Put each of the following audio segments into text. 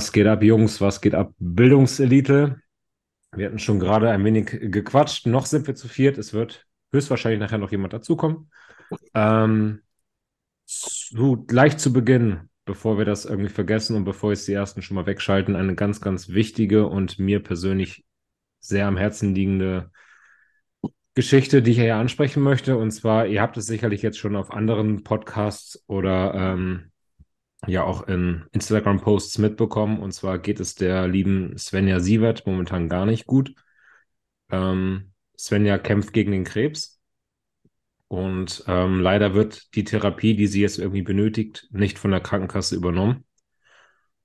Was geht ab, Jungs? Was geht ab, Bildungselite? Wir hatten schon gerade ein wenig gequatscht. Noch sind wir zu viert. Es wird höchstwahrscheinlich nachher noch jemand dazukommen. Ähm, zu, gleich zu Beginn, bevor wir das irgendwie vergessen und bevor jetzt die ersten schon mal wegschalten, eine ganz, ganz wichtige und mir persönlich sehr am Herzen liegende Geschichte, die ich hier ansprechen möchte. Und zwar, ihr habt es sicherlich jetzt schon auf anderen Podcasts oder ähm, ja auch in Instagram-Posts mitbekommen. Und zwar geht es der lieben Svenja Sievert momentan gar nicht gut. Ähm, Svenja kämpft gegen den Krebs. Und ähm, leider wird die Therapie, die sie jetzt irgendwie benötigt, nicht von der Krankenkasse übernommen.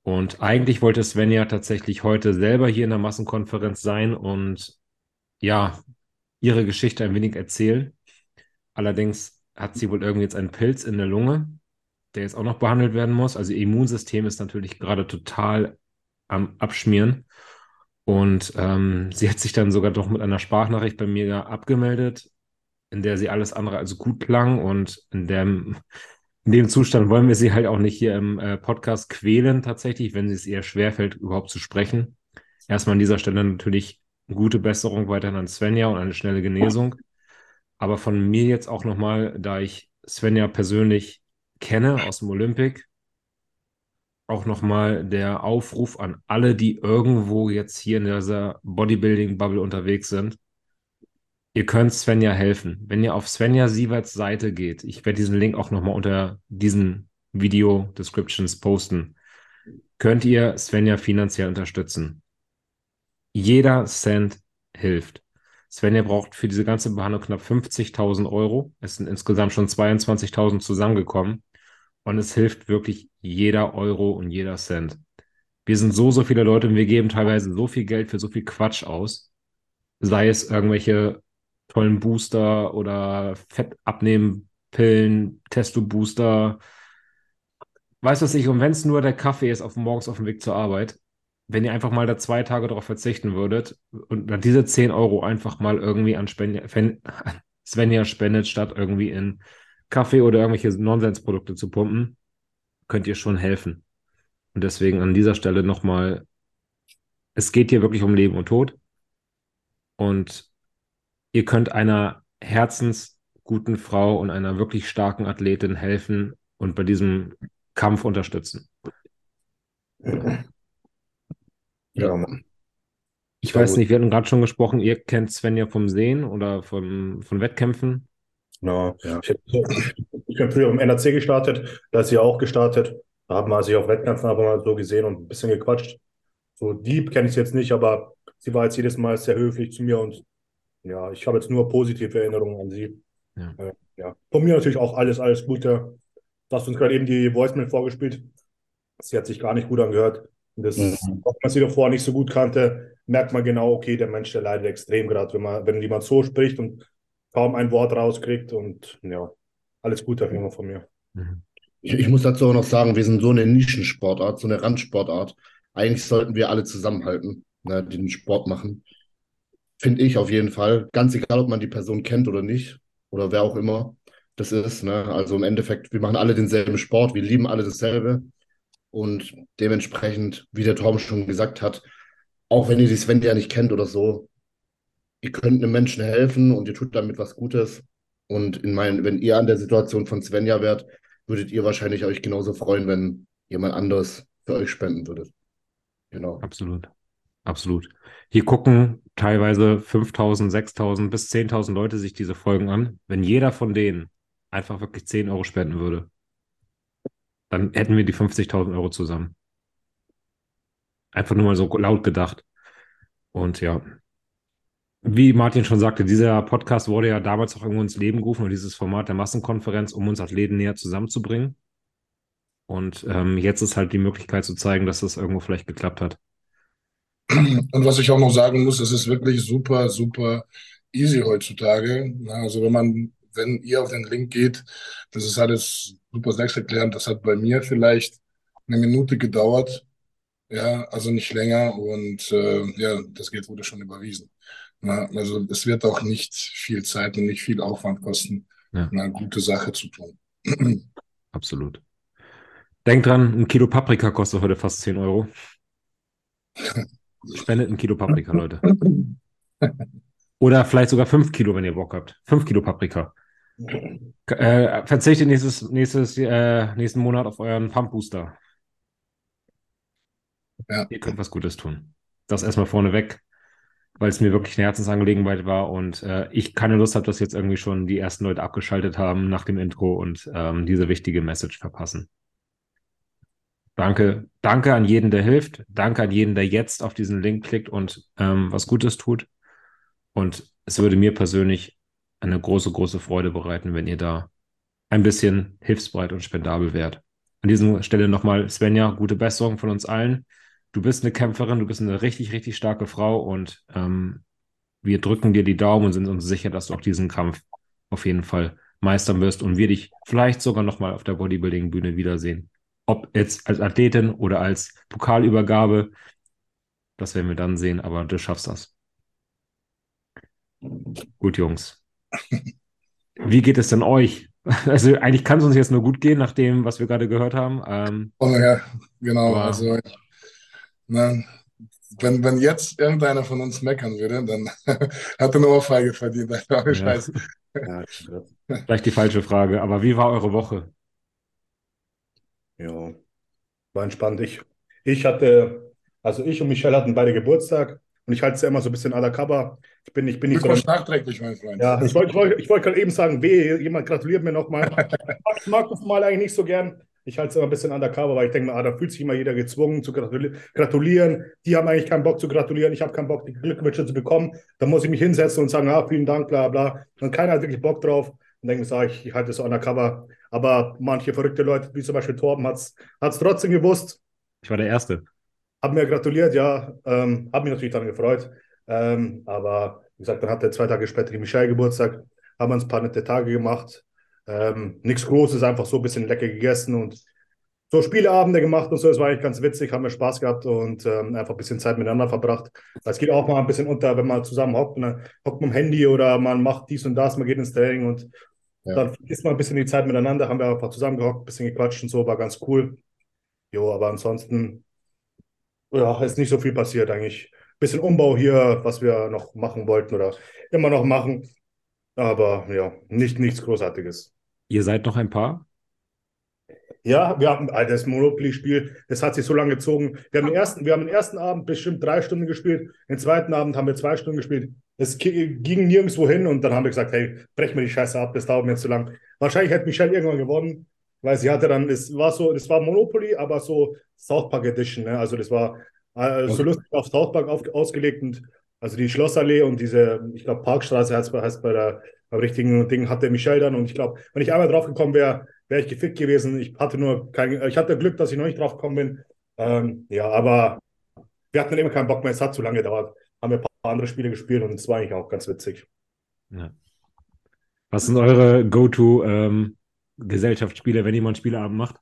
Und eigentlich wollte Svenja tatsächlich heute selber hier in der Massenkonferenz sein und ja, ihre Geschichte ein wenig erzählen. Allerdings hat sie wohl irgendwie jetzt einen Pilz in der Lunge, der jetzt auch noch behandelt werden muss. Also ihr Immunsystem ist natürlich gerade total am Abschmieren. Und ähm, sie hat sich dann sogar doch mit einer Sprachnachricht bei mir abgemeldet, in der sie alles andere als gut klang. Und in dem, in dem Zustand wollen wir sie halt auch nicht hier im äh, Podcast quälen, tatsächlich, wenn sie es eher schwerfällt, überhaupt zu sprechen. Erstmal an dieser Stelle natürlich gute Besserung weiterhin an Svenja und eine schnelle Genesung. Aber von mir jetzt auch nochmal, da ich Svenja persönlich kenne aus dem Olympic, auch nochmal der Aufruf an alle, die irgendwo jetzt hier in dieser Bodybuilding-Bubble unterwegs sind. Ihr könnt Svenja helfen. Wenn ihr auf Svenja Sieverts Seite geht, ich werde diesen Link auch nochmal unter diesen Video-Descriptions posten, könnt ihr Svenja finanziell unterstützen. Jeder Cent hilft. Svenja braucht für diese ganze Behandlung knapp 50.000 Euro. Es sind insgesamt schon 22.000 zusammengekommen. Und es hilft wirklich jeder Euro und jeder Cent. Wir sind so, so viele Leute und wir geben teilweise so viel Geld für so viel Quatsch aus. Sei es irgendwelche tollen Booster oder Fettabnehmen-Pillen, Testo-Booster. Weiß was ich, und wenn es nur der Kaffee ist auf morgens auf dem Weg zur Arbeit, wenn ihr einfach mal da zwei Tage darauf verzichten würdet und dann diese 10 Euro einfach mal irgendwie an Svenja spendet, statt irgendwie in Kaffee oder irgendwelche Nonsensprodukte zu pumpen, könnt ihr schon helfen. Und deswegen an dieser Stelle nochmal, es geht hier wirklich um Leben und Tod. Und ihr könnt einer herzensguten Frau und einer wirklich starken Athletin helfen und bei diesem Kampf unterstützen. Ja, Mann. Ich Sehr weiß gut. nicht, wir hatten gerade schon gesprochen, ihr kennt Sven ja vom Sehen oder von, von Wettkämpfen. Genau, ja. Ich, ich bin früher im NRC gestartet, da ist sie auch gestartet. Da haben wir sich auf Wettkämpfen aber mal so gesehen und ein bisschen gequatscht. So deep kenne ich sie jetzt nicht, aber sie war jetzt jedes Mal sehr höflich zu mir und ja, ich habe jetzt nur positive Erinnerungen an sie. Ja. Äh, ja. Von mir natürlich auch alles, alles Gute. Du hast uns gerade eben die Voicemail vorgespielt. Sie hat sich gar nicht gut angehört. Das, mhm. Auch wenn man sie davor nicht so gut kannte, merkt man genau, okay, der Mensch, der leidet extrem gerade, wenn man, wenn jemand so spricht und kaum ein Wort rauskriegt und ja, alles Gute auf jeden Fall von mir. Mhm. Ich, ich, muss dazu auch noch sagen, wir sind so eine Nischensportart, so eine Randsportart. Eigentlich sollten wir alle zusammenhalten, ne, die den Sport machen. Finde ich auf jeden Fall. Ganz egal, ob man die Person kennt oder nicht oder wer auch immer das ist. Ne? Also im Endeffekt, wir machen alle denselben Sport, wir lieben alle dasselbe. Und dementsprechend, wie der Tom schon gesagt hat, auch wenn ihr die Sven ja nicht kennt oder so, ihr könnt einem Menschen helfen und ihr tut damit was Gutes. Und in meinen, wenn ihr an der Situation von Svenja wärt, würdet ihr wahrscheinlich euch genauso freuen, wenn jemand anderes für euch spenden würdet. Genau. Absolut. Absolut. Hier gucken teilweise 5000, 6000 bis 10.000 Leute sich diese Folgen an. Wenn jeder von denen einfach wirklich 10 Euro spenden würde, dann hätten wir die 50.000 Euro zusammen. Einfach nur mal so laut gedacht. Und ja, wie Martin schon sagte, dieser Podcast wurde ja damals auch irgendwo ins Leben gerufen und dieses Format der Massenkonferenz, um uns Athleten näher zusammenzubringen. Und ähm, jetzt ist halt die Möglichkeit zu zeigen, dass das irgendwo vielleicht geklappt hat. Und was ich auch noch sagen muss, es ist wirklich super, super easy heutzutage. Also wenn man, wenn ihr auf den Link geht, das ist alles super selbsterklärend. Das hat bei mir vielleicht eine Minute gedauert. Ja, also nicht länger. Und äh, ja, das Geld wurde schon überwiesen. Na, also es wird auch nicht viel Zeit und nicht viel Aufwand kosten, ja. eine gute Sache zu tun. Absolut. Denk dran, ein Kilo Paprika kostet heute fast 10 Euro. Spendet ein Kilo Paprika, Leute. Oder vielleicht sogar fünf Kilo, wenn ihr Bock habt. Fünf Kilo Paprika. Äh, verzichtet nächstes, nächstes, äh, nächsten Monat auf euren Pump Booster. Ja. Ihr könnt was Gutes tun. Das erstmal vorneweg, weil es mir wirklich eine Herzensangelegenheit war und äh, ich keine Lust habe, dass jetzt irgendwie schon die ersten Leute abgeschaltet haben nach dem Intro und ähm, diese wichtige Message verpassen. Danke, danke an jeden, der hilft. Danke an jeden, der jetzt auf diesen Link klickt und ähm, was Gutes tut. Und es würde mir persönlich eine große, große Freude bereiten, wenn ihr da ein bisschen hilfsbereit und spendabel wärt. An dieser Stelle nochmal, Svenja, gute Besserung von uns allen. Du bist eine Kämpferin, du bist eine richtig, richtig starke Frau und ähm, wir drücken dir die Daumen und sind uns sicher, dass du auch diesen Kampf auf jeden Fall meistern wirst und wir dich vielleicht sogar nochmal auf der Bodybuilding-Bühne wiedersehen. Ob jetzt als Athletin oder als Pokalübergabe, das werden wir dann sehen, aber du schaffst das. Gut, Jungs. Wie geht es denn euch? Also eigentlich kann es uns jetzt nur gut gehen, nach dem, was wir gerade gehört haben. Ähm, Oh ja, genau. Aber- Also, ne, wenn, wenn jetzt irgendeiner von uns meckern würde, dann hat er eine Ohrfeige verdient. Ohne Ja. Ja, vielleicht die falsche Frage, aber wie war eure Woche? ja, war entspannt. Ich, ich hatte, also ich und Michelle hatten beide Geburtstag und ich halte es ja immer so ein bisschen à la Cover. Ich bin, ich bin nicht so Glückwunsch nachträglich, mein Freund. Ja, ich wollte ich wollte, ich wollte gerade eben sagen, weh, jemand gratuliert mir nochmal. Ich mag das mal eigentlich nicht so gern. Ich halte es immer ein bisschen undercover, weil ich denke mir, ah, da fühlt sich immer jeder gezwungen zu gratuli gratulieren. Die haben eigentlich keinen Bock zu gratulieren. Ich habe keinen Bock, die Glückwünsche zu bekommen. Da muss ich mich hinsetzen und sagen, ah, vielen Dank, bla bla. Und keiner hat wirklich Bock drauf. Und denke mir, sag ich, ich halte es so undercover. Aber manche verrückte Leute, wie zum Beispiel Torben, hat es trotzdem gewusst. Ich war der Erste. Haben mir gratuliert, ja. Ähm, hab mich natürlich dann gefreut. Ähm, aber wie gesagt, dann hatte zwei Tage später die Michelle Geburtstag. Haben uns ein paar nette Tage gemacht. Ähm, nichts Großes, einfach so ein bisschen lecker gegessen und so Spieleabende gemacht und so. Es war eigentlich ganz witzig, haben wir Spaß gehabt und ähm, einfach ein bisschen Zeit miteinander verbracht. Es geht auch mal ein bisschen unter, wenn man zusammen hockt dann hockt man am Handy oder man macht dies und das, man geht ins Training und Ja. dann ist man ein bisschen die Zeit miteinander, haben wir einfach zusammen gehockt, ein bisschen gequatscht und so, war ganz cool. Jo, aber ansonsten, ja, ist nicht so viel passiert eigentlich. Bisschen Umbau hier, was wir noch machen wollten oder immer noch machen. Aber ja, nicht, nichts Großartiges. Ihr seid noch ein Paar? Ja, wir haben das Monopoly-Spiel, das hat sich so lange gezogen. Wir haben den ersten, wir haben den ersten Abend bestimmt drei Stunden gespielt, den zweiten Abend haben wir zwei Stunden gespielt. Es ging nirgendwo hin und dann haben wir gesagt, hey, brech mir die Scheiße ab, das dauert mir zu lang. Wahrscheinlich hätte Michelle irgendwann gewonnen, weil sie hatte dann, es war so, das war Monopoly, aber so South Park Edition, ne? Also das war äh, so lustig auf South Park auf, ausgelegt und also die Schlossallee und diese, ich glaube, Parkstraße heißt, bei- heißt bei der beim richtigen Ding hatte Michelle dann und ich glaube, wenn ich einmal drauf gekommen wäre, wäre ich gefickt gewesen. Ich hatte nur kein, ich hatte Glück, dass ich noch nicht drauf gekommen bin. Ähm, ja, aber wir hatten immer keinen Bock mehr. Es hat zu lange gedauert. Haben wir ein paar andere Spiele gespielt und es war eigentlich auch ganz witzig. Ja. Was sind eure Go-To-Gesellschaftsspiele, wenn jemand Spieleabend macht?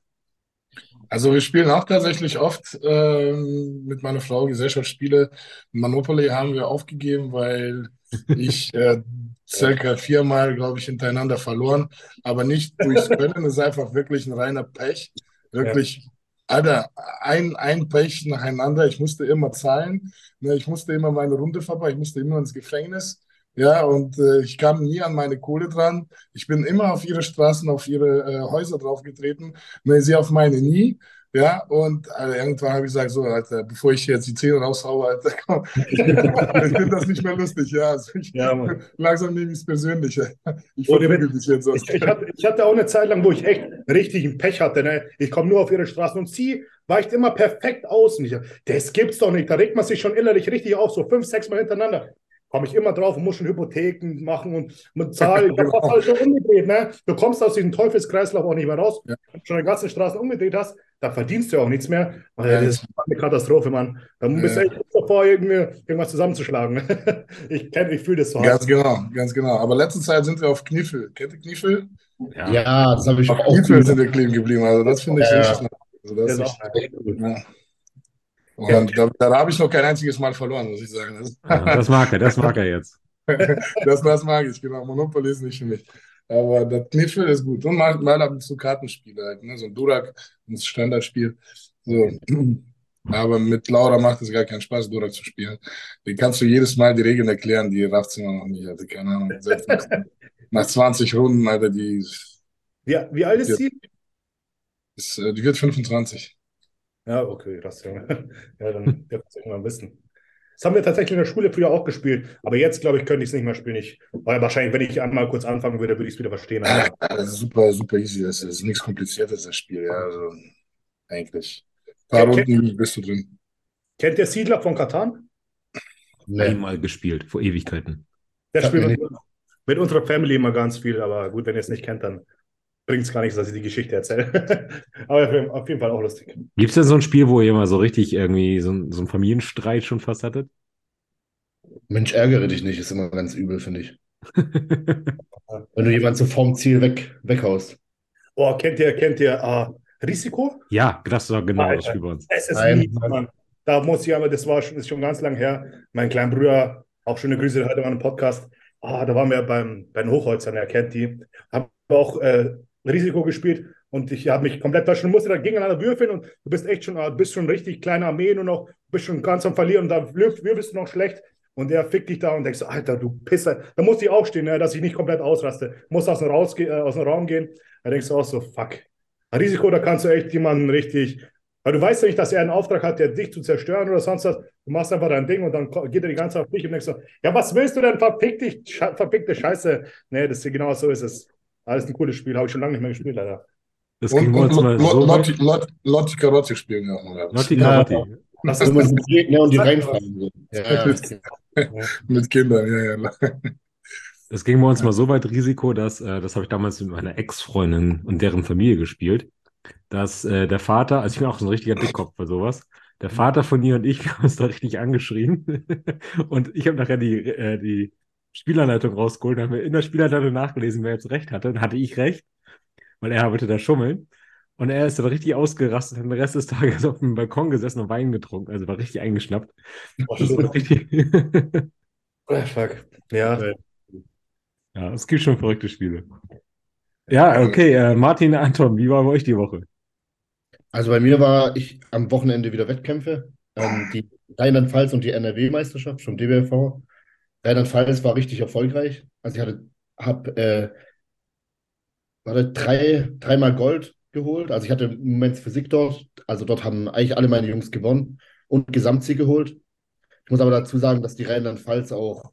Also wir spielen auch tatsächlich oft ähm, mit meiner Frau Gesellschaftsspiele. Monopoly haben wir aufgegeben, weil ich äh, circa viermal, glaube ich, hintereinander verloren. Aber nicht durchs Können, es ist einfach wirklich ein reiner Pech. Wirklich, Alter, ein, ein Pech nacheinander. Ich musste immer zahlen. Ne, ich musste immer meine Runde vorbei, ich musste immer ins Gefängnis. Ja, und äh, ich kam nie an meine Kohle dran. Ich bin immer auf ihre Straßen, auf ihre äh, Häuser draufgetreten. Ne, sie auf meine nie. Ja, und äh, irgendwann habe ich gesagt, so, Alter, bevor ich jetzt die Zähne raushaue, Alter, komm, ich finde das nicht mehr lustig. Ja, also ich, Ja, langsam nehme ich es persönlich. Ich verprügel dich jetzt. Ich, ich, hatte, ich hatte auch eine Zeit lang, wo ich echt richtig ein Pech hatte. Ne? Ich komme nur auf ihre Straßen und sie weicht immer perfekt aus. Und ich, das gibt's doch nicht. Da regt man sich schon innerlich richtig auf, so fünf, sechs Mal hintereinander. Komme ich immer drauf und muss schon Hypotheken machen und mit Zahlen. Das alles schon umgedreht. Ne? Du kommst aus diesem Teufelskreislauf auch nicht mehr raus. Ja. Wenn du schon die ganzen Straßen umgedreht hast, dann verdienst du ja auch nichts mehr. Ja. Das ist eine Katastrophe, Mann. Da bist du Ja. echt davor, irgendwie, irgendwas zusammenzuschlagen. ich kenne, ich fühle das so. Ganz genau, ganz genau. Aber letzte Zeit sind wir auf Kniffel. Kennt ihr Kniffel? Ja, das habe ich Auf auch Kniffel sind wir kleben geblieben. Also das finde ich Ja, richtig. Also das Das ist ist auch echt gut. Ja. Und da, da habe ich noch kein einziges Mal verloren, muss ich sagen. Das, Ja, das mag er, das mag er jetzt. das, das mag ich, genau. Monopoly ist nicht für mich. Aber das Kniffel ist gut. Und mal, mal ab und zu Kartenspiele halt, ne? So ein Durak, ein Standardspiel. So. Aber mit Laura macht es gar keinen Spaß, Dora zu spielen. Die kannst du jedes Mal die Regeln erklären, die rafft sie immer noch nicht. Also, keine Ahnung. Selbst nach, nach 20 Runden, Alter, die, Wie, wie alt ist Ja. sie? ist, äh, die wird 25. Ja, okay, das ja. Ja, dann wird es irgendwann wissen. Das haben wir tatsächlich in der Schule früher auch gespielt, aber jetzt, glaube ich, könnte ich es nicht mehr spielen. Ich, weil wahrscheinlich, wenn ich einmal kurz anfangen würde, würde ich es wieder verstehen. Aber, Ja, das ist super, super easy. Das ist nichts Kompliziertes, das Spiel. Ja, also, eigentlich. Ein paar Kennt- Runden bist du drin. kennt ihr Siedler von Katan? Nee. Einmal gespielt, vor Ewigkeiten. Der spielt mit, mit unserer Family immer ganz viel, aber gut, wenn ihr es nicht kennt, dann bringt es gar nichts, dass ich die Geschichte erzähle. aber auf jeden Fall auch lustig. Gibt es denn so ein Spiel, wo ihr mal so richtig irgendwie so, so einen Familienstreit schon fast hattet? Mensch, ärgere dich nicht, ist immer ganz übel, finde ich. Wenn du jemanden so vom Ziel weg, weghaust. Oh, kennt ihr, kennt ihr ah, Risiko? ja, das war genau Alter. das Spiel bei uns. Es ist Nein. mies, Mann. Da muss ich aber, das war schon, ist schon ganz lang her. Mein kleiner Bruder, auch schöne Grüße, der hatte mal einen Podcast. Ah, da waren wir beim, bei den Hochholzern, er kennt die. Haben auch äh, Risiko gespielt und ich habe mich komplett verstanden, musste da gegeneinander würfeln und du bist echt schon, ah, bist schon richtig kleine Armee nur noch, bist schon ganz am Verlieren und da würf- würfelst du noch schlecht und der fickt dich da und denkst, so, Alter, du Pisser. Da muss ich aufstehen, ne, dass ich nicht komplett ausraste. Muss aus dem, Rausge äh, aus dem Raum gehen. Da denkst du auch so, fuck. Risiko, da kannst du echt jemanden richtig weil du weißt ja nicht, dass er einen Auftrag hat, der dich zu zerstören oder sonst was. Du machst einfach dein Ding und dann geht er die ganze Zeit auf dich und denkst so, ja, was willst du denn? Verpick dich, verpickte Scheiße. Nee, das ist genau so ist es. Alles ein cooles Spiel, habe ich schon lange nicht mehr gespielt, leider. Das Und, ging bei und uns mal so Lotti, weit. Lotti, Lotti Carotti spielen wir auch noch. Lotti Ja. Carotti. Das ist so Gegner und die mal reinfallen. So. Ja, ja. Mit Kindern, ja, ja. Das ging bei uns mal so weit Risiko, dass, äh, das habe ich damals mit meiner Ex-Freundin und deren Familie gespielt, dass äh, der Vater, also ich bin auch so ein richtiger Dickkopf für sowas, der Vater von ihr und ich, wir haben uns da richtig angeschrien. und ich habe nachher die, äh, die Spielanleitung rausgeholt, haben wir in der Spielanleitung nachgelesen, wer jetzt recht hatte. Dann hatte ich recht, weil er wollte da schummeln. Und er ist dann richtig ausgerastet, hat den Rest des Tages auf dem Balkon gesessen und Wein getrunken, also war richtig eingeschnappt. Oh, richtig. Oh, fuck. Ja. Ja, es gibt schon verrückte Spiele. Ja, okay. Äh, Martin, Anton, wie war bei euch die Woche? Also bei mir war ich am Wochenende wieder Wettkämpfe. Ähm, die Rheinland-Pfalz und die NRW-Meisterschaft vom DBFV. Rheinland-Pfalz war richtig erfolgreich. Also ich hatte, hab, äh, hatte drei, dreimal Gold geholt. Also ich hatte im Moment Physik dort. Also dort haben eigentlich alle meine Jungs gewonnen und Gesamtsieg geholt. Ich muss aber dazu sagen, dass die Rheinland-Pfalz auch,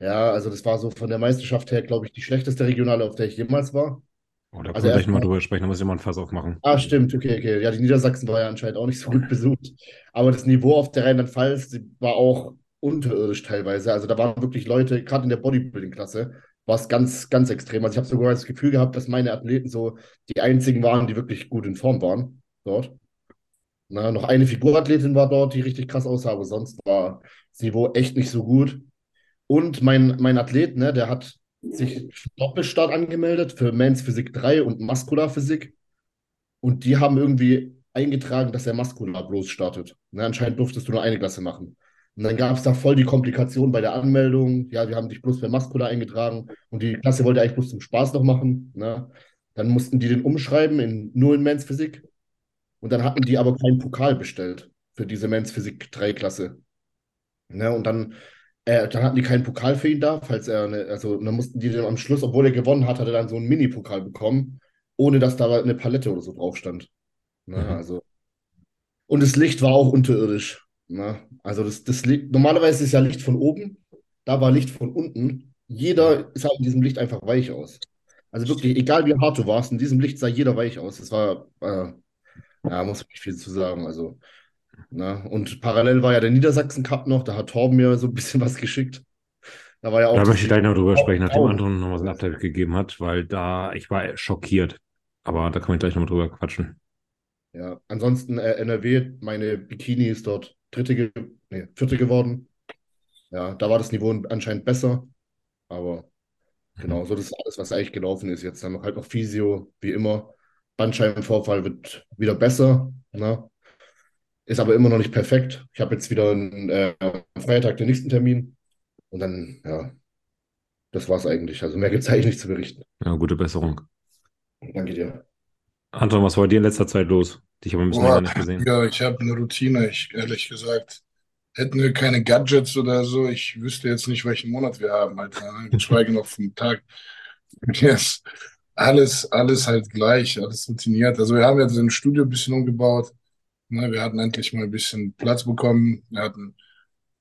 ja, also das war so von der Meisterschaft her, glaube ich, die schlechteste Regionale, auf der ich jemals war. Oh, da können Also wir gleich nochmal erstmal- drüber sprechen, da muss mal ein Fass aufmachen. Ah, stimmt, okay, okay. Ja, die Niedersachsen war ja anscheinend auch nicht so gut besucht. Aber das Niveau auf der Rheinland-Pfalz war auch unterirdisch teilweise. Also da waren wirklich Leute, gerade in der Bodybuilding-Klasse, war es ganz, ganz extrem. Also ich habe sogar das Gefühl gehabt, dass meine Athleten so die einzigen waren, die wirklich gut in Form waren dort. Na, noch eine Figurathletin war dort, die richtig krass aussah, aber sonst war das Niveau echt nicht so gut. Und mein, mein Athlet, ne, der hat sich Doppelstart angemeldet für Men's Physik 3 und Maskularphysik. Und die haben irgendwie eingetragen, dass er Maskular bloß startet. Ne, anscheinend durftest du nur eine Klasse machen. Und dann gab es da voll die Komplikation bei der Anmeldung. Ja, wir haben dich bloß für Maskular eingetragen und die Klasse wollte eigentlich bloß zum Spaß noch machen. Ne? Dann mussten die den umschreiben in nur in Men's Physik. Und dann hatten die aber keinen Pokal bestellt für diese Men's Physik 3 Klasse. Ne? Und dann, äh, dann hatten die keinen Pokal für ihn da, falls er eine, also dann mussten die den am Schluss, obwohl er gewonnen hat, hat er dann so einen Mini-Pokal bekommen, ohne dass da eine Palette oder so drauf stand. Ne? Mhm. Also. Und das Licht war auch unterirdisch. Ne? Also das, das Licht, normalerweise ist ja Licht von oben, da war Licht von unten. Jeder sah in diesem Licht einfach weich aus. Also wirklich, egal wie hart du warst, in diesem Licht sah jeder weich aus. Das war, äh, ja, muss ich nicht viel zu sagen. Also, ne? Und parallel war ja der Niedersachsen Cup noch, da hat Torben mir so ein bisschen was geschickt. Da war ja auch Da möchte ich gleich noch drüber sprechen, nachdem Anton nochmal so ein Update gegeben hat, weil da, ich war schockiert. Aber da kann man gleich nochmal drüber quatschen. Ja, ansonsten äh, NRW, meine Bikini ist dort dritte, nee, vierte geworden. Ja, da war das Niveau anscheinend besser. Aber genau, so das ist alles, was eigentlich gelaufen ist. Jetzt dann halt noch Physio, wie immer. Bandscheibenvorfall wird wieder besser. Ne? Ist aber immer noch nicht perfekt. Ich habe jetzt wieder einen, äh, am Freitag den nächsten Termin. Und dann, ja, das war's eigentlich. Also mehr gibt es eigentlich nicht zu berichten. Ja, gute Besserung. Danke dir. Anton, was war bei dir in letzter Zeit los? Dich aber ein bisschen Boah, länger nicht gesehen. ja, ich habe eine Routine, ich ehrlich gesagt. Hätten wir keine Gadgets oder so, ich wüsste jetzt nicht, welchen Monat wir haben, Alter. Geschweige noch vom Tag. Yes. Alles, alles halt gleich, alles routiniert. Also wir haben jetzt ein Studio ein bisschen umgebaut. Ne, wir hatten endlich mal ein bisschen Platz bekommen. Wir hatten,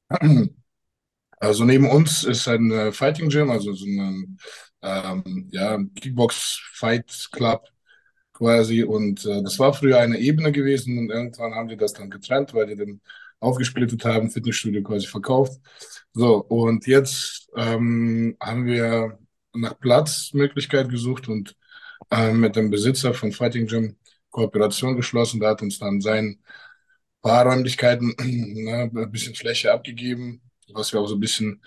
also neben uns ist ein äh, Fighting Gym, also so ein ähm, ja, Kickbox Fight Club quasi. Und äh, das war früher eine Ebene gewesen und irgendwann haben die das dann getrennt, weil die dann aufgesplittet haben, Fitnessstudio quasi verkauft. So, und jetzt ähm, haben wir nach Platzmöglichkeit gesucht und ähm, mit dem Besitzer von Fighting Gym Kooperation geschlossen. Der hat uns dann sein paar Räumlichkeiten, ne, ein bisschen Fläche abgegeben, was wir auch so ein bisschen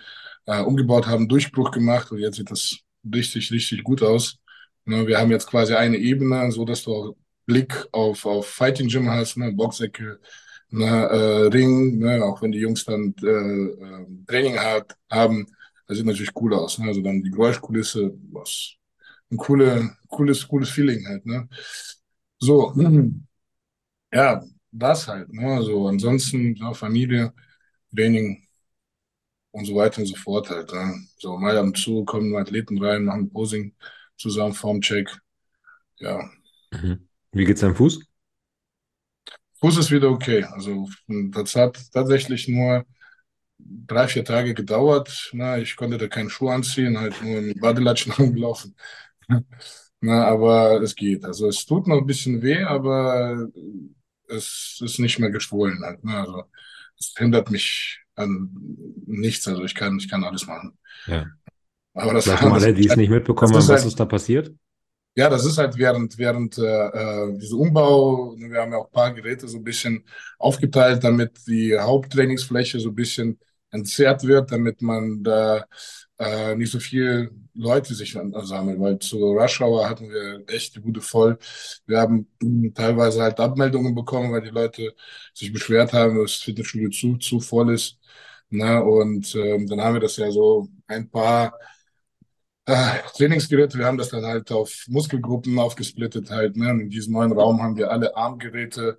äh, umgebaut haben, Durchbruch gemacht und jetzt sieht das richtig, richtig gut aus. Ne, wir haben jetzt quasi eine Ebene, so dass du auch Blick auf, auf Fighting Gym hast, ne, Boxecke, ne, äh, Ring, ne, auch wenn die Jungs dann äh, äh, Training hat, haben, das sieht natürlich cool aus. Ne? Also dann die Geräuschkulisse, was ein coole, cooles, cooles Feeling halt. Ne? So, ja, das halt. Ne? Also ansonsten, ja, Familie, Training und so weiter und so fort halt. Ne? So, mal und zu kommen Athleten rein, machen Posing zusammen, Formcheck. Ja, Mhm. Wie geht's deinem Fuß? Fuß ist wieder okay. Also das hat tatsächlich nur drei, vier Tage gedauert. Na, ich konnte da keinen Schuh anziehen, halt nur in Badelatschen rumgelaufen. Na, aber es geht. Also es tut noch ein bisschen weh, aber es ist nicht mehr geschwollen halt. Ne? Also es hindert mich an nichts. Also ich kann, ich kann alles machen. Ja. Aber das, Sag mal alle, die es nicht mitbekommen haben, was halt- ist da passiert? Ja, das ist halt während, während äh, äh, dieser Umbau, wir haben ja auch ein paar Geräte so ein bisschen aufgeteilt, damit die Haupttrainingsfläche so ein bisschen entzerrt wird, damit man da äh, nicht so viel Leute sich ansammeln, weil zu Rush Hour hatten wir echt die Bude voll. Wir haben mh, teilweise halt Abmeldungen bekommen, weil die Leute sich beschwert haben, dass das Fitnessstudio zu, zu voll ist. Ne? Und ähm, dann haben wir das ja so ein paar äh, Trainingsgeräte, wir haben das dann halt auf Muskelgruppen aufgesplittet halt. Ne? Und in diesem neuen Raum haben wir alle Armgeräte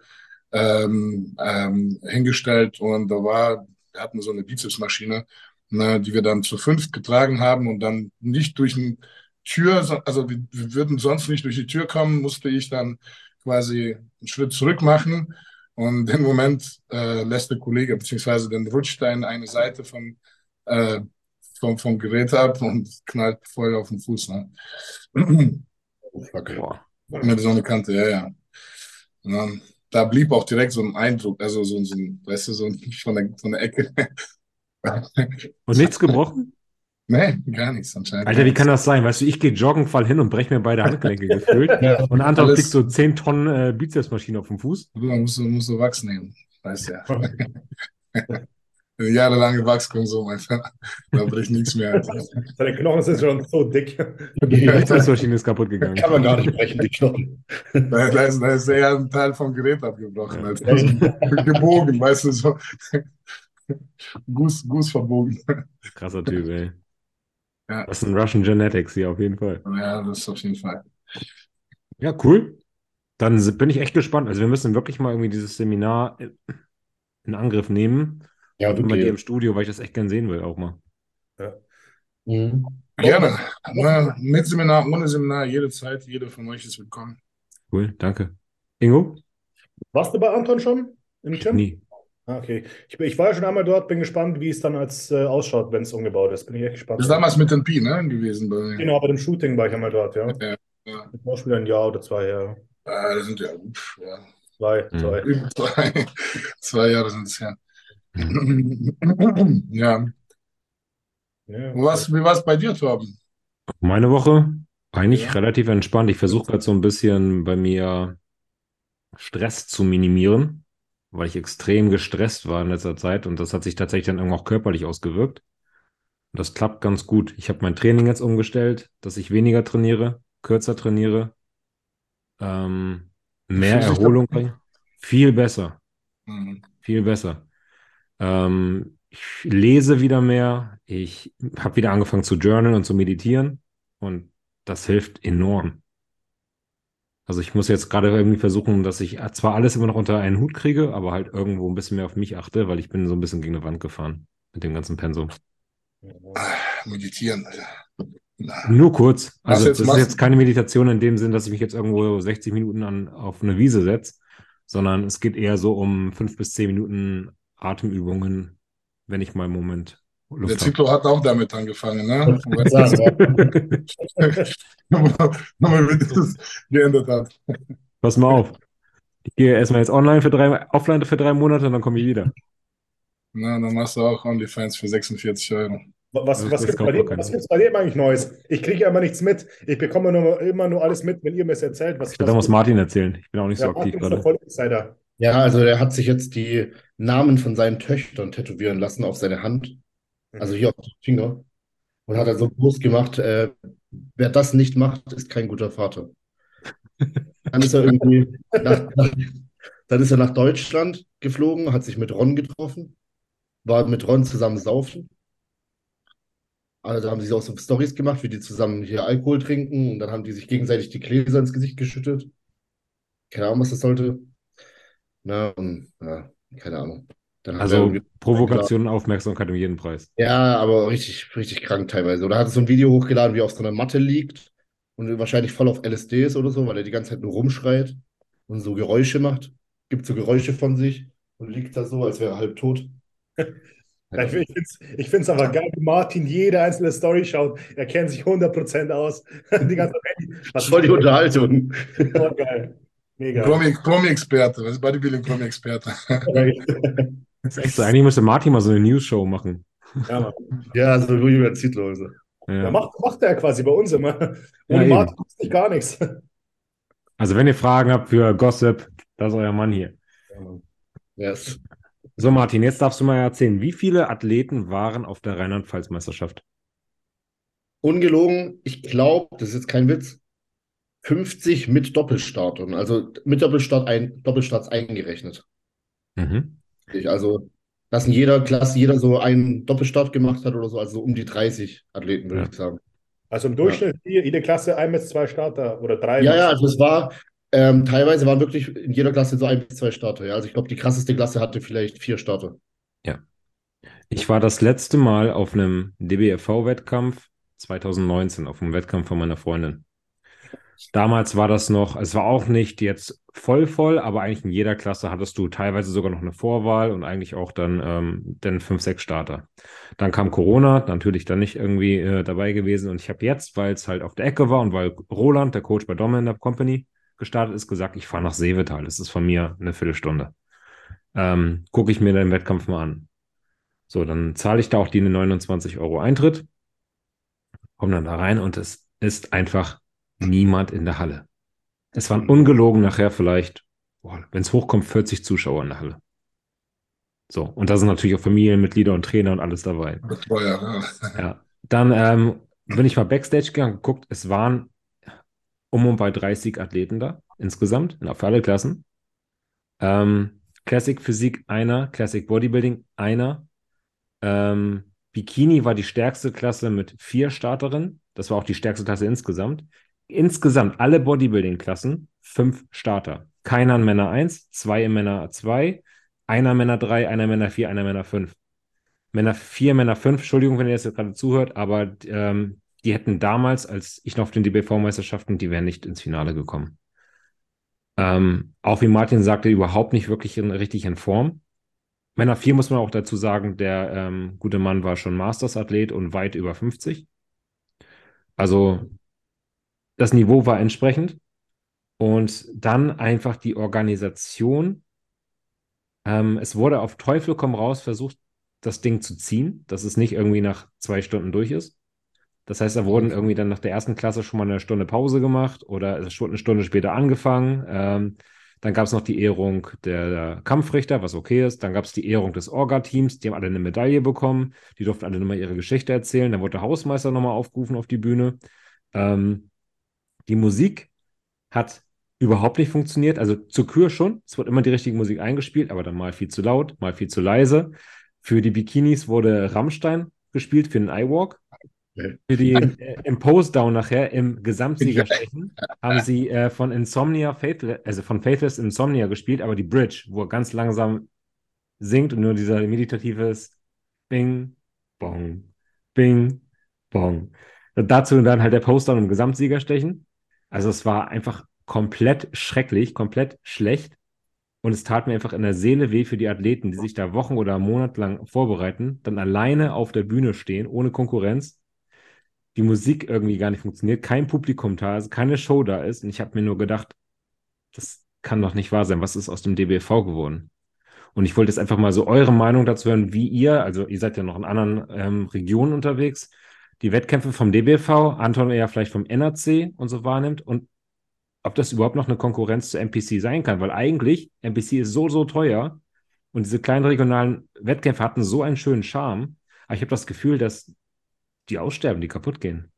ähm, ähm, hingestellt und da war, wir hatten so eine Bizepsmaschine, ne, die wir dann zu fünft getragen haben und dann nicht durch eine Tür, so- also wir, wir würden sonst nicht durch die Tür kommen, musste ich dann quasi einen Schritt zurück machen und im Moment äh, lässt der Kollege, beziehungsweise dann rutscht er in eine Seite von äh, vom, vom Gerät ab und knallt voll auf den Fuß. Ne? Fuck. Boah. Mit so einer Kante, ja, ja. Und dann, da blieb auch direkt so ein Eindruck, also so, so ein, weißt du, so ein, von der, von der Ecke. Und nichts gebrochen? nee, gar nichts anscheinend. Alter, wie kann das sein? Weißt du, ich gehe joggen, fall hin und breche mir beide Handgelenke gefühlt. Ja. Und Anton kriegt so 10 Tonnen äh, Bizepsmaschine auf dem Fuß. Du musst, musst du Wachs nehmen, weißt ja. Jahrelange Wachskonsum, Alter. Da bricht nichts mehr. Seine Knochen sind schon so dick. Die Bizepsmaschine ist kaputt gegangen. Kann man gar nicht brechen, die Knochen. Da, da, ist, da ist eher ein Teil vom Gerät abgebrochen. Als gebogen, weißt du, so. Guss, Guss verbogen. Krasser Typ, ey. Ja. Das sind Russian Genetics hier auf jeden Fall. Ja, das ist auf jeden Fall. Ja, cool. Dann bin ich echt gespannt. Also wir müssen wirklich mal irgendwie dieses Seminar in Angriff nehmen. Ja, Bei dir im wirklich. Studio, weil ich das echt gern sehen will, auch mal. Mhm. Gerne. Na, mit Seminar, ohne Seminar, jede Zeit, jeder von euch ist willkommen. Cool, danke. Ingo? Warst du bei Anton schon im Gym? Nie. Ah, okay. Ich, bin- ich war ja schon einmal dort, bin gespannt, wie es dann als äh, ausschaut, wenn es umgebaut ist. Bin ich echt gespannt. Das ist damals mit den Pi, ne, gewesen bei. Genau, bei dem Shooting war ich einmal dort, ja. Ja, ja. Das war schon wieder ein Jahr oder zwei Jahre. Ah, das sind ja, pff, ja. Zwei, Mhm. zwei. Zwei, zwei Jahre sind es her. Ja. Ja. Was, wie war es bei dir, Torben? Meine Woche eigentlich Ja. relativ entspannt. Ich versuche gerade so ein bisschen bei mir Stress zu minimieren, weil ich extrem gestresst war in letzter Zeit und das hat sich tatsächlich dann irgendwann auch körperlich ausgewirkt. Und das klappt ganz gut. Ich habe mein Training jetzt umgestellt, dass ich weniger trainiere, kürzer trainiere, ähm, mehr Erholung bringe. Viel besser. Mhm. Viel besser. Ähm, ich lese wieder mehr. Ich habe wieder angefangen zu journalen und zu meditieren. Und das hilft enorm. Also ich muss jetzt gerade irgendwie versuchen, dass ich zwar alles immer noch unter einen Hut kriege, aber halt irgendwo ein bisschen mehr auf mich achte, weil ich bin so ein bisschen gegen eine Wand gefahren mit dem ganzen Pensum. Meditieren. Nur kurz. Also das ist jetzt keine Meditation in dem Sinn, dass ich mich jetzt irgendwo 60 Minuten an, auf eine Wiese setze, sondern es geht eher so um fünf bis zehn Minuten Atemübungen, wenn ich mal einen Moment Der Luft habe. Zitlo hat auch damit angefangen, ne? Nochmal, wie das geändert hat. Pass mal auf. Ich gehe erstmal jetzt online für drei, offline für drei Monate und dann komme ich wieder. Na, dann machst du auch OnlyFans für 46 Euro. Was, was das gibt's kauft bei bei dir eigentlich Neues? Ich kriege ja immer nichts mit. Ich bekomme nur, immer nur alles mit, wenn ihr mir es erzählt. Was, da muss Martin erzählen. Ich bin auch nicht so ja, aktiv Martin ist der gerade. volle Insider. Ja, also er hat sich jetzt die Namen von seinen Töchtern tätowieren lassen auf seine Hand, also hier auf den Finger. Und hat dann so groß gemacht, äh, wer das nicht macht, ist kein guter Vater. Dann ist er irgendwie nach, nach, dann ist er nach Deutschland geflogen, hat sich mit Ron getroffen, war mit Ron zusammen saufen. Also da haben sie auch so Stories gemacht, wie die zusammen hier Alkohol trinken und dann haben die sich gegenseitig die Gläser ins Gesicht geschüttet. Keine Ahnung, was das sollte. Na, und, ja, keine Ahnung. Dann Also Provokation und Aufmerksamkeit um jeden Preis. ja, aber richtig, richtig krank teilweise. Oder hat er so ein Video hochgeladen, wie er auf so einer Matte liegt und wahrscheinlich voll auf LSD ist oder so, weil er die ganze Zeit nur rumschreit und so Geräusche macht. Gibt so Geräusche von sich und liegt da so, als wäre er halb tot. Ich finde es ich find's aber geil, wie Martin jede einzelne Story schaut. Er kennt sich 100% aus. Die ganze ist voll die Unterhaltung. Voll geil. Mega. Promi- Promi-Experte, was ist Bodybuilding-Promi-Experte? Das ist echt so. Eigentlich müsste Martin mal so eine News-Show machen. Ja, Mann. Ja, so Julian Zietlow. Also. Ja, Ja. macht, macht er quasi bei uns immer. Ja, Ohne eben. Martin ist nicht gar nichts. Also wenn ihr Fragen habt für Gossip, das ist euer Mann hier. Yes. So Martin, jetzt darfst du mal erzählen, wie viele Athleten waren auf der Rheinland-Pfalz-Meisterschaft? Ungelogen, ich glaube, das ist jetzt kein Witz, 50 mit Doppelstartern. Also mit Doppelstart ein, Doppelstarts eingerechnet. Mhm. Ich- Also, dass in jeder Klasse jeder so einen Doppelstart gemacht hat oder so, also so um die 30 Athleten, würde Ja. ich sagen. Also im Durchschnitt hier, jede Klasse ein bis zwei Starter oder drei. Ja, ja, also es war, ähm, teilweise waren wirklich in jeder Klasse so ein bis zwei Starter. Ja. Also ich glaube, die krasseste Klasse hatte vielleicht vier Starter. Ich war das letzte Mal auf einem DBFV-Wettkampf 2019, auf einem Wettkampf von meiner Freundin. Damals war das noch, es war auch nicht jetzt voll voll, aber eigentlich in jeder Klasse hattest du teilweise sogar noch eine Vorwahl und eigentlich auch dann, ähm, dann fünf, sechs Starter. Dann kam Corona, natürlich dann nicht irgendwie äh, dabei gewesen und ich habe jetzt, weil es halt auf der Ecke war und weil Roland, der Coach bei Dom in der Company, gestartet ist, gesagt, ich fahre nach Seevetal. Das ist von mir eine Viertelstunde. Ähm, Gucke ich mir den Wettkampf mal an. So, dann zahle ich da auch die 29 Euro Eintritt, komme dann da rein und es ist einfach niemand in der Halle. Es waren ungelogen nachher vielleicht, wenn es hochkommt, 40 Zuschauer in der Halle. So, und da sind natürlich auch Familienmitglieder und Trainer und alles dabei. Betreuer, ja. Ja, dann ähm, bin ich mal Backstage gegangen, geguckt, es waren um und bei 30 Athleten da insgesamt, für alle Klassen. Ähm, Classic Physik einer, Classic Bodybuilding einer. Ähm, Bikini war die stärkste Klasse mit vier Starterinnen. Das war auch die stärkste Klasse insgesamt. Insgesamt alle Bodybuilding-Klassen fünf Starter. Keiner in Männer 1, zwei in Männer 2, einer Männer 3, einer Männer 4, einer Männer 5. Männer 4, Männer 5, Entschuldigung, wenn ihr das jetzt gerade zuhört, aber ähm, die hätten damals, als ich noch auf den DBV-Meisterschaften, die wären nicht ins Finale gekommen. Ähm, auch wie Martin sagte, überhaupt nicht wirklich in, richtig in Form. Männer 4 muss man auch dazu sagen, der ähm, gute Mann war schon Masters-Athlet und weit über 50. Also das Niveau war entsprechend. Und dann einfach die Organisation. Ähm, es wurde auf Teufel komm raus versucht, das Ding zu ziehen, dass es nicht irgendwie nach zwei Stunden durch ist. Das heißt, da wurden irgendwie dann nach der ersten Klasse schon mal eine Stunde Pause gemacht oder es wurde eine Stunde später angefangen. Ähm, dann gab es noch die Ehrung der, der Kampfrichter, was okay ist. Dann gab es die Ehrung des Orga-Teams, die haben alle eine Medaille bekommen. Die durften alle nochmal ihre Geschichte erzählen. Dann wurde der Hausmeister nochmal aufgerufen auf die Bühne. Ähm, die Musik hat überhaupt nicht funktioniert. Also zur Kür schon. Es wurde immer die richtige Musik eingespielt, aber dann mal viel zu laut, mal viel zu leise. Für die Bikinis wurde Rammstein gespielt für den iWalk. für die äh, im Post-Down nachher im Gesamtsiegerstechen haben sie äh, von Insomnia Faithless, also von Faithless Insomnia gespielt, aber die Bridge, wo er ganz langsam singt und nur dieser meditatives Bing, Bong, Bing, Bong. Dazu dann halt der Post-Down im Gesamtsiegerstechen. Also es war einfach komplett schrecklich, komplett schlecht. Und es tat mir einfach in der Seele weh für die Athleten, die sich da Wochen oder Monate lang vorbereiten, dann alleine auf der Bühne stehen, ohne Konkurrenz, die Musik irgendwie gar nicht funktioniert, kein Publikum da ist, keine Show da ist. Und ich habe mir nur gedacht, das kann doch nicht wahr sein. Was ist aus dem DBV geworden? Und ich wollte jetzt einfach mal so eure Meinung dazu hören, wie ihr, also ihr seid ja noch in anderen ähm, Regionen unterwegs, die Wettkämpfe vom DBV, Anton eher vielleicht vom NRC und so wahrnimmt und ob das überhaupt noch eine Konkurrenz zu NPC sein kann, weil eigentlich NPC ist so, so teuer und diese kleinen regionalen Wettkämpfe hatten so einen schönen Charme, aber ich habe das Gefühl, dass die aussterben, die kaputt gehen.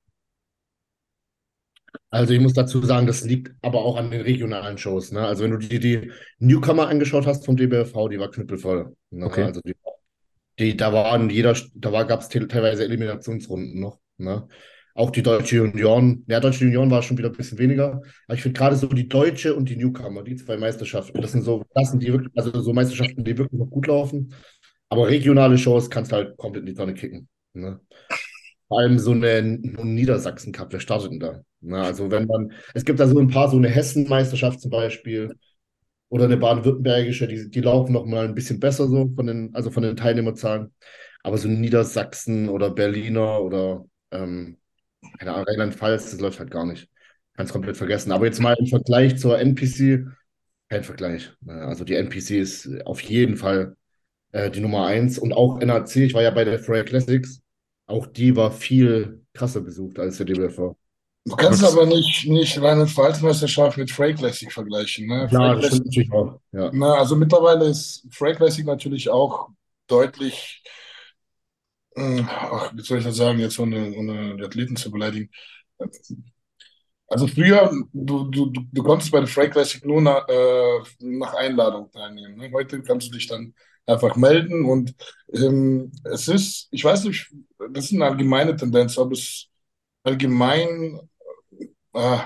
Also ich muss dazu sagen, das liegt aber auch an den regionalen Shows. Ne? Also wenn du dir die Newcomer angeschaut hast vom DBFV, die war knüppelvoll. Ne? Okay. Also die, die, da waren jeder, da gab es teilweise Eliminationsrunden noch. Ne? Auch die deutsche Junioren, ja, deutsche Junioren war schon wieder ein bisschen weniger. Aber ich finde gerade so die deutsche und die Newcomer, die zwei Meisterschaften, das sind so Klassen, die wirklich, also so Meisterschaften, die wirklich noch gut laufen. Aber regionale Shows kannst du halt komplett in die Tonne kicken. Ne? Vor allem so eine Niedersachsen-Cup, wer startet denn da? Na, also wenn man, es gibt da so ein paar, so eine Hessen-Meisterschaft zum Beispiel oder eine baden-württembergische, die, die laufen noch mal ein bisschen besser so von den, also von den Teilnehmerzahlen. Aber so Niedersachsen oder Berliner oder ähm, Rheinland-Pfalz, das läuft halt gar nicht. Kannst komplett vergessen. Aber jetzt mal im Vergleich zur NPC, kein Vergleich. Also die NPC ist auf jeden Fall äh, die Nummer eins und auch NAC, ich war ja bei der Freya Classics, auch die war viel krasser besucht als der DBFV. Du kannst aber nicht, nicht Rheinland-Pfalz-Meisterschaft mit Frey Classic vergleichen. Ne? Ja, das stimmt natürlich auch. Ja. na, also mittlerweile ist Frey Classic natürlich auch deutlich, äh, ach, wie soll ich das sagen, jetzt ohne, ohne die Athleten zu beleidigen. Also früher, du, du, du, du konntest bei der Frey Classic nur nach, äh, nach Einladung teilnehmen. Ne? Heute kannst du dich dann einfach melden und ähm, es ist, ich weiß nicht, das ist eine allgemeine Tendenz, ob es allgemein, äh,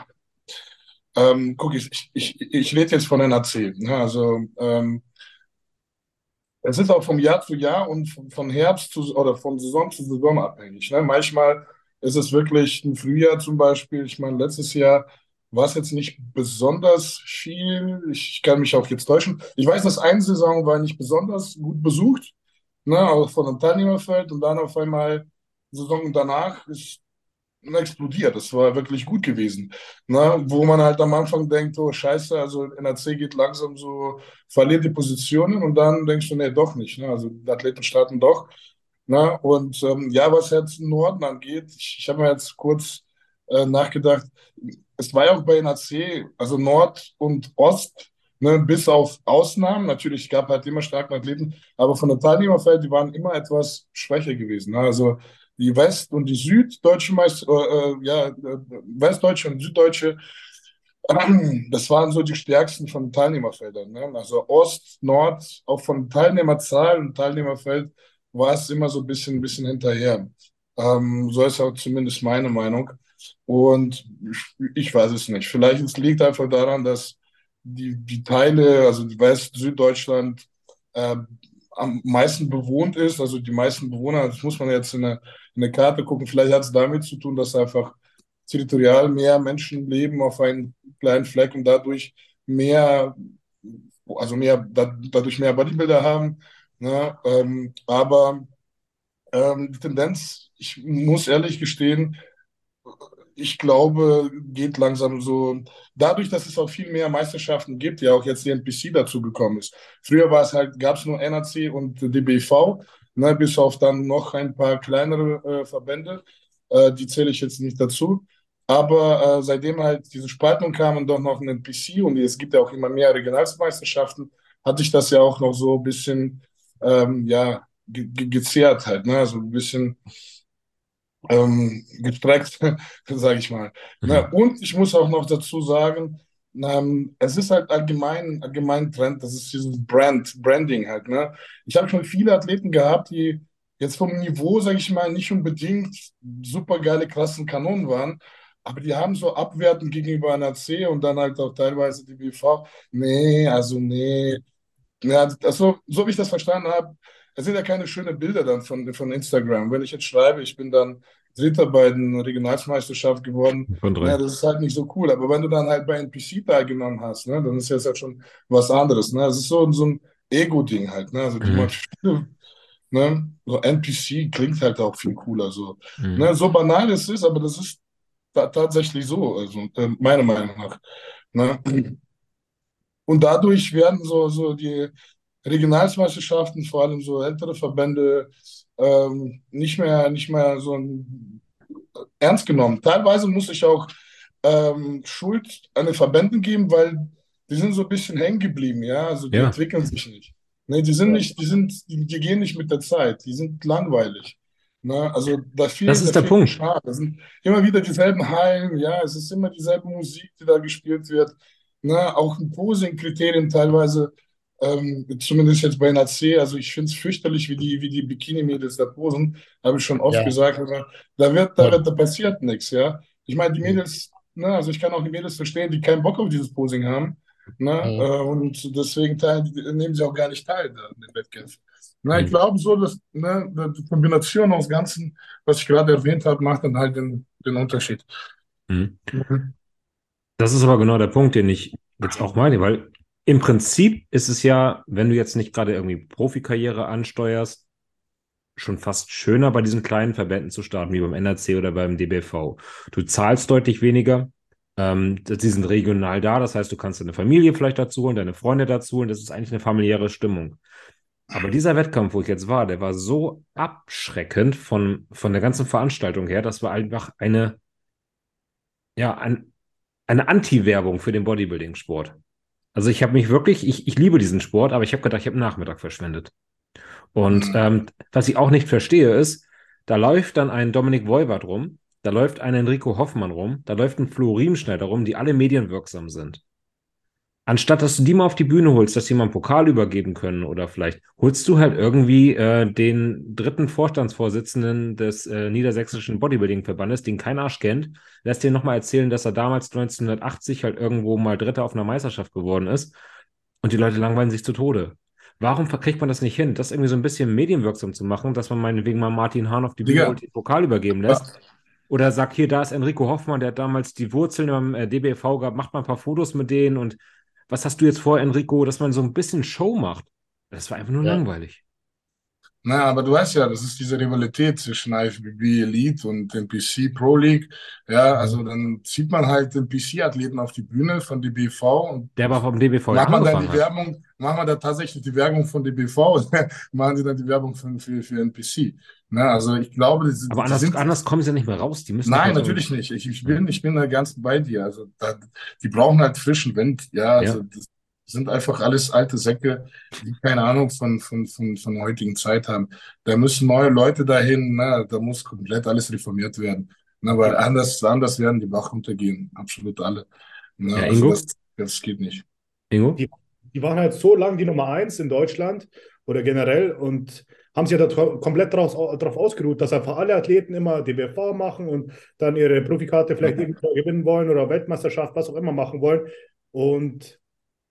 ähm, guck, ich, ich, ich rede jetzt von NAC. Ne? Also ähm, es ist auch vom Jahr zu Jahr und von von Herbst zu, oder von Saison zu Saison abhängig. Ne? Manchmal ist es wirklich ein Frühjahr zum Beispiel. Ich meine, letztes Jahr war es jetzt nicht besonders viel. Ich kann mich auch jetzt täuschen. Ich weiß, dass eine Saison war nicht besonders gut besucht, ne? auch von dem Teilnehmerfeld und dann auf einmal Saison danach ist explodiert. Das war wirklich gut gewesen. Ne? Wo man halt am Anfang denkt, oh Scheiße, also NAC geht langsam so, verliert die Positionen und dann denkst du, nee, doch nicht. Ne? Also Athleten starten doch. Ne? Und ähm, ja, was jetzt Norden angeht, ich, ich habe mir jetzt kurz äh, nachgedacht, es war ja auch bei NAC, also Nord und Ost, ne, bis auf Ausnahmen, natürlich gab halt immer starke Athleten, aber von der Teilnehmerfeld, die waren immer etwas schwächer gewesen. Ne? Also die West- und die Süddeutsche Meister, äh, äh ja, äh, Westdeutsche und Süddeutsche, das waren so die stärksten von Teilnehmerfeldern. Ne? Also Ost, Nord, auch von Teilnehmerzahl und Teilnehmerfeld war es immer so ein bisschen, ein bisschen hinterher. Ähm, so ist auch zumindest meine Meinung. Und ich, ich weiß es nicht. Vielleicht es liegt einfach daran, dass die, die Teile, also West-, Süddeutschland, äh, am meisten bewohnt ist, also die meisten Bewohner, das muss man jetzt in der, in der Karte gucken, vielleicht hat es damit zu tun, dass einfach territorial mehr Menschen leben auf einem kleinen Fleck und dadurch mehr, also mehr, dadurch mehr Bodybuilder haben. Ne? Ähm, aber ähm, die Tendenz, ich muss ehrlich gestehen, ich glaube, geht langsam so, dadurch, dass es auch viel mehr Meisterschaften gibt, ja auch jetzt die NPC dazu gekommen ist. Früher war es halt, gab es nur NAC und DBV, ne, bis auf dann noch ein paar kleinere äh, Verbände, äh, die zähle ich jetzt nicht dazu. Aber äh, seitdem halt diese Spaltung kam und doch noch ein NPC und es gibt ja auch immer mehr Regionalmeisterschaften, hatte ich das ja auch noch so ein bisschen, ähm, ja, ge ge gezehrt halt, ne, also ein bisschen ähm, gestreckt, sage ich mal. Mhm. Na, und ich muss auch noch dazu sagen, ähm, es ist halt allgemein, allgemein Trend, das ist dieses Brand, Branding halt. Ne? Ich habe schon viele Athleten gehabt, die jetzt vom Niveau, sage ich mal, nicht unbedingt super geile Klassenkanonen waren, aber die haben so abwertend gegenüber NAC und dann halt auch teilweise die BV. Nee, also nee. Ja, also, so wie ich das verstanden habe, es sind ja keine schönen Bilder dann von, von Instagram. Wenn ich jetzt schreibe, ich bin dann Dritter bei den Regionalmeisterschaft geworden, Von drei. ja, das ist halt nicht so cool. Aber wenn du dann halt bei NPC teilgenommen hast, ne, dann ist das halt schon was anderes. Ne? Das ist so, so ein Ego-Ding halt. Ne? Also Mhm. man, ne? So NPC klingt halt auch viel cooler. So, Mhm. ne? so banal es ist, aber das ist ta tatsächlich so, also äh, meiner Meinung nach. Ne? Und dadurch werden so, so die Regionalmeisterschaften, vor allem so ältere Verbände, ähm, nicht mehr, nicht mehr so ein, ernst genommen. Teilweise muss ich auch ähm, Schuld an den Verbänden geben, weil die sind so ein bisschen hängen geblieben, ja, also die Ja. entwickeln sich nicht. Ne, die sind nicht, die sind, die, die gehen nicht mit der Zeit, die sind langweilig. Ne, also da fehlt, Das ist da der Punkt. Charme. Das sind immer wieder dieselben Hallen, ja, es ist immer dieselbe Musik, die da gespielt wird. Ne, auch ein Posing-Kriterien teilweise, ähm, zumindest jetzt bei NAC, also ich finde es fürchterlich, wie die, wie die Bikini-Mädels da posen, habe ich schon oft Ja. gesagt, aber da wird, da wird, da passiert nichts, ja. Ich meine, die Mädels, ne, also ich kann auch die Mädels verstehen, die keinen Bock auf dieses Posing haben, ne, Mhm. äh, und deswegen teil, nehmen sie auch gar nicht teil da an den Wettkämpfen. Na, ich Mhm. glaube so, dass ne, die Kombination aus Ganzen, was ich gerade erwähnt habe, macht dann halt den, den Unterschied. Mhm. Mhm. Das ist aber genau der Punkt, den ich jetzt auch meine, weil im Prinzip ist es ja, wenn du jetzt nicht gerade irgendwie Profikarriere ansteuerst, schon fast schöner bei diesen kleinen Verbänden zu starten, wie beim NRC oder beim DBV. Du zahlst deutlich weniger. Ähm, sie sind regional da, das heißt, du kannst deine Familie vielleicht dazu holen, deine Freunde dazu holen. Das ist eigentlich eine familiäre Stimmung. Aber dieser Wettkampf, wo ich jetzt war, der war so abschreckend von, von der ganzen Veranstaltung her, das war einfach eine, ja, ein, eine Anti-Werbung für den Bodybuilding-Sport. Also ich habe mich wirklich, ich, ich liebe diesen Sport, aber ich habe gedacht, ich habe Nachmittag verschwendet. Und Mhm. ähm, was ich auch nicht verstehe, ist, da läuft dann ein Dominik Voivod rum, da läuft ein Enrico Hoffmann rum, da läuft ein Flo Riemenschneider rum, die alle medienwirksam sind. Anstatt dass du die mal auf die Bühne holst, dass die mal einen Pokal übergeben können oder vielleicht holst du halt irgendwie äh, den dritten Vorstandsvorsitzenden des äh, Niedersächsischen Bodybuilding-Verbandes, den kein Arsch kennt, lässt dir nochmal erzählen, dass er damals 1980 halt irgendwo mal Dritter auf einer Meisterschaft geworden ist und die Leute langweilen sich zu Tode. Warum kriegt man das nicht hin, das irgendwie so ein bisschen medienwirksam zu machen, dass man meinetwegen mal Martin Hahn auf die Bühne Digga. holt, den Pokal übergeben lässt? Oder sagt, hier, da ist Enrico Hoffmann, der hat damals die Wurzeln im äh, DBV gehabt, macht mal ein paar Fotos mit denen und was hast du jetzt vor, Enrico, dass man so ein bisschen Show macht? Das war einfach nur Ja. langweilig. Na, aber du weißt ja, das ist diese Rivalität zwischen IFBB Elite und dem PC Pro League. Ja, also dann zieht man halt den PC-Athleten auf die Bühne von DBV und Der aber vom DBV macht man angefangen die hat. Werbung, macht man da tatsächlich die Werbung von DBV, machen sie dann die Werbung für, für, für NPC. Na, also ich glaube, die, Aber anders, sind, anders kommen sie ja nicht mehr raus. Die müssen Nein, so- natürlich nicht. Ich, ich bin, ich bin da ganz bei dir. Also da, die brauchen halt frischen Wind. Ja, also Ja. das sind einfach alles alte Säcke, die keine Ahnung von, von, von, von heutigen Zeit haben. Da müssen neue Leute dahin, na, da muss komplett alles reformiert werden. Na, weil anders, anders werden die Bach runtergehen. Absolut alle. Na, Ja, also Ingo? das, das geht nicht. Ingo? Die- Die waren halt so lange die Nummer eins in Deutschland oder generell und haben sich ja da komplett drauf, drauf ausgeruht, dass einfach alle Athleten immer DBV machen und dann ihre Profikarte vielleicht irgendwo gewinnen wollen oder Weltmeisterschaft, was auch immer machen wollen. Und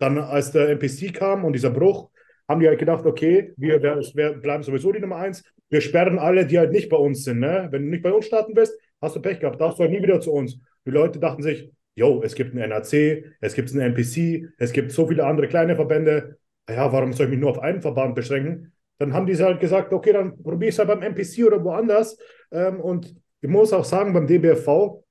dann, als der NPC kam und dieser Bruch, haben die halt gedacht, okay, wir, wir, bleiben sowieso die Nummer eins. Wir sperren alle, die halt nicht bei uns sind. Ne? Wenn du nicht bei uns starten willst, hast du Pech gehabt, darfst du halt nie wieder zu uns. Die Leute dachten sich, yo, es gibt einen NAC, es gibt einen NPC, es gibt so viele andere kleine Verbände. Ja, warum soll ich mich nur auf einen Verband beschränken? Dann haben die halt gesagt, okay, dann probiere ich es halt beim NPC oder woanders. Ähm, und ich muss auch sagen, beim DBFV,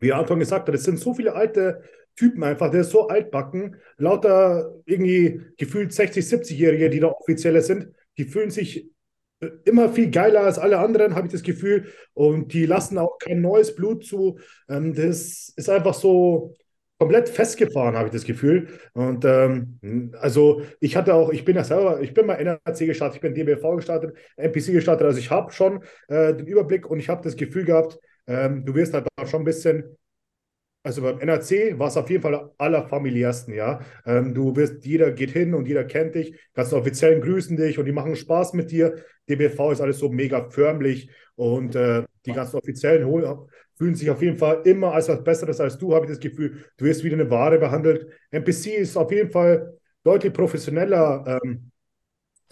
wie Anton gesagt hat, es sind so viele alte Typen einfach, der ist so altbacken, lauter irgendwie gefühlt 60, 70-Jährige, die da offizielle sind, die fühlen sich äh, immer viel geiler als alle anderen, habe ich das Gefühl. Und die lassen auch kein neues Blut zu. Ähm, das ist einfach so komplett festgefahren, habe ich das Gefühl. Und ähm, also ich hatte auch, ich bin ja selber, ich bin mal NRC gestartet, ich bin DBV gestartet, NPC gestartet, also ich habe schon äh, den Überblick und ich habe das Gefühl gehabt, ähm, du wirst halt auch schon ein bisschen Also beim NRC war es auf jeden Fall allerfamiliärsten, ja. Ähm, du wirst, jeder geht hin und jeder kennt dich, ganzen Offiziellen grüßen dich und die machen Spaß mit dir. DBV ist alles so mega förmlich und äh, die ganzen Offiziellen holen, fühlen sich auf jeden Fall immer als was Besseres als du, habe ich das Gefühl. Du wirst wieder eine Ware behandelt. NPC ist auf jeden Fall deutlich professioneller. Ähm,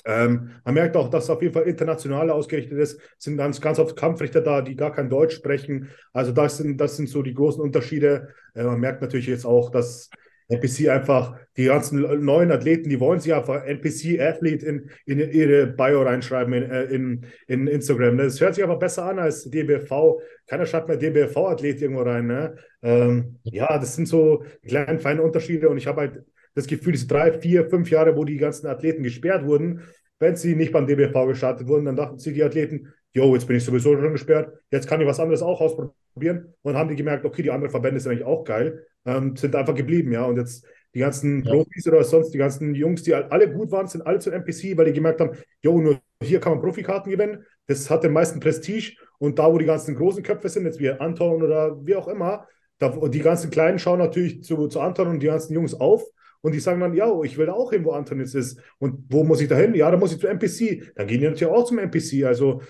ähm, man merkt auch, dass es auf jeden Fall international ausgerichtet ist. Es sind ganz, ganz oft Kampfrichter da, die gar kein Deutsch sprechen. Also das sind, das sind so die großen Unterschiede. Äh, man merkt natürlich jetzt auch, dass NPC einfach, die ganzen neuen Athleten, die wollen sich einfach NPC-Athlet in, in ihre Bio reinschreiben in, äh, in, in Instagram. Das hört sich aber besser an als DBV. Keiner schreibt mehr DBV-Athlet irgendwo rein. Ne? Ähm, ja, das sind so kleine, feine Unterschiede und ich habe halt das Gefühl, diese drei, vier, fünf Jahre, wo die ganzen Athleten gesperrt wurden, wenn sie nicht beim DBV gestartet wurden, dann dachten sie, die Athleten, jo, jetzt bin ich sowieso schon gesperrt, jetzt kann ich was anderes auch ausprobieren. Und haben die gemerkt, okay, die anderen Verbände sind eigentlich auch geil, ähm, sind einfach geblieben, ja. Und jetzt die ganzen ja. Profis oder sonst die ganzen Jungs, die alle gut waren, sind alle zu NPC, weil die gemerkt haben, jo, nur hier kann man Profikarten gewinnen. Das hat den meisten Prestige. Und da, wo die ganzen großen Köpfe sind, jetzt wie Anton oder wie auch immer, da, die ganzen Kleinen schauen natürlich zu, zu Anton und die ganzen Jungs auf und die sagen dann, ja, ich will da auch hin, wo Antonis ist. Und wo muss ich da hin? Ja, da muss ich zu NPC. Dann gehen die natürlich auch zum NPC. Also,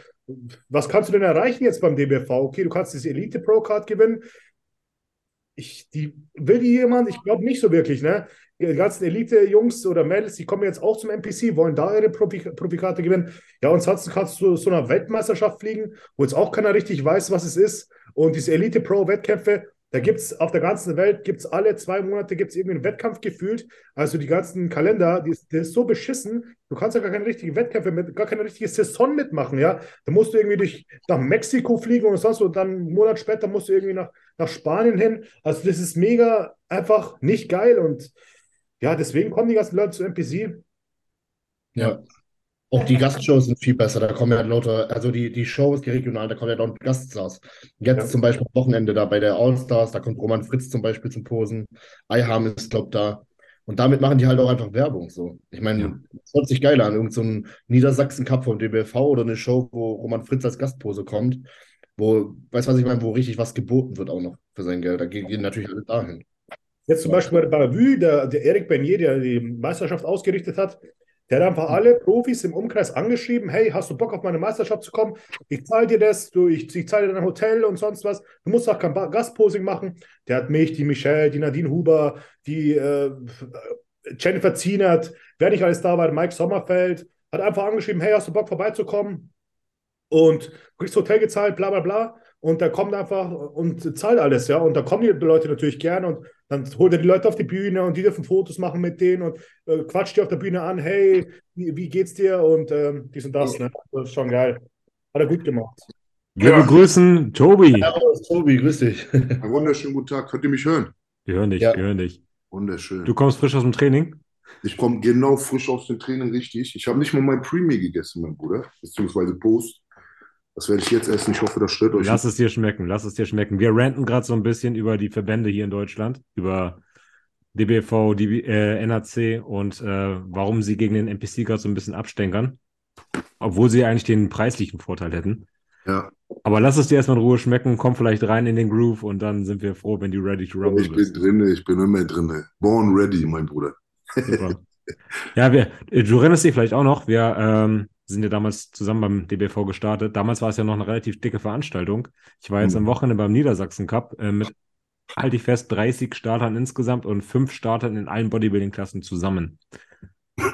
was kannst du denn erreichen jetzt beim DBV? Okay, du kannst diese Elite Pro Card gewinnen. Ich, die, will die jemand? Ich glaube nicht so wirklich, ne? Die ganzen Elite-Jungs oder Mädels, die kommen jetzt auch zum NPC, wollen da ihre Profikarte gewinnen. Ja, und ansonsten kannst du zu so einer Weltmeisterschaft fliegen, wo jetzt auch keiner richtig weiß, was es ist. Und diese Elite Pro-Wettkämpfe, da gibt es auf der ganzen Welt, gibt es alle zwei Monate gibt's irgendwie einen Wettkampf gefühlt. Also die ganzen Kalender, die ist, ist so beschissen, du kannst ja gar keine richtigen Wettkämpfe, mit, gar keine richtige Saison mitmachen, ja. Da musst du irgendwie durch, nach Mexiko fliegen und sonst und dann einen Monat später musst du irgendwie nach, nach Spanien hin. Also das ist mega einfach nicht geil und ja, deswegen kommen die ganzen Leute zu NPC. Ja. Auch die Gastshows sind viel besser. Da kommen ja lauter, also die, die Shows, die regionalen, da kommen ja dort Gaststars. Jetzt ja. zum Beispiel Wochenende da bei der All-Stars, da kommt Roman Fritz zum Beispiel zum Posen. Eiham ist, glaube da. Und damit machen die halt auch einfach Werbung. So. Ich meine, ja. das hört sich geil an. Irgend so ein Niedersachsen-Cup vom DBV oder eine Show, wo Roman Fritz als Gastpose kommt, wo, weißt du, was ich meine, wo richtig was geboten wird auch noch für sein Geld. Da gehen natürlich alle dahin. Jetzt zum Beispiel bei der Vue, der, der Eric Bernier, der die Meisterschaft ausgerichtet hat, der hat einfach alle Profis im Umkreis angeschrieben, hey, hast du Bock auf meine Meisterschaft zu kommen? Ich zahle dir das, du, ich, ich zahle dir dein Hotel und sonst was. Du musst auch kein Gastposing machen. Der hat mich, die Michelle, die Nadine Huber, die äh, Jennifer Zienert, wer nicht alles da war, Mike Sommerfeld, hat einfach angeschrieben, hey, hast du Bock vorbeizukommen? Und kriegst Hotel gezahlt, bla bla bla. Und der kommt einfach und zahlt alles, ja. Und da kommen die Leute natürlich gern und dann holt er die Leute auf die Bühne und die dürfen Fotos machen mit denen und äh, quatscht die auf der Bühne an, hey, wie, wie geht's dir? Und ähm, dies und das, ne? Das ist schon geil. Hat er gut gemacht. Wir ja. begrüßen Tobi. Ja, Tobi, grüß dich. Einen wunderschönen guten Tag. Könnt ihr mich hören? Wir hören dich, ja. wir hören dich. Wunderschön. Du kommst frisch aus dem Training? Ich komme genau frisch aus dem Training, richtig. Ich habe nicht mal mein Premium gegessen, mein Bruder, beziehungsweise Post. Das werde ich jetzt essen. Ich hoffe, das stört euch. Lass nicht. es dir schmecken, lass es dir schmecken. Wir ranten gerade so ein bisschen über die Verbände hier in Deutschland, über DBV, DB, äh, NAC und äh, warum sie gegen den NPC gerade so ein bisschen abstänkern. Obwohl sie eigentlich den preislichen Vorteil hätten. Ja. Aber lass es dir erstmal in Ruhe schmecken, komm vielleicht rein in den Groove und dann sind wir froh, wenn du ready to rumble Ich bin drin, ich bin immer drin. Born ready, mein Bruder. Super. ja, wir, du erinnerst dich vielleicht auch noch, wir ähm, sind ja damals zusammen beim DBV gestartet. Damals war es ja noch eine relativ dicke Veranstaltung. Ich war jetzt mhm. am Wochenende beim Niedersachsen Cup äh, mit, halte ich fest, 30 Startern insgesamt und fünf Startern in allen Bodybuilding-Klassen zusammen.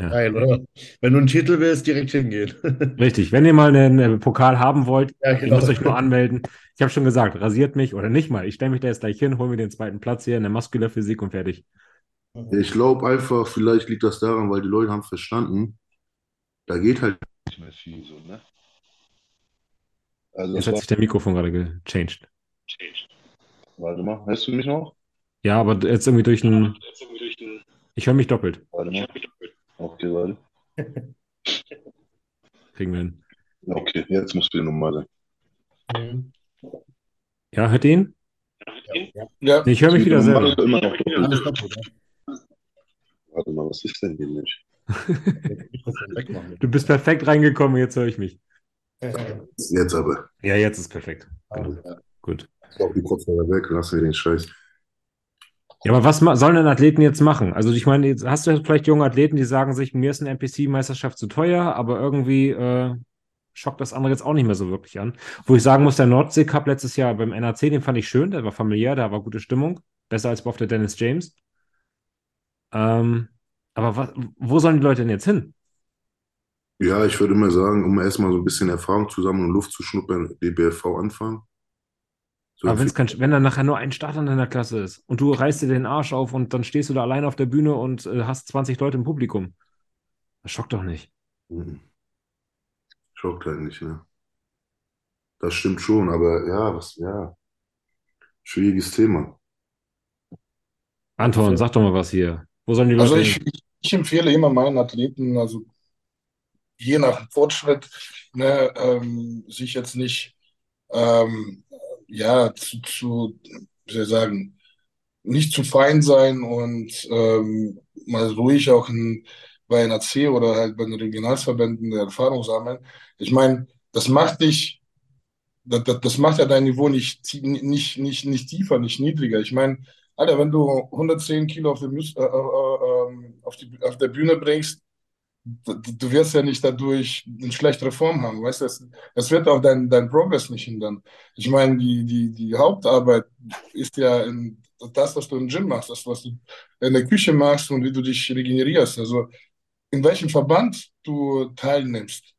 Ja. Geil, oder? Wenn du einen Titel willst, direkt hingehen. Richtig. Wenn ihr mal einen, einen Pokal haben wollt, ja, genau. ihr müsst euch nur anmelden. Ich habe schon gesagt, rasiert mich oder nicht mal. Ich stelle mich da jetzt gleich hin, hole mir den zweiten Platz hier in der Muscular Physik und fertig. Ich glaube einfach, vielleicht liegt das daran, weil die Leute haben verstanden, da geht halt nicht mehr viel so, ne? Also Jetzt hat sich der Mikrofon gerade gechanged. Warte mal, hörst du mich noch? Ja, aber jetzt irgendwie durch ein. Ich höre mich doppelt. Warte mal. Okay, warte. Kriegen wir hin. Okay, jetzt muss wieder normal sein. Ja, hört ihn? Ja. ja. Ich höre mich wieder selber. Immer noch doppelt. Warte mal, was ist denn hier nicht? Du bist perfekt reingekommen, jetzt höre ich mich. Jetzt aber. Ja, jetzt ist perfekt. Ja. Gut. Auch die Kopfhörer weg, lassen wir den Scheiß. Ja, aber was sollen denn Athleten jetzt machen? Also ich meine, jetzt hast du vielleicht junge Athleten, die sagen sich, mir ist eine NPC-Meisterschaft zu teuer, aber irgendwie äh, schockt das andere jetzt auch nicht mehr so wirklich an. Wo ich sagen muss, der Nordsee Cup letztes Jahr beim NAC, den fand ich schön, der war familiär, da war gute Stimmung, besser als auf der Dennis James. Ähm, aber was, wo sollen die Leute denn jetzt hin? Ja, ich würde mal sagen, um erstmal so ein bisschen Erfahrung zu sammeln und Luft zu schnuppern, DBFV anfangen. So Aber wenn's kein, wenn dann nachher nur ein Starter in deiner Klasse ist und du reißt dir den Arsch auf und dann stehst du da allein auf der Bühne und äh, hast 20 Leute im Publikum. Das schockt doch nicht. Mhm. Schockt halt nicht, ne? Das stimmt schon, aber ja, was, ja. Schwieriges Thema. Anton, sag doch mal was hier. Wo sollen die Also Leute ich, hin? ich, ich empfehle immer meinen Athleten, also je nach Fortschritt, ne, ähm, sich jetzt nicht ähm, ja zu, zu, wie soll ich sagen, nicht zu fein sein und ähm, mal ruhig auch in, bei NAC oder halt bei den Regionalverbänden der Erfahrung sammeln. Ich meine, das macht dich, das, das, das macht ja dein Niveau nicht, nicht, nicht, nicht tiefer, nicht niedriger. Ich meine, Alter, wenn du 110 Kilo auf, der Mus- äh, äh, äh, ähm, auf, die, auf der Bühne bringst, du, du wirst ja nicht dadurch eine schlechtere Form haben, weißt du? Das, das wird auch dein, dein Progress nicht hindern. Ich meine, die, die, die Hauptarbeit ist ja in, das, was du im Gym machst, das, was du in der Küche machst und wie du dich regenerierst. Also in welchem Verband du teilnimmst,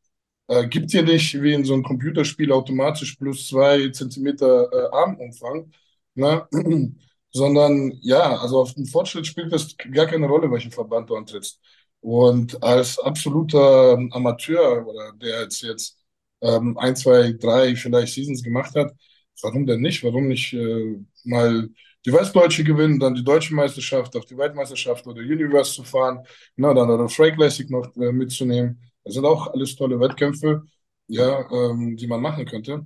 äh, gibt dir nicht wie in so einem Computerspiel automatisch plus zwei Zentimeter äh, Armumfang, ne? Sondern ja, also auf dem Fortschritt spielt das gar keine Rolle, welchen Verband du antrittst. Und als absoluter Amateur oder der jetzt, jetzt ähm, ein, zwei, drei vielleicht Seasons gemacht hat, warum denn nicht? Warum nicht äh, mal die Westdeutsche gewinnen, dann die Deutsche Meisterschaft, auf die Weltmeisterschaft oder Universe zu fahren, na, dann oder Fray Classic noch äh, mitzunehmen. Das sind auch alles tolle Wettkämpfe, ja, ähm, die man machen könnte.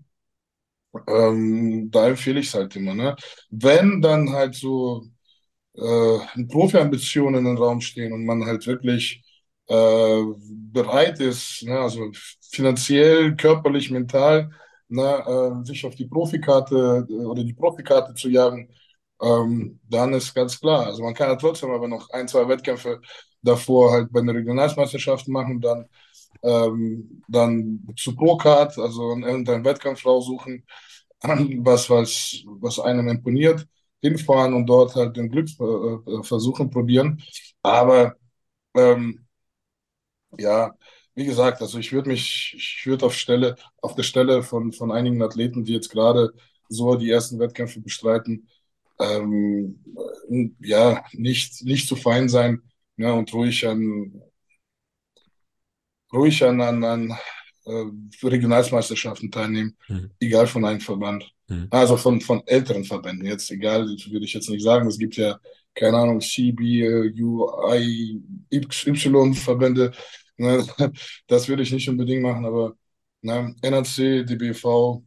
Ähm, da empfehle ich es halt immer, ne? Wenn dann halt so äh, Profi-Ambitionen im Raum stehen und man halt wirklich äh, bereit ist, ne, also finanziell, körperlich, mental, ne, äh, sich auf die Profikarte äh, oder die Profikarte zu jagen, ähm, dann ist ganz klar. Also man kann ja trotzdem aber noch ein, zwei Wettkämpfe davor halt bei den Regionalmeisterschaften machen, dann ähm, dann zu Procard, also irgendeinen Wettkampf raussuchen, was, was, was einem imponiert, hinfahren und dort halt den Glück äh, versuchen, probieren. Aber ähm, ja, wie gesagt, also ich würde mich, ich würde auf Stelle, auf der Stelle von, von einigen Athleten, die jetzt gerade so die ersten Wettkämpfe bestreiten, ähm, ja, nicht, nicht zu fein sein, ja, und ruhig an, ruhig an, an, an äh, Regionalmeisterschaften teilnehmen, Mhm. egal von einem Verband. Mhm. Also von, von älteren Verbänden. Jetzt egal, würde ich jetzt nicht sagen. Es gibt ja, keine Ahnung, CB, äh, UI, Y-Verbände. Ne? Das würde ich nicht unbedingt machen, aber ne? NRC, DBV.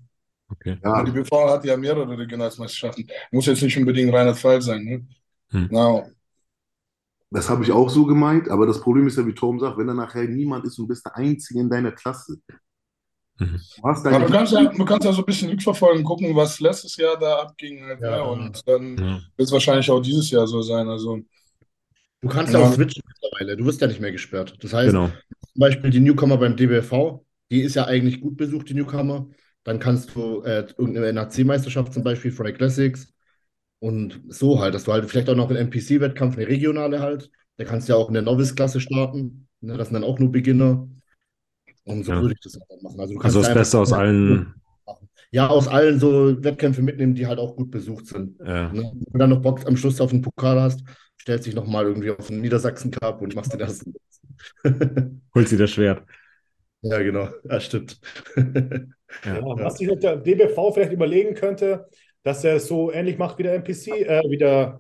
Okay. Ja, Die DBV hat ja mehrere Regionalmeisterschaften. Muss jetzt nicht unbedingt reiner Fall sein. Ne? Hm. Na, das habe ich auch so gemeint, aber das Problem ist ja, wie Tom sagt, wenn da nachher niemand ist und du bist der Einzige in deiner Klasse. Mhm. Du hast aber deine du kannst ja, du kannst ja so ein bisschen rückverfolgen, gucken, was letztes Jahr da abging. Halt, Ja. ne? Und dann Ja. wird es wahrscheinlich auch dieses Jahr so sein. Also, Du kannst Ja. ja auch switchen mittlerweile. Du wirst ja nicht mehr gesperrt. Das heißt, Genau. zum Beispiel die Newcomer beim DBFV, die ist ja eigentlich gut besucht, die Newcomer. Dann kannst du äh, irgendeine NAC-Meisterschaft zum Beispiel, Fry Classics und so halt, dass du halt vielleicht auch noch einen NPC-Wettkampf, eine regionale halt. Da kannst du ja auch in der Novice-Klasse starten. Ne? Das sind dann auch nur Beginner. Und so Ja. würde ich das einfach machen. Also, du kannst Also das Beste aus allen. Ja, aus allen so Wettkämpfen mitnehmen, die halt auch gut besucht sind. Äh, Ne? Wenn du dann noch Bock am Schluss auf einen Pokal hast, stellst dich nochmal irgendwie auf den Niedersachsen Cup und machst den ersten. holt sie das Schwert. Ja, genau. Ja, stimmt. Ja. Ja, was sich der DBV vielleicht überlegen könnte, dass er es so ähnlich macht wie der NPC, äh, wie der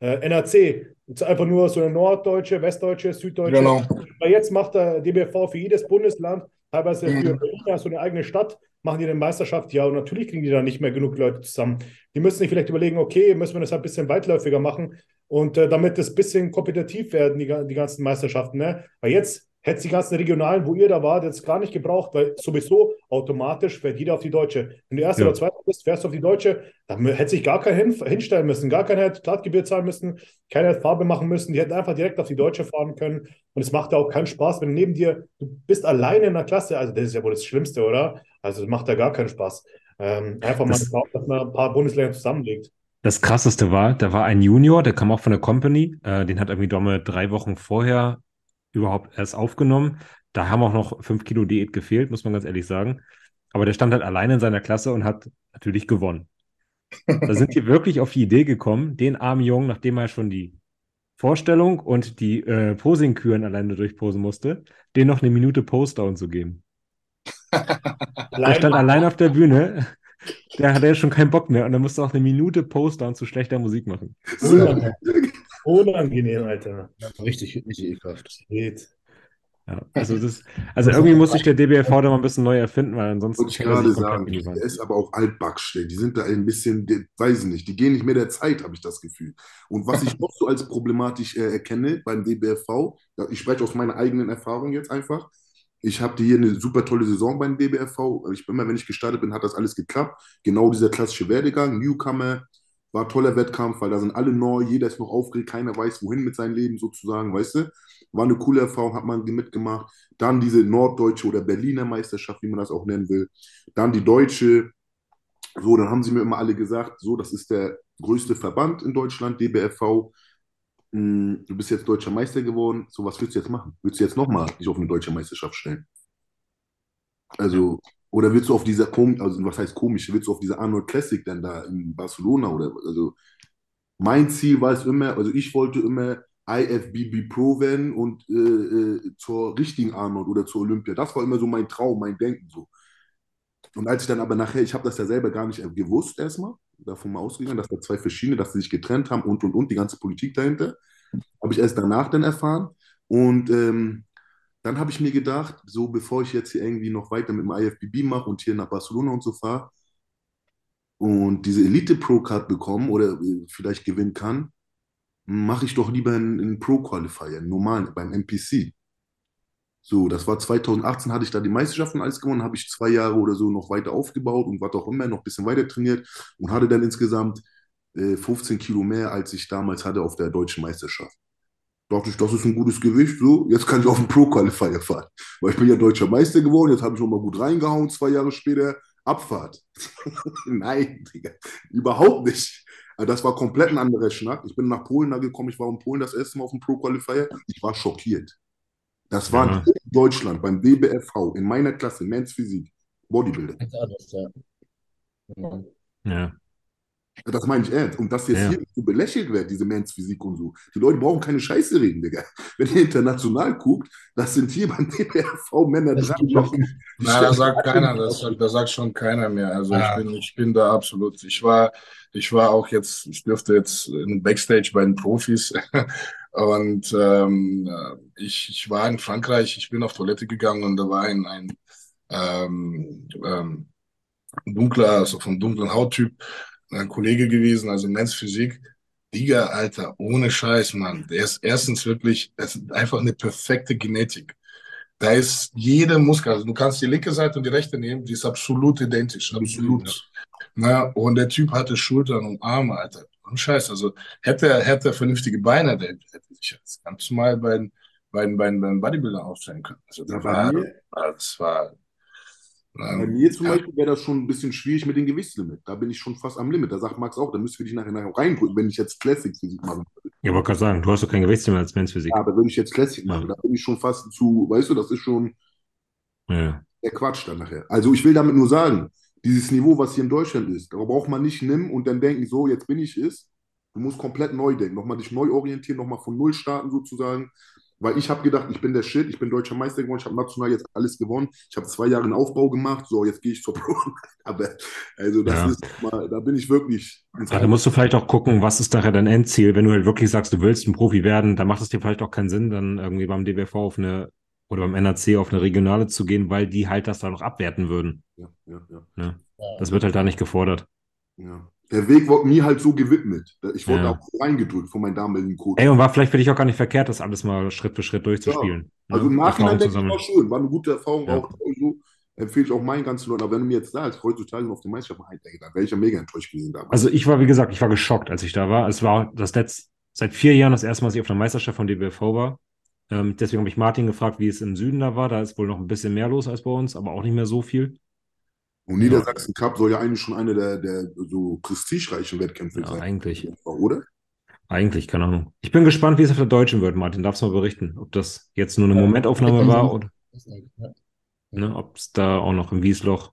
äh, NRC. Und einfach nur so eine norddeutsche, westdeutsche, süddeutsche. genau. Weil jetzt macht der DBV für jedes Bundesland, teilweise für Mhm. Berlin, ja, so eine eigene Stadt, machen die eine Meisterschaft. Ja, und natürlich kriegen die da nicht mehr genug Leute zusammen. Die müssen sich vielleicht überlegen, okay, müssen wir das ein bisschen weitläufiger machen und äh, damit das ein bisschen kompetitiv werden, die, die ganzen Meisterschaften. Ne? Weil jetzt hätte es die ganzen Regionalen, wo ihr da wart, jetzt gar nicht gebraucht, weil sowieso automatisch fährt jeder auf die Deutsche. Wenn du Erster Ja. oder Zweiter bist, fährst du auf die Deutsche, dann hätte sich gar keiner hin, hinstellen müssen, gar keiner hätte Startgebühr zahlen müssen, keiner hätte Farbe machen müssen, die hätten einfach direkt auf die Deutsche fahren können. Und es macht ja auch keinen Spaß, wenn neben dir, du bist alleine in der Klasse, also das ist ja wohl das Schlimmste, oder? Also das macht ja gar keinen Spaß. Ähm, einfach mal, Das- dass man ein paar Bundesländer zusammenlegt. Das krasseste war, da war ein Junior, der kam auch von der Company, äh, den hat irgendwie Domme drei Wochen vorher überhaupt erst aufgenommen. Da haben auch noch fünf Kilo Diät gefehlt, muss man ganz ehrlich sagen. Aber der stand halt alleine in seiner Klasse und hat natürlich gewonnen. Da sind die wirklich auf die Idee gekommen, den armen Jungen, nachdem er schon die Vorstellung und die äh, Posingküren alleine durchposen musste, den noch eine Minute Postdown zu geben. Der stand allein auf der Bühne. Der hatte ja schon keinen Bock mehr und er musste auch eine Minute Postdown zu schlechter Musik machen. Unangenehm, Alter. Richtig, richtig ekelhaft. Geht. Ja, also das, also irgendwie muss sich der DBFV da mal ein bisschen neu erfinden, weil ansonsten Wollte ich kann er gerade sagen, der ist aber auch altbackstell. Die sind da ein bisschen, die, weiß ich nicht, die gehen nicht mehr der Zeit, habe ich das Gefühl. Und was ich noch so als problematisch äh, erkenne beim DBFV, ja, ich spreche aus meiner eigenen Erfahrung jetzt einfach. Ich habe hier eine super tolle Saison beim DBFV. Ich bin immer, wenn ich gestartet bin, hat das alles geklappt. Genau dieser klassische Werdegang, Newcomer, war ein toller Wettkampf, weil da sind alle neu, jeder ist noch aufgeregt, keiner weiß, wohin mit seinem Leben sozusagen, weißt du? War eine coole Erfahrung, hat man mitgemacht. Dann diese norddeutsche oder Berliner Meisterschaft, wie man das auch nennen will. Dann die deutsche. So, dann haben sie mir immer alle gesagt, so, das ist der größte Verband in Deutschland, DBFV. Hm, Du bist jetzt deutscher Meister geworden. So, was willst du jetzt machen? Willst du jetzt nochmal dich auf eine deutsche Meisterschaft stellen? Also, oder willst du auf dieser kom also was heißt komisch, willst du auf dieser Arnold Classic denn da in Barcelona oder also mein Ziel war es immer, also ich wollte immer IFBB Pro werden und äh, äh, zur richtigen Arnold oder zur Olympia. Das war immer so mein Traum, mein Denken so. Und als ich dann aber nachher, ich habe das ja selber gar nicht gewusst erstmal, davon mal ausgegangen, dass da zwei verschiedene, dass sie sich getrennt haben und und und die ganze Politik dahinter, habe ich erst danach dann erfahren. Und ähm, dann habe ich mir gedacht, so bevor ich jetzt hier irgendwie noch weiter mit dem IFBB mache und hier nach Barcelona und so fahre und diese Elite Pro Card bekomme oder äh, vielleicht gewinnen kann, mache ich doch lieber einen, einen Pro Qualifier, einen normalen, beim NPC. So, das war 2018, hatte ich da die Meisterschaften alles gewonnen, habe ich zwei Jahre oder so noch weiter aufgebaut und was auch immer, noch ein bisschen weiter trainiert und hatte dann insgesamt äh, 15 Kilo mehr, als ich damals hatte auf der deutschen Meisterschaft. Dachte ich, das ist ein gutes Gewicht, so, jetzt kann ich auf den Pro-Qualifier fahren. Weil ich bin ja deutscher Meister geworden, jetzt habe ich noch mal gut reingehauen, zwei Jahre später, Abfahrt. Nein, Digga, überhaupt nicht. Also das war komplett ein anderer Schnack. Ich bin nach Polen da gekommen, ich war in Polen das erste Mal auf dem Pro-Qualifier. Ich war schockiert. Das war Ja. in Deutschland beim DBFV in meiner Klasse, Men's Physik, Bodybuilder. Ja. Ja. Das meine ich ernst. Und dass jetzt Ja. hier so belächelt wird, diese Men's Physik und so. Die Leute brauchen keine Scheiße reden, Digga. Wenn ihr international guckt, das sind hier beim DBFV Männer Das dran. Nein, da sagt keiner, das, sagt- da sagt schon keiner mehr. Also Ja. ich bin, ich bin da absolut. Ich war, ich war auch jetzt, ich dürfte jetzt in Backstage bei den Profis und ähm, ich, ich war in Frankreich, ich bin auf Toilette gegangen und da war ein, ein ähm, ähm, dunkler, also vom dunklen Hauttyp, ein Kollege gewesen, also Men's Physik. Digga, Alter, ohne Scheiß, Mann. Der ist erstens wirklich, es ist einfach eine perfekte Genetik. Da ist jede Muskel, also du kannst die linke Seite und die rechte nehmen, die ist absolut identisch, absolut. Na, und der Typ hatte Schultern und Arme, Alter. Und Scheiß, also hätte er, hätte er vernünftige Beine, der hätte sich das ganz normal bei den, bei bei den, bei den Bodybuildern aufstellen können. Also das bei war, das war, Bei ähm, mir zum ja. Beispiel wäre das schon ein bisschen schwierig mit dem Gewichtslimit. Da bin ich schon fast am Limit. Da sagt Max auch, da müsst ihr dich nachher, nachher reindrücken, wenn ich jetzt Classic Physik machen würde. Ich wollte gerade sagen, du hast doch kein Gewichtsthema als Men's Physik. Ja, aber wenn ich jetzt Classic Ja. mache, da bin ich schon fast zu, weißt du, das ist schon Ja. der Quatsch dann nachher. Also ich will damit nur sagen, dieses Niveau, was hier in Deutschland ist, da braucht man nicht nehmen und dann denken, so, jetzt bin ich es. Du musst komplett neu denken, nochmal dich neu orientieren, nochmal von Null starten sozusagen. Weil ich habe gedacht, ich bin der Shit, ich bin deutscher Meister geworden, ich habe national jetzt alles gewonnen. Ich habe zwei Jahre einen Aufbau gemacht, so, jetzt gehe ich zur Pro. Aber also das Ja. ist mal, da bin ich wirklich Ja, da musst du vielleicht auch gucken, was ist nachher dein Endziel. Wenn du halt wirklich sagst, du willst ein Profi werden, dann macht es dir vielleicht auch keinen Sinn, dann irgendwie beim DBV auf eine oder beim NAC auf eine Regionale zu gehen, weil die halt das da noch abwerten würden. Ja, ja, ja, Ne? Das wird halt da nicht gefordert. ja. Der Weg wurde mir halt so gewidmet. Ich wurde Ja. auch reingedrückt von meinem damaligen Coach. Ey, und war vielleicht für dich auch gar nicht verkehrt, das alles mal Schritt für Schritt durchzuspielen. Also im ne? Nachhinein Erfahrung zu denke ich, war schön, war eine gute Erfahrung, Ja. auch so, empfehle ich auch meinen ganzen Leuten. Aber wenn du mir jetzt sagst, heutzutage auf die Meisterschaft ey, dann wäre ich ja mega enttäuscht gewesen damals. Also ich war, wie gesagt, ich war geschockt, als ich da war. Es war das letzte, seit vier Jahren das erste Mal, dass ich auf der Meisterschaft von DBFV war. Ähm, deswegen habe ich Martin gefragt, wie es im Süden da war. Da ist wohl noch ein bisschen mehr los als bei uns, aber auch nicht mehr so viel. Und Niedersachsen Cup soll ja eigentlich schon eine der, der so prestigereichen Wettkämpfe Ja, sein. eigentlich. Oder? Eigentlich, keine Ahnung. Ich bin gespannt, wie es auf der Deutschen wird, Martin. Darfst du mal berichten, ob das jetzt nur eine Momentaufnahme war oder Ja. ne, ob es da auch noch im Wiesloch.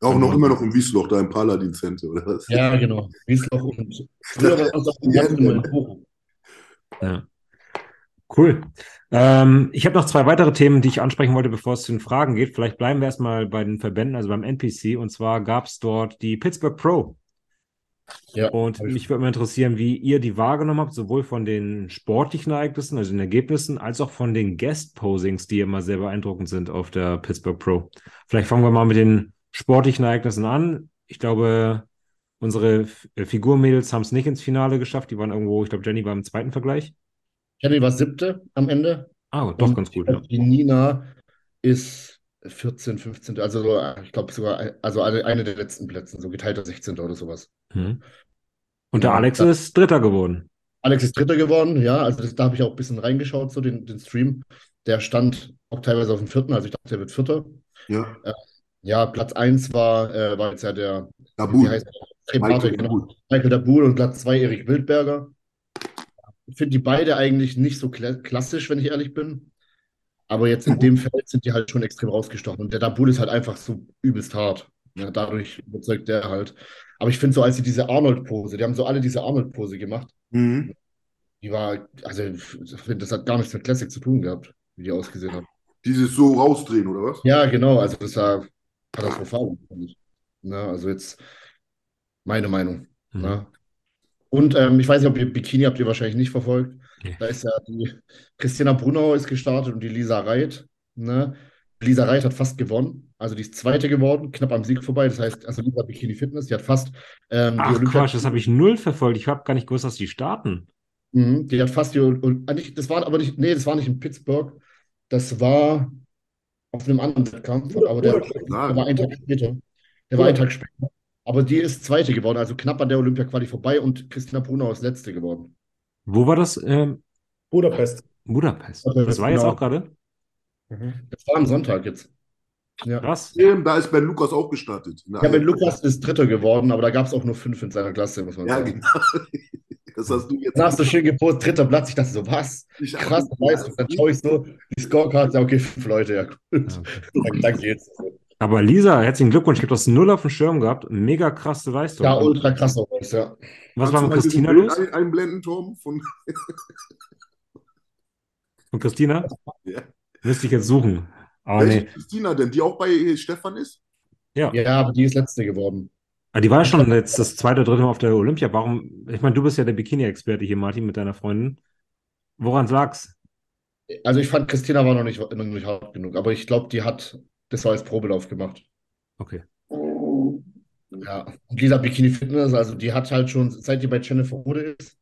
Auch noch immer noch im Wiesloch, da im Paladin Center, oder was? Ja, genau. Wiesloch und früher war auch Ja, in Bochum. Ja. Cool. Ähm, ich habe noch zwei weitere Themen, die ich ansprechen wollte, bevor es zu den Fragen geht. Vielleicht bleiben wir erstmal bei den Verbänden, also beim NPC. Und zwar gab es dort die Pittsburgh Pro. Ja, Und mich würde mal interessieren, wie ihr die wahrgenommen habt, sowohl von den sportlichen Ereignissen, also den Ergebnissen, als auch von den Guest-Posings, die immer sehr beeindruckend sind auf der Pittsburgh Pro. Vielleicht fangen wir mal mit den sportlichen Ereignissen an. Ich glaube, unsere Figurmädels haben es nicht ins Finale geschafft. Die waren irgendwo, ich glaube, Jenny war im zweiten Vergleich. Jenny war siebte am Ende. Ah, doch, Und ganz gut. Ja. Die Nina ist 14, 15, also so, ich glaube sogar, also eine, eine der letzten Plätze, so geteilter 16. oder sowas. Mhm. Und der Ja, Alex da- ist Dritter geworden. Alex ist Dritter geworden, ja, also das, da habe ich auch ein bisschen reingeschaut, so den, den Stream. Der stand auch teilweise auf dem vierten, also ich dachte, der wird Vierter. Ja, Ja, Platz 1 war, äh, war jetzt ja der, wie Dabul. heißt der? Michael genau. Dabul. Michael Dabul und Platz 2 Erik Wildberger. Ich finde die beide eigentlich nicht so kla klassisch, wenn ich ehrlich bin. Aber jetzt in dem Feld sind die halt schon extrem rausgestochen. Und der Dabul ist halt einfach so übelst hart. Ja, dadurch überzeugt der halt. Aber ich finde so, als sie diese Arnold-Pose, die haben so alle diese Arnold-Pose gemacht, Mhm. die war, also ich finde, das hat gar nichts mit Classic zu tun gehabt, wie die ausgesehen haben. Dieses so rausdrehen, oder was? Ja, genau, also das war katastrophal, finde ich. Na, also jetzt meine Meinung. Mhm. Na. Und ähm, ich weiß nicht, ob ihr Bikini habt ihr wahrscheinlich nicht verfolgt. Nee. Da ist ja die Christina Brunauer ist gestartet und die Lisa Reit. Ne? Lisa Reit hat fast gewonnen. Also die ist Zweite geworden, knapp am Sieg vorbei. Das heißt, also Lisa Bikini Fitness, die hat fast ähm, die Ach Olympia- Quatsch, das habe ich null verfolgt. Ich habe gar nicht gewusst, dass die starten. Mhm, die hat fast die und eigentlich, das war aber nicht, nee, das war nicht in Pittsburgh. Das war auf einem anderen Wettkampf, aber der, der war einen Tag später. Der war einen Tag später. Aber die ist Zweite geworden, also knapp an der Olympia-Quali vorbei und Christina Brunauer ist Letzte geworden. Wo war das? Ähm, Budapest. Budapest. Okay, Das war jetzt genau. auch gerade? Das war am Sonntag jetzt. Ja. Krass. Da ist Ben Lukas auch gestartet. Ja, Ben Lukas ist Dritter geworden, aber da gab es auch nur fünf in seiner Klasse, muss man Ja, sagen. genau. Das hast du jetzt. Dann hast du schön gepostet, dritter Platz. Ich dachte so, was? Ich- Krass, Leistung. Dann schaue ich so, die Scorecard, ja, okay, fünf Leute, ja, gut. Ja, dann geht's. Aber Lisa, herzlichen Glückwunsch. Ich habe das null auf dem Schirm gehabt. Mega krasse Leistung. Ja, ultra krass auch was, ja. Was war du mit Christina los? Ein- Einblenden, Tom, von Und Christina? Ja. Müsste ich jetzt suchen. Aber Welche nee. Christina denn? Die auch bei äh, Stefan ist? Ja. Ja, aber die ist Letzte geworden. Aber die war ja schon jetzt das zweite, dritte Mal auf der Olympia. Warum? Ich meine, du bist ja der Bikini-Experte hier, Martin, mit deiner Freundin. Woran lag's? Also ich fand, Christina war noch nicht, noch nicht hart genug, aber ich glaube, die hat das so als Probelauf gemacht. Okay. Ja, und Lisa Bikini Fitness, also die hat halt schon, seit die bei Jennifer Rode ist,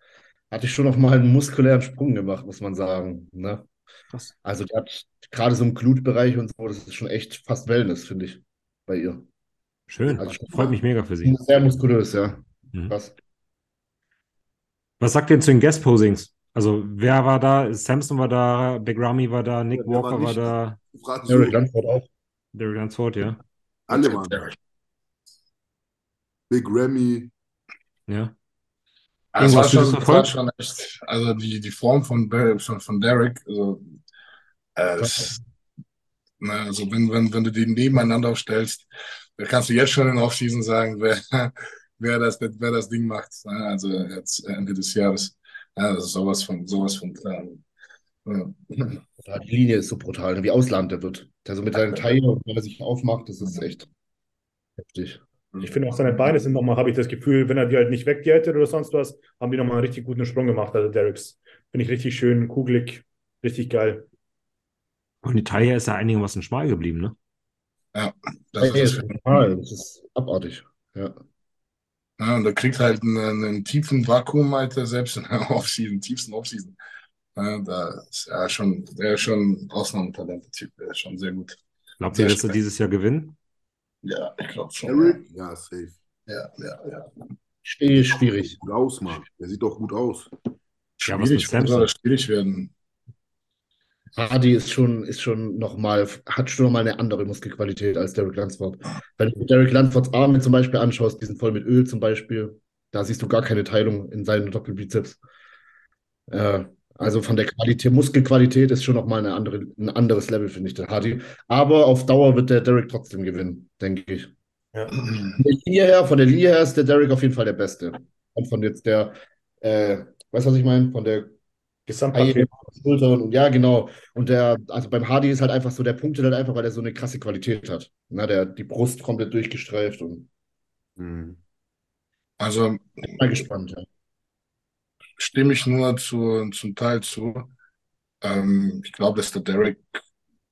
hatte ich schon noch mal einen muskulären Sprung gemacht, muss man sagen. Ne? Krass. Also die hat gerade so im Glutbereich und so, das ist schon echt fast Wellness, finde ich, bei ihr. Schön. Also schon- Freut mich mega für sie. Sehr muskulös, ja. Mhm. Krass. Was sagt ihr zu den Guest-Posings? Also, wer war da? Samson war da, Big Ramy war da, Nick Ja, war Walker war nicht- da. Eric Lansford auch. Derek Lansford, ja. Alle waren. Big Ramy. Ja. Es war schon, war schon echt, also die, die Form von, von, von Derek, also, äh, das, ne, also wenn, wenn, wenn du die nebeneinander stellst, dann kannst du jetzt schon in Offseason sagen, wer, wer, das, wer das Ding macht. Ne? Also jetzt Ende des Jahres. Ja, das ist sowas von, sowas von klar. Ja. Ja, die Linie ist so brutal, wie ausladend der wird. Der so mit seinen Teilen und wenn er sich aufmacht, das ist echt heftig. Ich finde auch seine Beine sind nochmal, habe ich das Gefühl, wenn er die halt nicht wegdiätet oder sonst was, haben die nochmal einen richtig guten Sprung gemacht. Also Derricks finde ich richtig schön, kugelig, richtig geil. Und die Taille ist ja einigermaßen schmal geblieben, ne? Das Ey, ist, brutal, das ist abartig. Ja. Ja, und er kriegt halt einen, einen tiefen Vakuum, Alter, selbst in der Offseason, tiefsten Offseason. Ja, da ist er schon, der ist schon Ausnahmetalent, der Typ, der ist schon sehr gut. Glaubt ihr, dass er dieses Jahr gewinnen? Ja, ich glaube schon. Eric? Ja, safe. Ja, ja, ja. Schwierig. Gut aus, Mann. Der sieht doch gut aus. Ja, Schwierig, das schwierig werden. Hardy ist schon, ist schon nochmal, hat schon nochmal eine andere Muskelqualität als Derek Lansford. Wenn du Derek Lansfords Arme zum Beispiel anschaust, die sind voll mit Öl zum Beispiel, da siehst du gar keine Teilung in seinen Doppelbizeps. Äh, also von der Qualität, Muskelqualität ist schon nochmal eine andere, ein anderes Level, finde ich, der Hardy. Aber auf Dauer wird der Derek trotzdem gewinnen, denke ich. Ja. Von der Linie her, von der Linie her ist der Derek auf jeden Fall der Beste. Und von jetzt der, äh, weißt du, was ich meine? Von der Gesamtpaket. Schultern und ja, genau. Und der, also beim Hardy ist halt einfach so, der punktet halt einfach, weil er so eine krasse Qualität hat. Na, der, die Brust komplett durchgestreift und. Also bin mal gespannt, ja. Stimme ich nur zu, zum Teil zu. Ähm, ich glaube, dass der Derek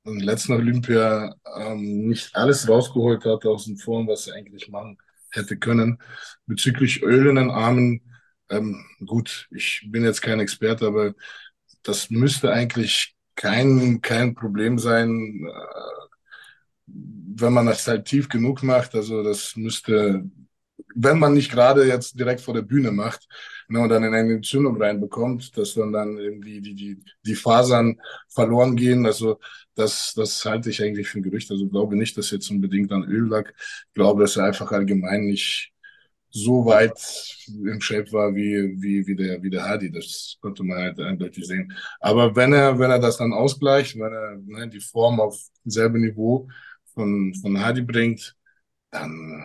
im letzten Olympia ähm, nicht alles rausgeholt hat aus den Form, was er eigentlich machen hätte können. Bezüglich Öl in den Armen, ähm, gut, ich bin jetzt kein Experte, aber das müsste eigentlich kein, kein Problem sein, äh, wenn man das halt tief genug macht. Also das müsste, wenn man nicht gerade jetzt direkt vor der Bühne macht, ne, und dann in eine Entzündung reinbekommt, dass dann dann irgendwie die, die, die Fasern verloren gehen. Also das, das halte ich eigentlich für ein Gerücht. Also glaube nicht, dass jetzt unbedingt an Öl lag. Ich glaube, dass er einfach allgemein nicht so weit im Shape war wie, wie, wie der, wie der Hardy. Das konnte man halt eindeutig sehen. Aber wenn er, wenn er das dann ausgleicht, wenn er ne, die Form auf selbe Niveau von, von Hardy bringt, dann,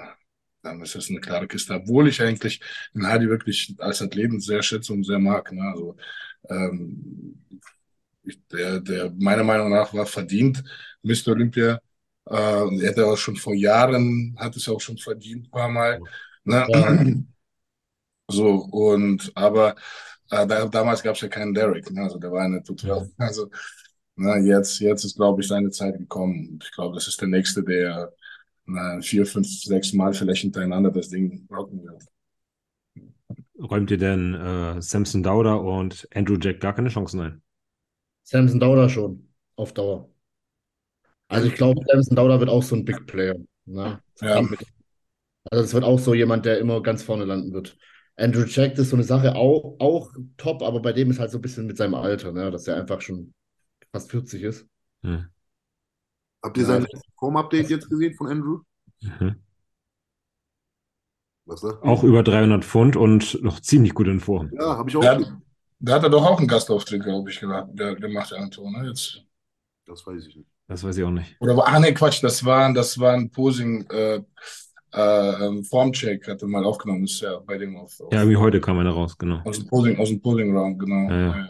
dann ist das eine klare Kiste. Obwohl ich eigentlich den Hardy wirklich als Athleten sehr schätze und sehr mag. Ne? Also, ähm, der, der meiner Meinung nach war verdient Mr. Olympia. Äh, und er hätte auch schon vor Jahren, hat es auch schon verdient, ein paar Mal. Ne? Ja. So, und aber äh, da, damals gab es ja keinen Derek, ne? Also der war eine total, also na, jetzt, jetzt ist, glaube ich, seine Zeit gekommen. Ich glaube, das ist der nächste, der na, vier, fünf, sechs Mal vielleicht hintereinander das Ding rocken wird. Räumt ihr denn äh, Samson Dauder und Andrew Jack gar keine Chancen ein? Samson Dauder schon, auf Dauer. Also ich glaube, Samson Dauder wird auch so ein Big Player. Ne? Ja. Also es wird auch so jemand, der immer ganz vorne landen wird. Andrew Jack ist so eine Sache auch, auch top, aber bei dem ist halt so ein bisschen mit seinem Alter, ne? dass er einfach schon fast 40 ist. Hm. Habt ihr Ja, sein Form-Update jetzt gesehen von Andrew? Mhm. Was ihr? Auch über 300 Pfund und noch ziemlich gut in Form. Ja, habe ich auch gesehen. der hat er doch auch einen Gastauftritt, glaube ich, gemacht, der, gemacht, der Anton, ne? Jetzt. Das weiß ich nicht. Das weiß ich auch nicht. Oder war, ah, nee, Quatsch, das war, das war ein Posing, äh, äh, ähm, Formcheck, hat er mal aufgenommen, ist ja bei dem auf, auf Ja, irgendwie heute kam einer raus, genau. aus dem Posing, aus dem Posing Round, genau. Ja, ja.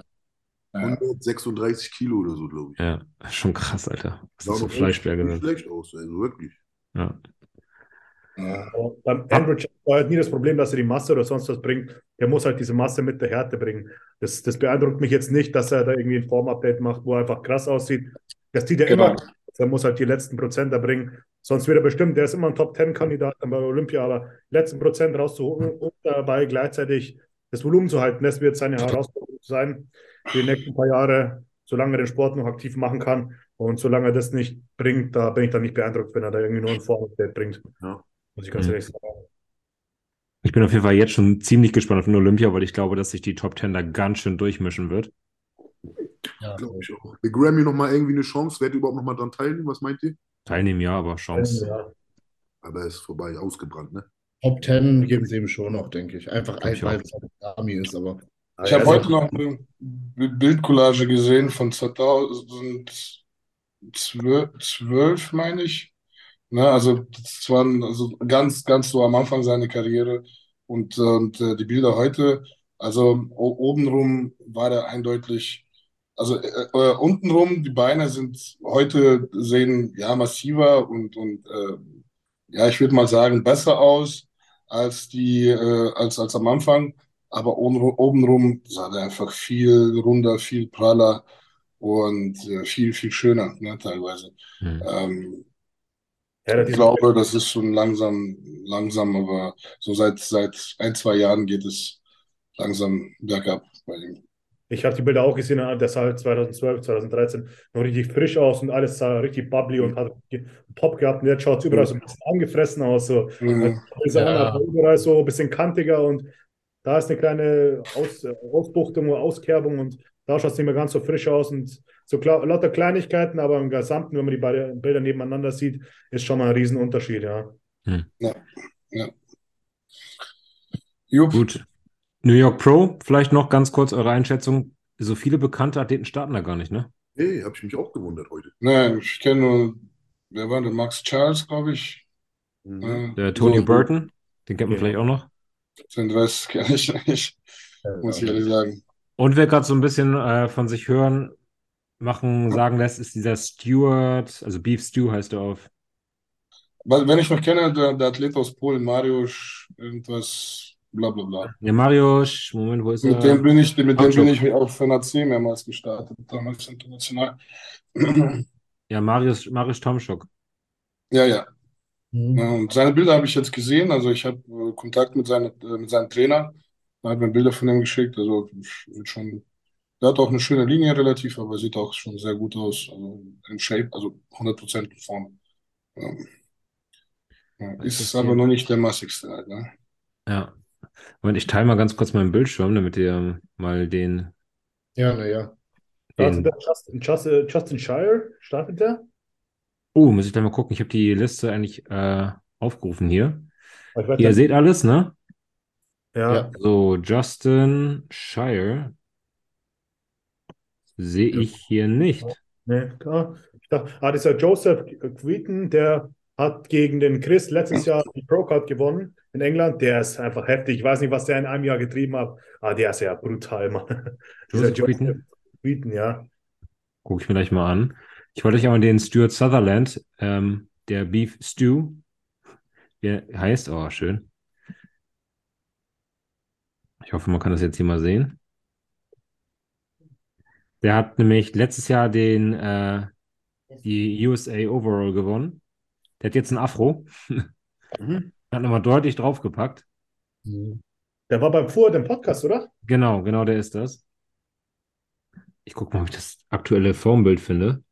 Ja, ja. 136 Kilo oder so, glaube ich. Ja, schon krass, Alter. Was so doch Fleischberge sind. schlecht aus, also wirklich. Ja. Ja. Beim Andrew Jack war halt nie das Problem, dass er die Masse oder sonst was bringt. Der muss halt diese Masse mit der Härte bringen. Das, das beeindruckt mich jetzt nicht, dass er da irgendwie ein Form-Update macht, wo er einfach krass aussieht. Das sieht er Genau. immer. Er muss halt die letzten Prozent da bringen. Sonst wird er bestimmt, der ist immer ein Top-10-Kandidat bei Olympia, aber letzten Prozent rauszuholen und dabei gleichzeitig das Volumen zu halten, das wird seine Herausforderung sein für die nächsten paar Jahre, solange er den Sport noch aktiv machen kann. Und solange er das nicht bringt, da bin ich dann nicht beeindruckt, wenn er da irgendwie nur ein Form-Update bringt. Ja. Muss ich ganz Mhm. ehrlich sagen. Ich bin auf jeden Fall jetzt schon ziemlich gespannt auf den Olympia, weil ich glaube, dass sich die Top 10 da ganz schön durchmischen wird. Ja. Glaube ich auch. Der Grammy nochmal irgendwie eine Chance? Wer hat überhaupt nochmal dran teilnehmen? Was meint ihr? Teilnehmen ja, aber Chance. Ja. Aber er ist vorbei, ausgebrannt, ne? Top 10 geben sie ihm schon noch, denke ich. Einfach Glaub ich weil es ein Army ist, aber Ich habe Also- heute noch eine Bildcollage gesehen von 2012, meine ich. Ne, also das waren also ganz, ganz so am Anfang seiner Karriere und, und äh, die Bilder heute, also obenrum war er eindeutig, also äh, äh, untenrum, die Beine sind heute sehen ja massiver und, und äh, ja, ich würde mal sagen, besser aus als die, äh, als, als am Anfang. Aber oben, obenrum sah der einfach viel runder, viel praller und äh, viel, viel schöner, ne, teilweise. Hm. Ähm, Ja, Ich glaube, das ist schon langsam, langsam, aber so seit, seit ein, zwei Jahren geht es langsam bergab bei ihm. Ich habe die Bilder auch gesehen, der sah halt 2012, 2013 noch richtig frisch aus und alles sah richtig bubbly und hat Pop gehabt. Und jetzt schaut es überall so ein bisschen angefressen aus. So. Mhm. Also, Ja. aber überall so ein bisschen kantiger und da ist eine kleine aus, Ausbuchtung oder Auskerbung und da schaut es nicht mehr ganz so frisch aus und so klar, lauter Kleinigkeiten, aber im Gesamten, wenn man die beiden Bilder nebeneinander sieht, ist schon mal ein Riesenunterschied, ja. Jupp. Gut. New York Pro, vielleicht noch ganz kurz eure Einschätzung. So viele bekannte Athleten starten da gar nicht, ne? Hey, habe ich mich auch gewundert heute. Nein, ich kenne nur, wer war der? Max Charles, glaube ich. Mhm. Äh, Der Tony so, Burton, den kennt man Ja. vielleicht auch noch. Den Rest kenne ich nicht, muss ich ehrlich sagen. Und wer gerade so ein bisschen äh, von sich hören, machen, sagen lässt, ist dieser Stewart, also Beef Stew heißt er auf. Weil, wenn ich noch kenne, der, der Athlet aus Polen, Mariusz, irgendwas, bla bla bla. Ja, Mariusz, Moment, wo ist Mit er? dem bin ich, mit dem bin ich auf NAC mehrmals gestartet, damals international. Ja, Marius, Marius Tomschok. Ja, ja. Mhm. Ja, Und seine Bilder habe ich jetzt gesehen. Also ich habe äh, Kontakt mit, seiner, äh, mit seinem Trainer. Er hat mir Bilder von ihm geschickt. Also wird schon, der hat auch eine schöne Linie relativ, aber sieht auch schon sehr gut aus. Also in Shape, also 100% in Form. Ja. Ja, ist das aber noch nicht der massigste halt, ne? Ja. Moment, ich teile mal ganz kurz meinen Bildschirm, damit ihr ähm, mal den, Ja, naja. Also den Justin, Justin, Justin Shire startet der? Oh, muss ich da mal gucken. Ich habe die Liste eigentlich äh, aufgerufen hier. Weiß Ihr seht alles, ne? ja. Ja. So, Justin Shire sehe ich hier nicht. Nee, klar. Ich dachte, ah, dieser Joseph Queaton, der hat gegen den Chris letztes Jahr die Pro-Card gewonnen in England. Der ist einfach heftig. Ich weiß nicht, was der in einem Jahr getrieben hat. Ah, der ist ja brutal, Mann. Dieser Joseph Queaton? Queaton, ja. Gucke ich mir gleich mal an. Ich wollte euch aber den Stuart Sutherland, ähm, der Beef Stew, der heißt, oh, schön. Ich hoffe, man kann das jetzt hier mal sehen. Der hat nämlich letztes Jahr den, äh, die USA Overall gewonnen. Der hat jetzt einen Afro. Mhm. Hat nochmal deutlich draufgepackt. Der war beim Vor dem Podcast, oder? Genau, genau, der ist das. Ich gucke mal, ob ich das aktuelle Formbild finde.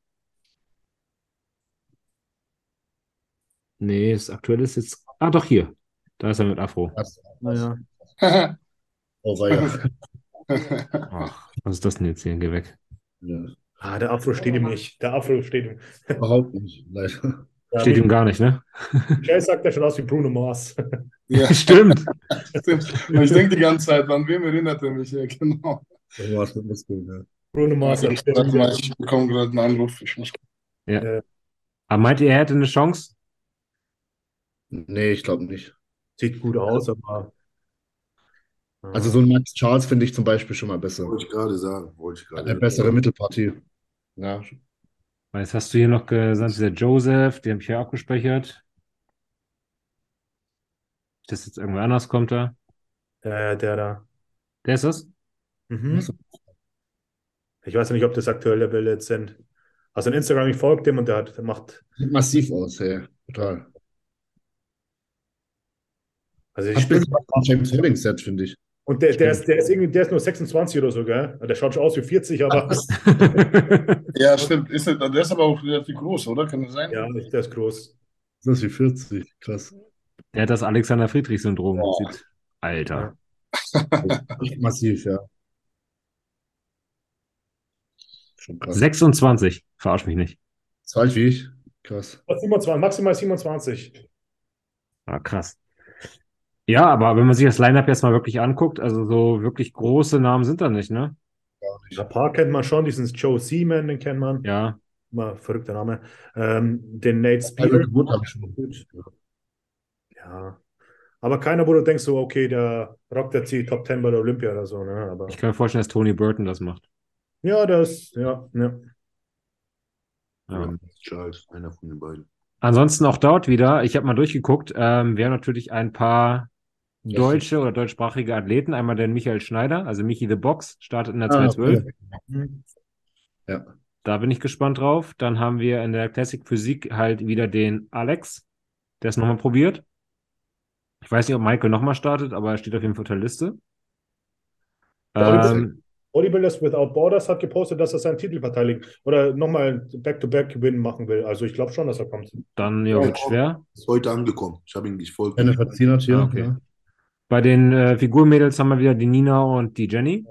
Nee, das aktuelle ist jetzt. Ah, doch, hier. Da ist er mit Afro. Naja. oh, war ja. Ach, was ist das denn jetzt hier? Geh weg. ja. Ah, der Afro steht ihm nicht. Der Afro steht ihm. Überhaupt nicht, leider. Ja, Steht ihm gar nicht, ne? Jay sagt, der schaut aus wie Bruno Mars. Ja, Stimmt. stimmt. Und ich denke die ganze Zeit, an wem erinnert er mich? Ja, genau. So war es mit Muskeln, ja. Bruno Mars. Ich, ich bekomme gerade einen Anruf. Ich muss Aber meint ihr, er hätte eine Chance? Nee, ich glaube nicht. Sieht gut aus, aber. Also so ein Max Charles finde ich zum Beispiel schon mal besser. Wollte ich gerade sagen. Wollte ich gerade Eine bessere Mittelpartie. Ja, Jetzt hast du hier noch gesagt, dieser Joseph, den habe ich hier abgespeichert. Das jetzt irgendwer anders kommt da. äh, der da. Der ist das? Mhm. So. Ich weiß ja nicht, ob das aktuelle Bilder jetzt sind. Also in Instagram, ich folge dem und der, hat, der macht. sieht massiv aus, hey. Total. Also ich spiele. ein James Holding Set, finde ich. Und der, der, ist, der ist irgendwie, der ist nur 26 oder so, gell? Der schaut schon aus wie 40, aber Ja, stimmt. Ist der, der ist aber auch relativ groß, oder? Kann das sein? ja, der ist groß. Das ist wie 40. Krass. Der hat das Alexander Friedrich-Syndrom. Sieht- Alter. Echt massiv, ja. Schon krass. 26. Verarsch mich nicht. So alt wie ich. Krass. 27, maximal 27. Ah, krass. Ja, aber wenn man sich das Line-Up jetzt mal wirklich anguckt, also so wirklich große Namen sind da nicht, ne? Ein paar kennt man schon, diesen Joe Seaman, den kennt man. Ja. Mal verrückter Name. Ähm, den Nate Also Spear. Geburt habe ich schon. Gut. Ja. Aber keiner, wo du denkst, so, okay, der rockt jetzt die Top 10 bei der Olympia oder so, ne? Aber Ich kann mir vorstellen, dass Tony Burton das macht. ja, das, ja, ja. Ja. Ja, Charles, einer von den beiden. Ansonsten auch dort wieder, ich habe mal durchgeguckt, ähm, wir haben natürlich ein paar Ja. Deutsche oder deutschsprachige Athleten. Einmal den Michael Schneider, also Michi the Box, startet in der Ah, 212. Hm. Ja. Da bin ich gespannt drauf. Dann haben wir in der Classic Physik halt wieder den Alex, der es nochmal probiert. Ich weiß nicht, ob Michael nochmal startet, aber er steht auf jeden Fall auf der Liste. Ähm, Bodybuilders Without Borders hat gepostet, dass er seinen Titel verteidigt oder nochmal Back-to-Back-Win machen will. Also ich glaube schon, dass er kommt. Dann ja, wird schwer. Ist heute angekommen. Ich habe ihn nicht voll. Eine Verzienert hier. Ah, okay. ja. Bei den äh, Figurmädels haben wir wieder die Nina und die Jenny.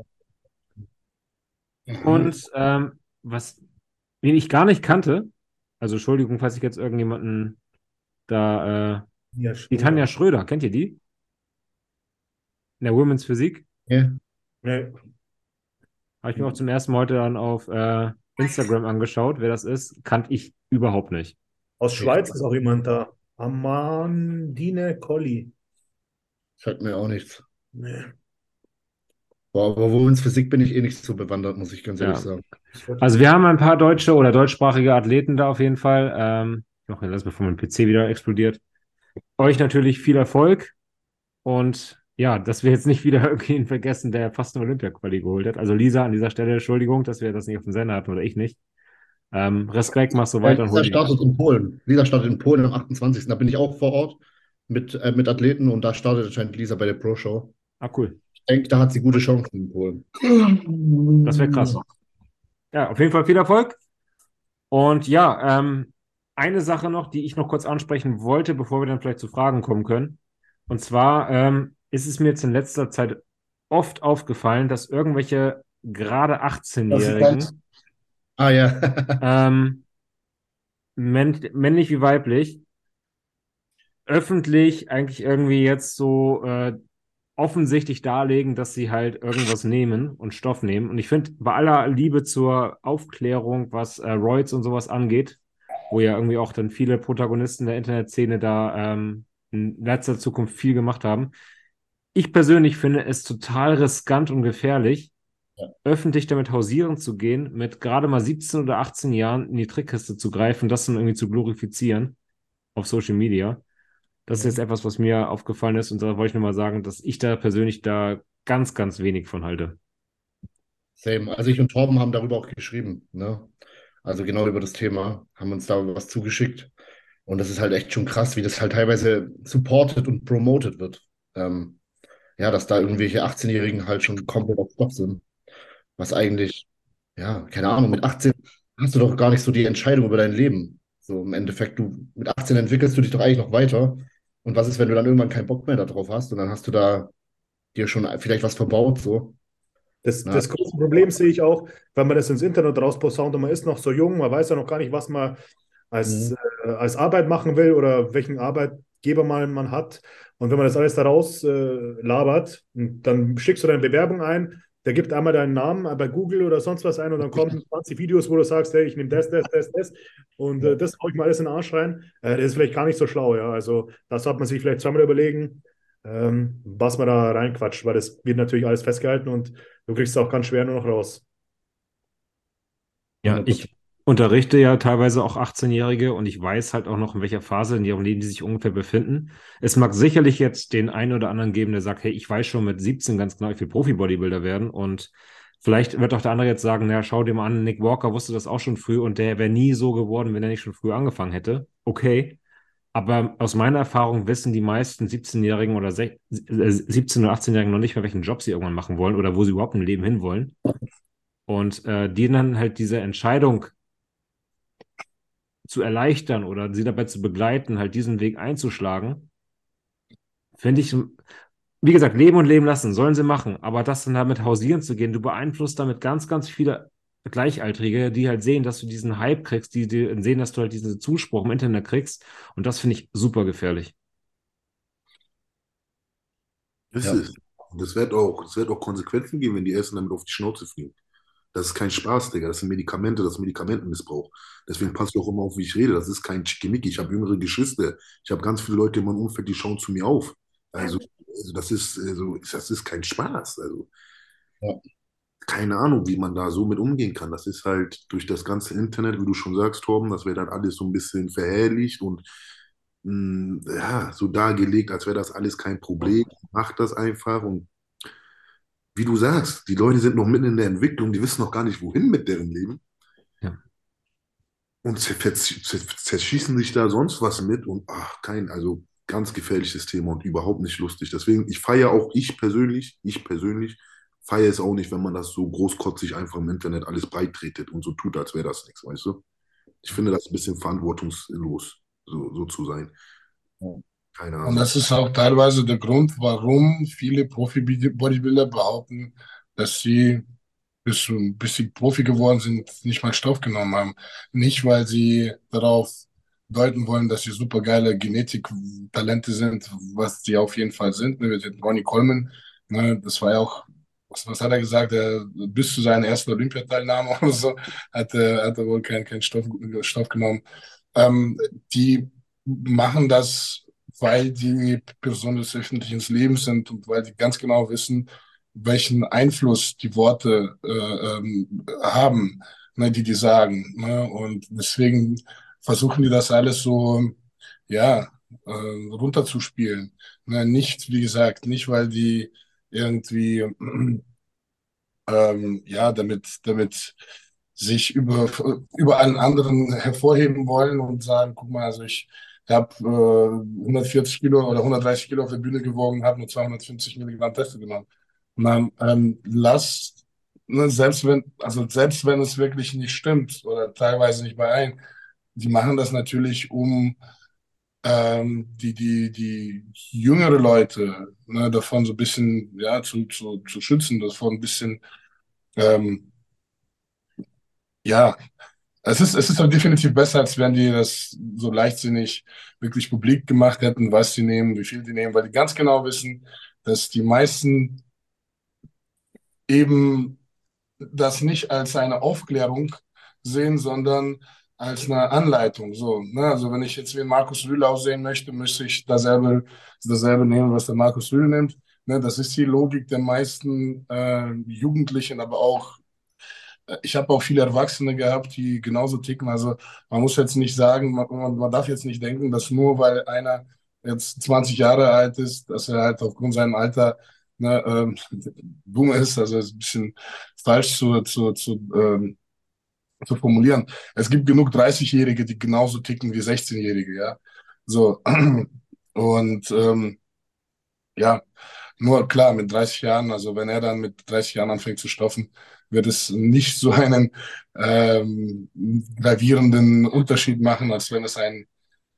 Und ähm, was, wen ich gar nicht kannte, also Entschuldigung, falls ich jetzt irgendjemanden da, äh, Ja, die Tanja Schröder, kennt ihr die? In der Women's Physik? Ja. Nee. Habe ich mir auch zum ersten Mal heute dann auf äh, Instagram angeschaut, wer das ist, kannte ich überhaupt nicht. Aus Schweiz ist auch jemand da. Amandine Colli. Sagt mir auch nichts. Nee. Boah, aber wo ins Physik bin ich eh nicht so bewandert, muss ich ganz ehrlich Ja. sagen. Also wir haben ein paar deutsche oder deutschsprachige Athleten da auf jeden Fall. Ähm, noch das, bevor mein PC wieder explodiert. Euch natürlich viel Erfolg und ja, dass wir jetzt nicht wieder irgendwen vergessen, der fast eine Olympia-Quali geholt hat. Also Lisa, an dieser Stelle Entschuldigung, dass wir das nicht auf dem Sender hatten oder ich nicht. Ähm, Respekt, mach so weiter und Lisa startet in Polen. Lisa startet in Polen am 28. Da bin ich auch vor Ort mit, äh, mit Athleten und da startet anscheinend Lisa bei der Pro Show. Ah, cool. Ich denke, da hat sie gute Chancen in Polen. Das wäre krass. Ja, auf jeden Fall viel Erfolg. Und ja, ähm, eine Sache noch, die ich noch kurz ansprechen wollte, bevor wir dann vielleicht zu Fragen kommen können. Und zwar ähm, ist es mir jetzt in letzter Zeit oft aufgefallen, dass irgendwelche gerade 18-Jährigen, Ah ja. ähm, männ männlich wie weiblich, öffentlich eigentlich irgendwie jetzt so äh, offensichtlich darlegen, dass sie halt irgendwas nehmen und Stoff nehmen. Und ich finde, bei aller Liebe zur Aufklärung, was äh, Roids und sowas angeht, wo ja irgendwie auch dann viele Protagonisten der Internetszene da ähm, in letzter Zukunft viel gemacht haben. Ich persönlich finde es total riskant und gefährlich, Ja. öffentlich damit hausieren zu gehen, mit gerade mal 17 oder 18 Jahren in die Trickkiste zu greifen, das dann irgendwie zu glorifizieren auf Social Media. Das ist jetzt etwas, was mir aufgefallen ist und da wollte ich nur mal sagen, dass ich da persönlich da ganz, ganz wenig von halte. Same. Also ich und Torben haben darüber auch geschrieben, ne? Also genau über das Thema, haben uns da was zugeschickt. Und das ist halt echt schon krass, wie das halt teilweise supported und promoted wird. Ähm, ja, dass da irgendwelche 18-Jährigen halt schon komplett auf Stopp sind. Was eigentlich, ja, keine Ahnung, mit 18 hast du doch gar nicht so die Entscheidung über dein Leben. So im Endeffekt, du mit 18 entwickelst du dich doch eigentlich noch weiter. Und was ist, wenn du dann irgendwann keinen Bock mehr darauf hast und dann hast du da dir schon vielleicht was verbaut, so. Das, das große Problem sehe ich auch, wenn man das ins Internet rausposaunt und man ist noch so jung, man weiß ja noch gar nicht, was man als, Mhm. äh, als Arbeit machen will oder welchen Arbeitgeber man, man hat. Und wenn man das alles da raus äh, labert, dann schickst du deine Bewerbung ein, der gibt einmal deinen Namen bei Google oder sonst was ein und dann kommen 20 Videos, wo du sagst, hey, ich nehme das, das, das, das und äh, das hau ich mal alles in den Arsch rein. Äh, das ist vielleicht gar nicht so schlau, ja. Also das sollte man sich vielleicht zweimal überlegen, ähm, was man da reinquatscht, weil das wird natürlich alles festgehalten und du kriegst es auch ganz schwer nur noch raus. Ja, ich unterrichte ja teilweise auch 18-Jährige und ich weiß halt auch noch, in welcher Phase in ihrem Leben die sich ungefähr befinden. Es mag sicherlich jetzt den einen oder anderen geben, der sagt, hey, ich weiß schon mit 17 ganz genau, ich will Profi-Bodybuilder werden und vielleicht wird auch der andere jetzt sagen, naja, schau dir mal an, Nick Walker wusste das auch schon früh und der wäre nie so geworden, wenn er nicht schon früh angefangen hätte. Okay. Aber aus meiner Erfahrung wissen die meisten 17-Jährigen oder sech- äh, 17- oder 18-Jährigen noch nicht mehr, welchen Job sie irgendwann machen wollen oder wo sie überhaupt im Leben hinwollen. Und äh, denen dann halt diese Entscheidung zu erleichtern oder sie dabei zu begleiten, halt diesen Weg einzuschlagen, finde ich, wie gesagt, leben und leben lassen, sollen sie machen, aber das dann damit hausieren zu gehen, du beeinflusst damit ganz, ganz viele Gleichaltrige, die halt sehen, dass du diesen Hype kriegst, die, die sehen, dass du halt diesen Zuspruch im Internet kriegst und das finde ich super gefährlich. Ist Ja. es. Und das wird auch, das wird auch Konsequenzen geben, wenn die Ersten damit auf die Schnauze fliegen. Das ist kein Spaß, Digga. Das sind Medikamente, das ist Medikamentenmissbrauch. Deswegen passt auch immer auf, wie ich rede. Das ist kein Schickimicki. Ich habe jüngere Geschwister. Ich habe ganz viele Leute in meinem Umfeld, die schauen zu mir auf. Also, also das ist, also, das ist kein Spaß. Also, Ja. keine Ahnung, wie man da so mit umgehen kann. Das ist halt durch das ganze Internet, wie du schon sagst, Torben, das wird dann alles so ein bisschen verherrlicht und mh, ja, so dargelegt, als wäre das alles kein Problem. Macht das einfach und wie du sagst, die Leute sind noch mitten in der Entwicklung, die wissen noch gar nicht, wohin mit deren Leben. Ja. und zerschießen sich da sonst was mit und ach, kein, also ganz gefährliches Thema und überhaupt nicht lustig. Deswegen, ich feiere auch ich persönlich, ich persönlich, feiere es auch nicht, wenn man das so großkotzig einfach im Internet alles breittretet und so tut, als wäre das nichts, weißt du? Ich finde das ein bisschen verantwortungslos, so, so zu sein. Keine Ahnung. Und das ist auch teilweise der Grund, warum viele Profi-Bodybuilder behaupten, dass sie bis, bis sie Profi geworden sind, nicht mal Stoff genommen haben. Nicht, weil sie darauf deuten wollen, dass sie super geile Genetiktalente sind, was sie auf jeden Fall sind. Ne, Ronnie Coleman, ne, das war ja auch, was, was hat er gesagt, er, bis zu seiner ersten Olympiateilnahme oder so, hat er, hat er wohl keinen kein Stoff, Stoff genommen. Ähm, die machen das, weil die Personen des öffentlichen Lebens sind und weil die ganz genau wissen, welchen Einfluss die Worte äh, ähm, haben, ne, die die sagen. Ne? Und deswegen versuchen die das alles so, ja, äh, runterzuspielen. Ne? Nicht, wie gesagt, nicht, weil die irgendwie, ähm, ja, damit, damit sich über, über einen anderen hervorheben wollen und sagen, guck mal, also ich habe äh, 140 Kilo oder 130 Kilo auf der Bühne gewogen, habe nur 250 Milligramm Teste genommen. Man ähm, lasst, ne, selbst wenn, also selbst wenn es wirklich nicht stimmt oder teilweise nicht bei allen, die machen das natürlich, um ähm, die, die, die jüngere Leute ne, davon so ein bisschen ja, zu, zu, zu schützen, davon ein bisschen ähm, ja, es ist, es ist doch definitiv besser, als wenn die das so leichtsinnig wirklich publik gemacht hätten, was sie nehmen, wie viel die nehmen, weil die ganz genau wissen, dass die meisten eben das nicht als eine Aufklärung sehen, sondern als eine Anleitung. So, ne? Also wenn ich jetzt wie Markus Rühl aussehen möchte, müsste ich dasselbe, dasselbe nehmen, was der Markus Rühl nimmt. Ne? Das ist die Logik der meisten äh, Jugendlichen, aber auch ich habe auch viele Erwachsene gehabt, die genauso ticken. Also man muss jetzt nicht sagen, man, man darf jetzt nicht denken, dass nur weil einer jetzt 20 Jahre alt ist, dass er halt aufgrund seinem Alter ne, ähm, dumm ist, also ist ein bisschen falsch zu, zu, zu, ähm, zu formulieren. Es gibt genug 30-Jährige, die genauso ticken wie 16-Jährige, ja. So. Und ähm, ja, nur klar, mit 30 Jahren, also wenn er dann mit 30 Jahren anfängt zu stoffen, wird es nicht so einen ähm, gravierenden Unterschied machen, als wenn es ein,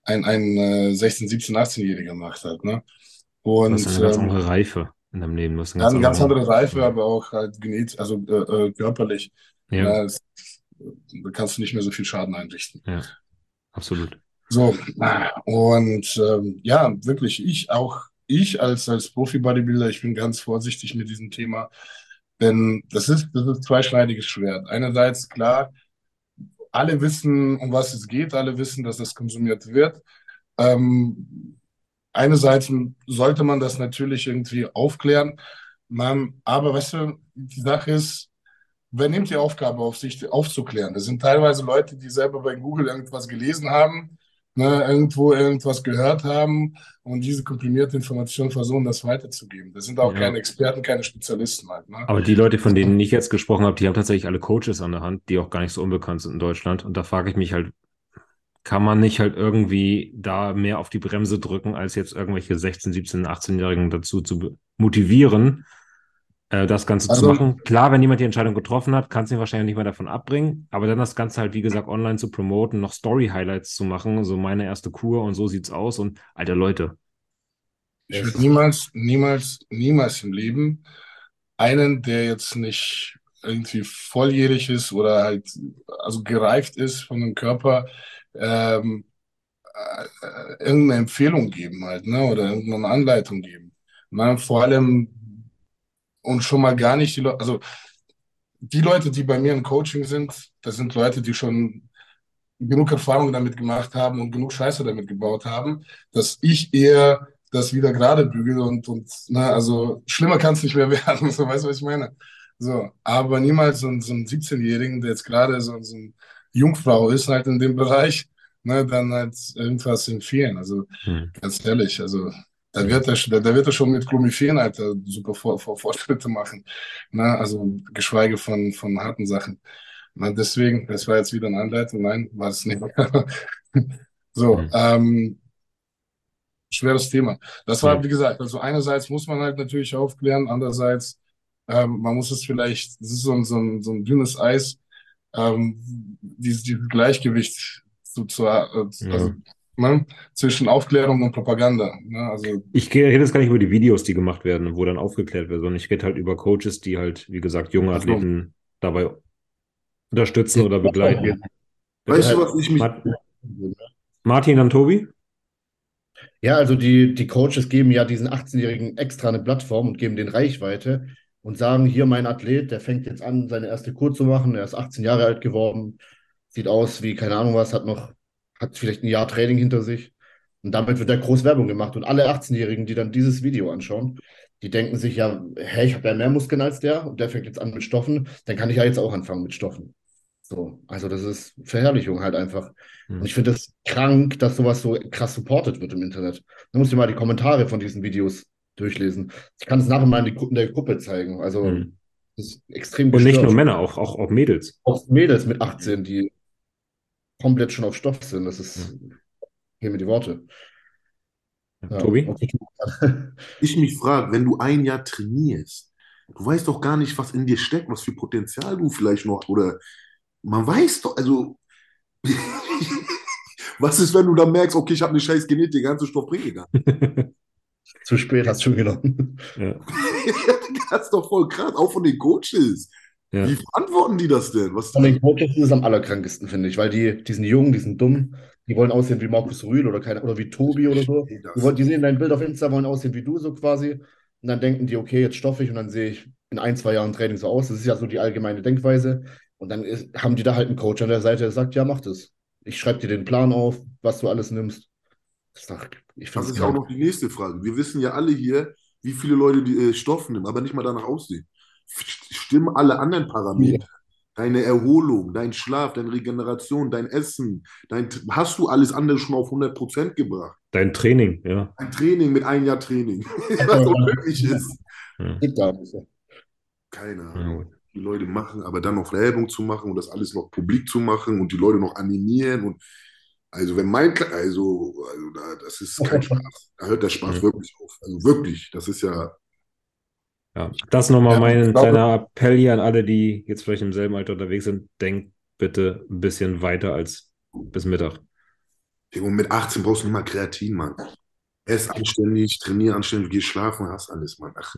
ein, ein äh, 16, 17, 18-Jähriger macht halt. Ne? Und, das ist eine ganz ähm, andere Reife in deinem Leben. Das ja, eine ganz andere Reife, aber auch halt genetisch, also äh, äh, körperlich. Ja. ja es, da kannst du nicht mehr so viel Schaden einrichten. Ja, absolut. So, und ähm, ja, wirklich, ich auch, ich als, als Profi-Bodybuilder, ich bin ganz vorsichtig mit diesem Thema, denn das ist, das ist zweischneidiges Schwert. Einerseits, klar, alle wissen, um was es geht, alle wissen, dass das konsumiert wird. Ähm, einerseits sollte man das natürlich irgendwie aufklären, man, aber weißt du, die Sache ist, wer nimmt die Aufgabe auf sich, aufzuklären? Das sind teilweise Leute, die selber bei Google irgendwas gelesen haben, ne, irgendwo irgendwas gehört haben und diese komprimierte Information versuchen, das weiterzugeben. Das sind auch ja. keine Experten, keine Spezialisten halt. Ne? Aber die Leute, von denen ich jetzt gesprochen habe, die haben tatsächlich alle Coaches an der Hand, die auch gar nicht so unbekannt sind in Deutschland. Und da frage ich mich halt, kann man nicht halt irgendwie da mehr auf die Bremse drücken, als jetzt irgendwelche 16, 17, 18-Jährigen dazu zu motivieren, äh, das Ganze also, zu machen. Klar, wenn jemand die Entscheidung getroffen hat, kann es ihn wahrscheinlich nicht mehr davon abbringen, aber dann das Ganze halt, wie gesagt, online zu promoten, noch Story-Highlights zu machen, so meine erste Kur und so sieht's aus und alter Leute. Ich würde niemals, niemals, niemals im Leben einen, der jetzt nicht irgendwie volljährig ist oder halt also gereift ist von dem Körper, ähm, äh, irgendeine Empfehlung geben halt, ne? Oder irgendeine Anleitung geben. Ne? Vor allem und schon mal gar nicht die Leute, also die Leute, die bei mir im Coaching sind, das sind Leute, die schon genug Erfahrung damit gemacht haben und genug Scheiße damit gebaut haben, dass ich eher das wieder gerade bügel und, und ne, also schlimmer kann es nicht mehr werden, so weißt du, was ich meine? So, aber niemals so, so einen 17-Jährigen, der jetzt gerade so, so ein Jungfrau ist halt in dem Bereich, ne, dann halt irgendwas empfehlen. Also hm. ganz ehrlich, also da wird er, da, wird er schon mit Chlomiphen halt super vor, vor, Fortschritte machen. Ne? Also geschweige von, von harten Sachen. Na, deswegen, das war jetzt wieder eine Anleitung. Nein, war es nicht. so, Mhm. ähm, schweres Thema. Das war, Mhm. wie gesagt, also einerseits muss man halt natürlich aufklären, andererseits, ähm, man muss es vielleicht, es ist so ein, so ein, so ein dünnes Eis, ähm, dieses, dieses Gleichgewicht zu, zu, äh, also, Ja. Ne, zwischen Aufklärung und Propaganda. Ne? Also, Ich gehe- rede jetzt gar nicht über die Videos, die gemacht werden, wo dann aufgeklärt wird, sondern ich rede halt über Coaches, die halt, wie gesagt, junge Ach so. Athleten dabei unterstützen oder begleiten. Weißt du, was ich mich. Mart- Martin, dann Tobi? Ja, also die, die Coaches geben ja diesen 18-Jährigen extra eine Plattform und geben den Reichweite und sagen, hier mein Athlet, der fängt jetzt an, seine erste Kur zu machen, er ist 18 Jahre alt geworden, sieht aus wie, keine Ahnung was, hat noch, hat vielleicht ein Jahr Training hinter sich und damit wird da groß Werbung gemacht und alle 18-Jährigen, die dann dieses Video anschauen, die denken sich ja, hey, ich habe ja mehr Muskeln als der und der fängt jetzt an mit Stoffen, dann kann ich ja jetzt auch anfangen mit Stoffen. So, also das ist Verherrlichung halt einfach. Hm. Und ich finde das krank, dass sowas so krass supported wird im Internet. Da musst du mal die Kommentare von diesen Videos durchlesen. Ich kann es nachher mal in, die, in der Gruppe zeigen. Also, Hm. das ist extrem Und nicht gestört. nur Männer, auch, auch, auch Mädels. Auch Mädels mit 18, die komplett schon auf Stoff sind. Das ist, hier mir die Worte. Ja, Tobi? okay. ich mich frage, wenn du ein Jahr trainierst, du weißt doch gar nicht, was in dir steckt, was für Potenzial du vielleicht noch, oder man weiß doch, also, was ist, wenn du dann merkst, okay, ich habe eine scheiß Genetik, der ganze Stoff bringt gar nicht. Zu spät hast du schon genommen. ja. das ist doch voll krass, auch von den Coaches. Ja. Wie verantworten die das denn? Was Von den Coaches ist es am allerkrankesten, finde ich, weil die, die sind jung, die sind dumm, die wollen aussehen wie Markus Rühl oder, keine, oder wie Tobi oder so. Die, wollen, die sehen dein Bild auf Insta, wollen aussehen wie du so quasi. Und dann denken die, okay, jetzt stoffig und dann sehe ich in ein, zwei Jahren Training so aus. Das ist ja so die allgemeine Denkweise. Und dann ist, haben die da halt einen Coach an der Seite, der sagt, ja, mach das. Ich schreibe dir den Plan auf, was du alles nimmst. Das ist doch, ich finde Das ist auch noch die nächste Frage. Wir wissen ja alle hier, wie viele Leute die äh, Stoff nehmen, aber nicht mal danach aussehen. Stimmen alle anderen Parameter? Deine Erholung, dein Schlaf, deine Regeneration, dein Essen, dein, hast du alles andere schon auf 100% gebracht? Dein Training, ja. Ein Training mit einem Jahr Training, was unmöglich ist. ja. Keine Ja, Ahnung. gut. Die Leute machen, aber dann noch Werbung zu machen und das alles noch publik zu machen und die Leute noch animieren und also wenn mein also, also da, das ist kein Spaß. Da hört der Spaß Mhm. wirklich auf. Also wirklich, das ist ja Ja, das nochmal Ja, mein glaube- kleiner Appell hier an alle, die jetzt vielleicht im selben Alter unterwegs sind. Denkt bitte ein bisschen weiter als bis Mittag. Und mit 18 brauchst du nicht mal Kreatin, Mann. Ess anständig, trainier anständig, geh schlafen, hast alles, Mann. Ach,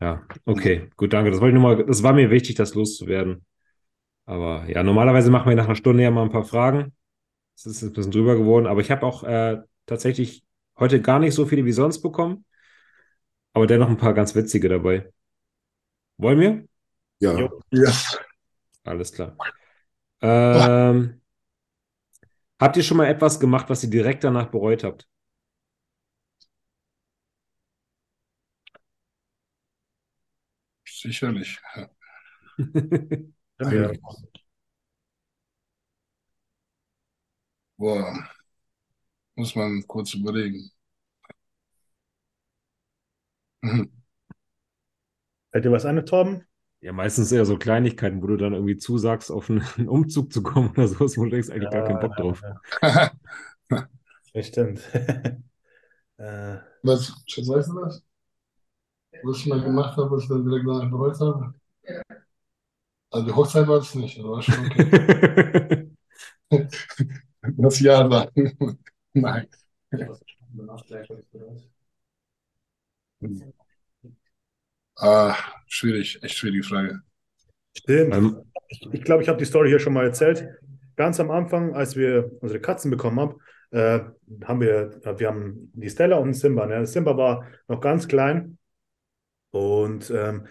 Ja, okay, gut, danke. Das wollte ich nur mal, das war mir wichtig, das loszuwerden. Aber ja, normalerweise machen wir nach einer Stunde ja mal ein paar Fragen. Es ist ein bisschen drüber geworden, aber ich habe auch äh, tatsächlich heute gar nicht so viele wie sonst bekommen, aber dennoch ein paar ganz witzige dabei. Wollen wir? ja. Jo. ja. Alles klar. Ähm, habt ihr schon mal etwas gemacht, was ihr direkt danach bereut habt? Sicherlich. Ja. Ja. Boah. Muss man kurz überlegen. Mhm. Fällt dir was ein, Torben? Ja, meistens eher so Kleinigkeiten, wo du dann irgendwie zusagst, auf einen Umzug zu kommen oder sowas, wo du denkst, eigentlich gar keinen Bock drauf. Ja, das stimmt. äh, Was, Schatz, weißt du das? Was ich mal gemacht habe, was ich dann direkt danach bereut habe? Also die Hochzeit war es nicht, aber war schon okay. Das Jahr dann. Nein. Ah, schwierig, echt schwierige Frage. stimmt. Ähm, Ich, ich glaube, ich habe die Story hier schon mal erzählt. Ganz am Anfang, als wir unsere Katzen bekommen haben, äh, haben wir, äh, wir haben die Stella und Simba. Ne? Simba war noch ganz klein und ähm,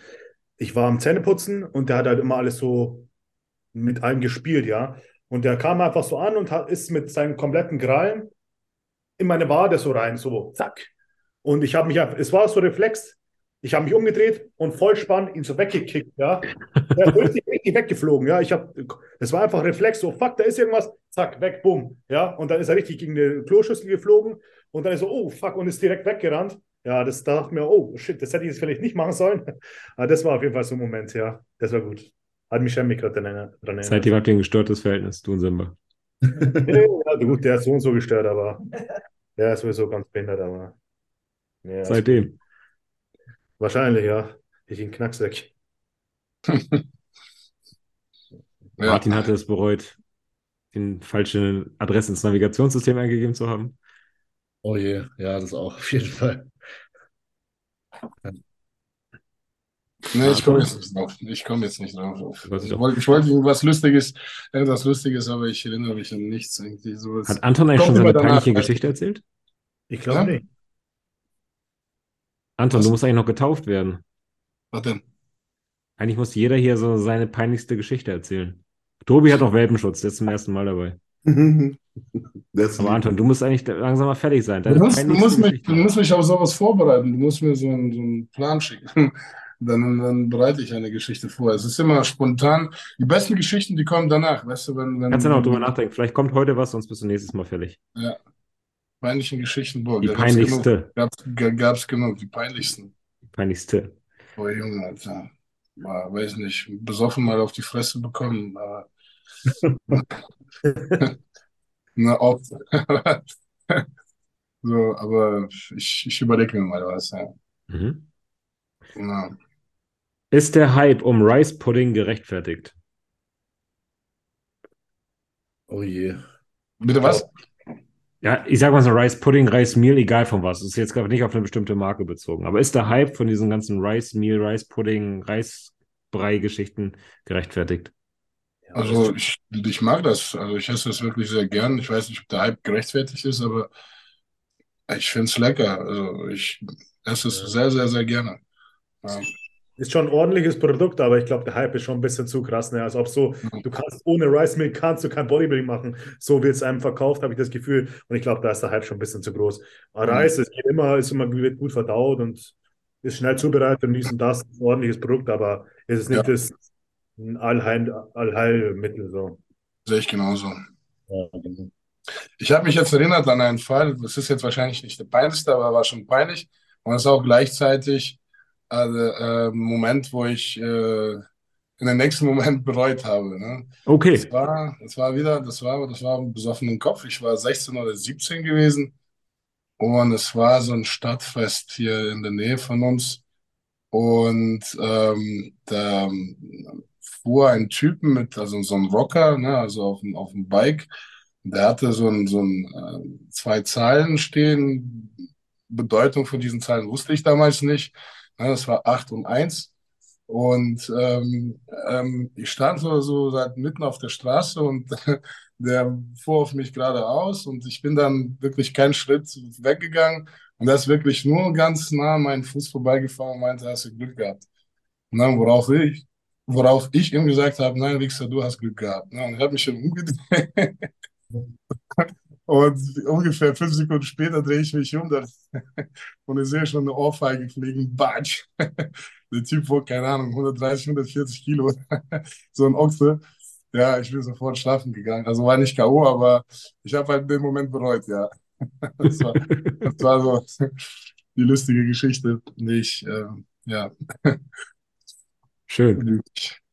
ich war am Zähneputzen und der hat halt immer alles so mit allem gespielt, ja. Und der kam einfach so an und hat, ist mit seinen kompletten Krallen in meine Wade so rein, so zack. Und ich habe mich, einfach- es war so Reflex. Ich habe mich umgedreht und voll spannend ihn so weggekickt, ja. Der ist richtig, richtig weggeflogen, ja. Ich habe, das war einfach Reflex, so fuck, da ist irgendwas, zack, weg, bumm, ja. Und dann ist er richtig gegen eine Kloschüssel geflogen und dann ist er, oh fuck, und ist direkt weggerannt. Ja, das da dachte ich mir, oh shit, das hätte ich jetzt vielleicht nicht machen sollen. Aber das war auf jeden Fall so ein Moment, ja. Das war gut. Hat mich schon gerade dran erinnert. Seitdem habt ihr ein gestörtes Verhältnis, du und Simba. Ja, gut, der ist so und so gestört, aber der ist sowieso ganz behindert, aber. Ja, Seitdem. Wahrscheinlich, ja. Ich ihn Knacksack. Ja. Martin hatte es bereut, die falsche Adresse ins Navigationssystem eingegeben zu haben. Oh je, ja, das auch, auf jeden Fall. Nee, ich komme jetzt nicht drauf. Ich komme jetzt nicht drauf. Ich wollte, ich wollte irgendwas Lustiges, irgendwas Lustiges, aber ich erinnere mich an nichts irgendwie. So, Hat Anton eigentlich schon seine peinliche? Geschichte erzählt? Ich glaube Ja? nicht. Anton, Was? du musst eigentlich noch getauft werden. Was denn? Eigentlich muss jeder hier so seine peinlichste Geschichte erzählen. Tobi hat noch Welpenschutz, der ist zum ersten Mal dabei. Aber Anton, du musst eigentlich langsam mal fertig sein. Du musst, du, musst mich, du musst mich auf sowas vorbereiten. Du musst mir so einen, so einen Plan schicken. Dann, dann bereite ich eine Geschichte vor. Es ist immer spontan. Die besten Geschichten, die kommen danach. Weißt du, wenn, wenn Kannst ja noch drüber nachdenken. Vielleicht kommt heute was, sonst bist du nächstes Mal fertig. Ja. Peinlichen Geschichten, boah, Die da gab's genug. peinlichste. Gab's, ga- gab's genug, die peinlichsten. Peinlichste. Boah, Junge, Alter. War, weiß nicht, besoffen mal auf die Fresse bekommen. Aber na, oft. So, aber ich, ich überlege mir mal was. Ja. Mhm. Na. Ist der Hype um Rice Pudding gerechtfertigt? Oh je. Bitte was? Ja, ich sag mal so Rice Pudding, Rice Meal, egal von was. Das ist jetzt gerade nicht auf eine bestimmte Marke bezogen. Aber ist der Hype von diesen ganzen Rice Meal, Rice Pudding, Reisbrei-Geschichten gerechtfertigt? Also ich, ich mag das. Also ich esse das wirklich sehr gern. Ich weiß nicht, ob der Hype gerechtfertigt ist, aber ich finde es lecker. Also ich esse es Ja. sehr, sehr, sehr gerne. Ja. Ist schon ein ordentliches Produkt, aber ich glaube, der Hype ist schon ein bisschen zu krass. Ne? Als ob so, du kannst ohne Rice Milk kannst du kein Bodybuilding machen. So wird es einem verkauft, habe ich das Gefühl. Und ich glaube, da ist der Hype schon ein bisschen zu groß. Aber Mhm. Reis, es geht immer, ist immer wird gut verdaut und ist schnell zubereitet und dies und das. Ist ein ordentliches Produkt, aber es ist nicht Ja. das Allheil, Allheilmittel. So. Sehe ich genauso. Ja, genau. Ich habe mich jetzt erinnert an einen Fall, das ist jetzt wahrscheinlich nicht der peinlichste, aber war schon peinlich. Und es ist auch gleichzeitig äh, äh, Moment, wo ich äh, in den nächsten Moment bereut habe. Ne? Okay. Das war, das war wieder, das war, das war ein besoffenen Kopf. Ich war 16 oder 17 gewesen und es war so ein Stadtfest hier in der Nähe von uns. Und ähm, da fuhr ein Typen mit, also so ein Rocker, ne, also auf dem, auf dem Bike. Der hatte so ein, so ein äh, zwei Zahlen stehen. Bedeutung von diesen Zahlen wusste ich damals nicht. Das war 8 und 1. Und ähm, ähm, ich stand so, so seit mitten auf der Straße und der fuhr auf mich geradeaus und ich bin dann wirklich keinen Schritt weggegangen und er ist wirklich nur ganz nah an meinen Fuß vorbeigefahren und meinte, hast du Glück gehabt. Und dann, worauf ich, worauf ich ihm gesagt habe, nein, Wichser, du hast Glück gehabt. Und ich habe mich schon umgedreht. Und ungefähr fünf Sekunden später drehe ich mich um dann, und ich sehe schon eine Ohrfeige fliegen. Batsch. Der Typ wog, keine Ahnung, 130, 140 Kilo. So ein Ochse. Ja, ich bin sofort schlafen gegangen. Also war nicht K.O., aber ich habe halt den Moment bereut, ja. Das war, das war so die lustige Geschichte. Nicht, äh, ja. Schön.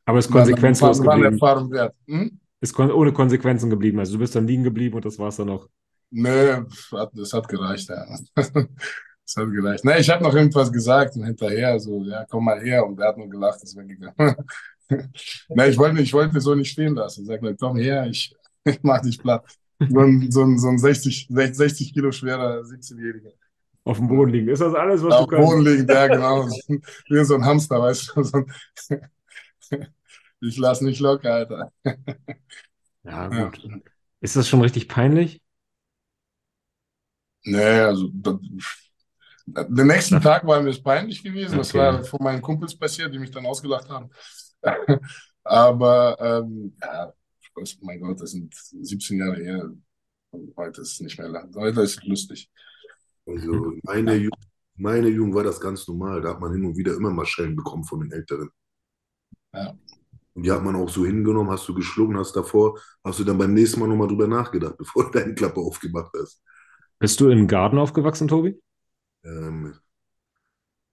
Aber ist War, konsequenzlos war, war eine geblieben. Erfahrung wert. Hm? Ist kon ohne Konsequenzen geblieben. Also du bist dann liegen geblieben und das war's dann. Nee, hat, das hat gereicht, ja. Das hat gereicht. Nee, ich habe noch irgendwas gesagt und hinterher so, ja, komm mal her. Und der hat nur gelacht, ist weggegangen. Nee, ich wollte, ich wollte so nicht stehen lassen. Ich sagte, komm her, ich, ich mach dich platt. So ein, so ein, so ein 60, 60 Kilo schwerer 17-Jähriger. Auf dem Boden liegen. Ist das alles, was Auf du dem Boden kannst? liegen, ja, genau. Wie so ein Hamster, weißt du. So ein, ich lass nicht locker, Alter. Ja, Ja. gut. Ist das schon richtig peinlich? Nee, also da, den nächsten Tag war mir es peinlich gewesen. Das Okay. war von meinen Kumpels passiert, die mich dann ausgelacht haben. Aber ähm, ja, mein Gott, das sind 17 Jahre her. Heute ist es nicht mehr lang. Heute ist es lustig. Also meine, Ju meine Jugend war das ganz normal. Da hat man hin und wieder immer mal Schellen bekommen von den Älteren. Ja. Und die hat man auch so hingenommen, hast du geschluckt, hast davor, hast du dann beim nächsten Mal nochmal drüber nachgedacht, bevor du deine Klappe aufgemacht hast. Bist du in Garden aufgewachsen, Tobi? Ähm,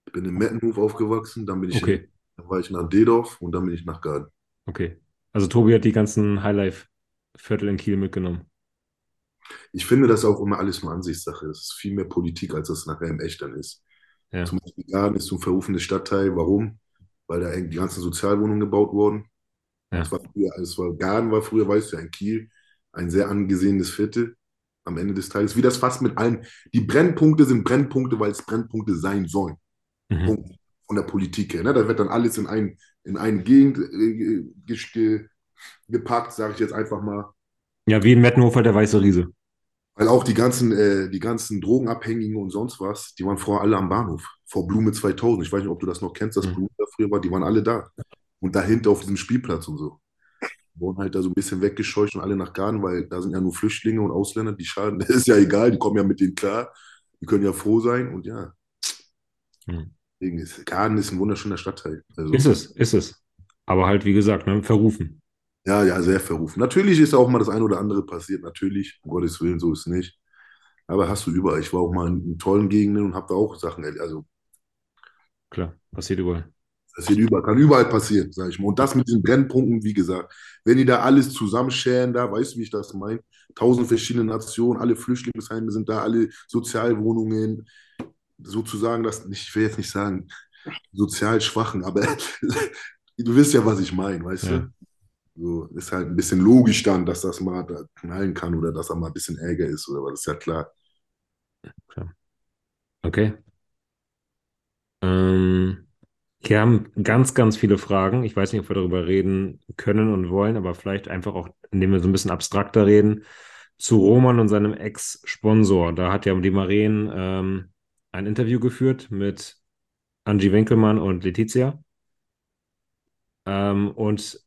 ich bin in Mettenhof aufgewachsen, dann bin ich in, Okay. dann war ich nach Dedorf und dann bin ich nach Garden. Okay. Also Tobi hat die ganzen Highlife-Viertel in Kiel mitgenommen. Ich finde das auch immer alles eine Ansichtssache. Das ist viel mehr Politik, als das nachher im Echt dann ist. Ja. Zum Beispiel Garden ist so ein verrufenes Stadtteil. Warum? Weil da die ganzen Sozialwohnungen gebaut wurden. Ja. Das war früher, es war, Garden war früher, weißt du, in Kiel ein sehr angesehenes Viertel am Ende des Tages. Wie das fast mit allen. Die Brennpunkte sind Brennpunkte, weil es Brennpunkte sein sollen. Mhm. Punkt. Von der Politik her. Ne? Da wird dann alles in, ein, in eine Gegend äh, ge- gepackt, sage ich jetzt einfach mal. Ja, wie in Mettenhofer der Weiße Riese. Weil auch die ganzen, äh, die ganzen Drogenabhängigen und sonst was, die waren vorher alle am Bahnhof. Vor Blume 2000. Ich weiß nicht, ob du das noch kennst, dass Mhm. Blume da früher war. Die waren alle da. Und dahinter auf diesem Spielplatz und so. Wurden halt da so ein bisschen weggescheucht und alle nach Garden, weil da sind ja nur Flüchtlinge und Ausländer, die schaden. Das ist ja egal, die kommen ja mit denen klar. Die können ja froh sein und ja. Deswegen ist, Garden ist ein wunderschöner Stadtteil. Also, Ist es, ist es. Aber halt, wie gesagt, ne, verrufen. Ja, ja, sehr verrufen. Natürlich ist auch mal das ein oder andere passiert, natürlich, um Gottes Willen, so ist es nicht. Aber hast du überall. Ich war auch mal in, in tollen Gegenden und habe da auch Sachen erlebt. Also, Klar, passiert überall. Das passiert überall, kann überall passieren, sage ich mal. Und das mit diesen Brennpunkten, wie gesagt, wenn die da alles zusammenscheren, da, weißt du, wie ich das meine? Tausend verschiedene Nationen, alle Flüchtlingsheime sind da, alle Sozialwohnungen, sozusagen, das, ich will jetzt nicht sagen, sozial Schwachen, aber du wisst ja, was ich meine, weißt Ja. du? So, ist halt ein bisschen logisch dann, dass das mal da knallen kann oder dass da mal ein bisschen Ärger ist, oder was, ist ja klar. Okay. Ähm, hier haben ganz, ganz viele Fragen. Ich weiß nicht, ob wir darüber reden können und wollen, aber vielleicht einfach auch, indem wir so ein bisschen abstrakter reden, zu Roman und seinem Ex-Sponsor. Da hat ja die Maren ähm, ein Interview geführt mit Angie Winkelmann und Letizia. Ähm, und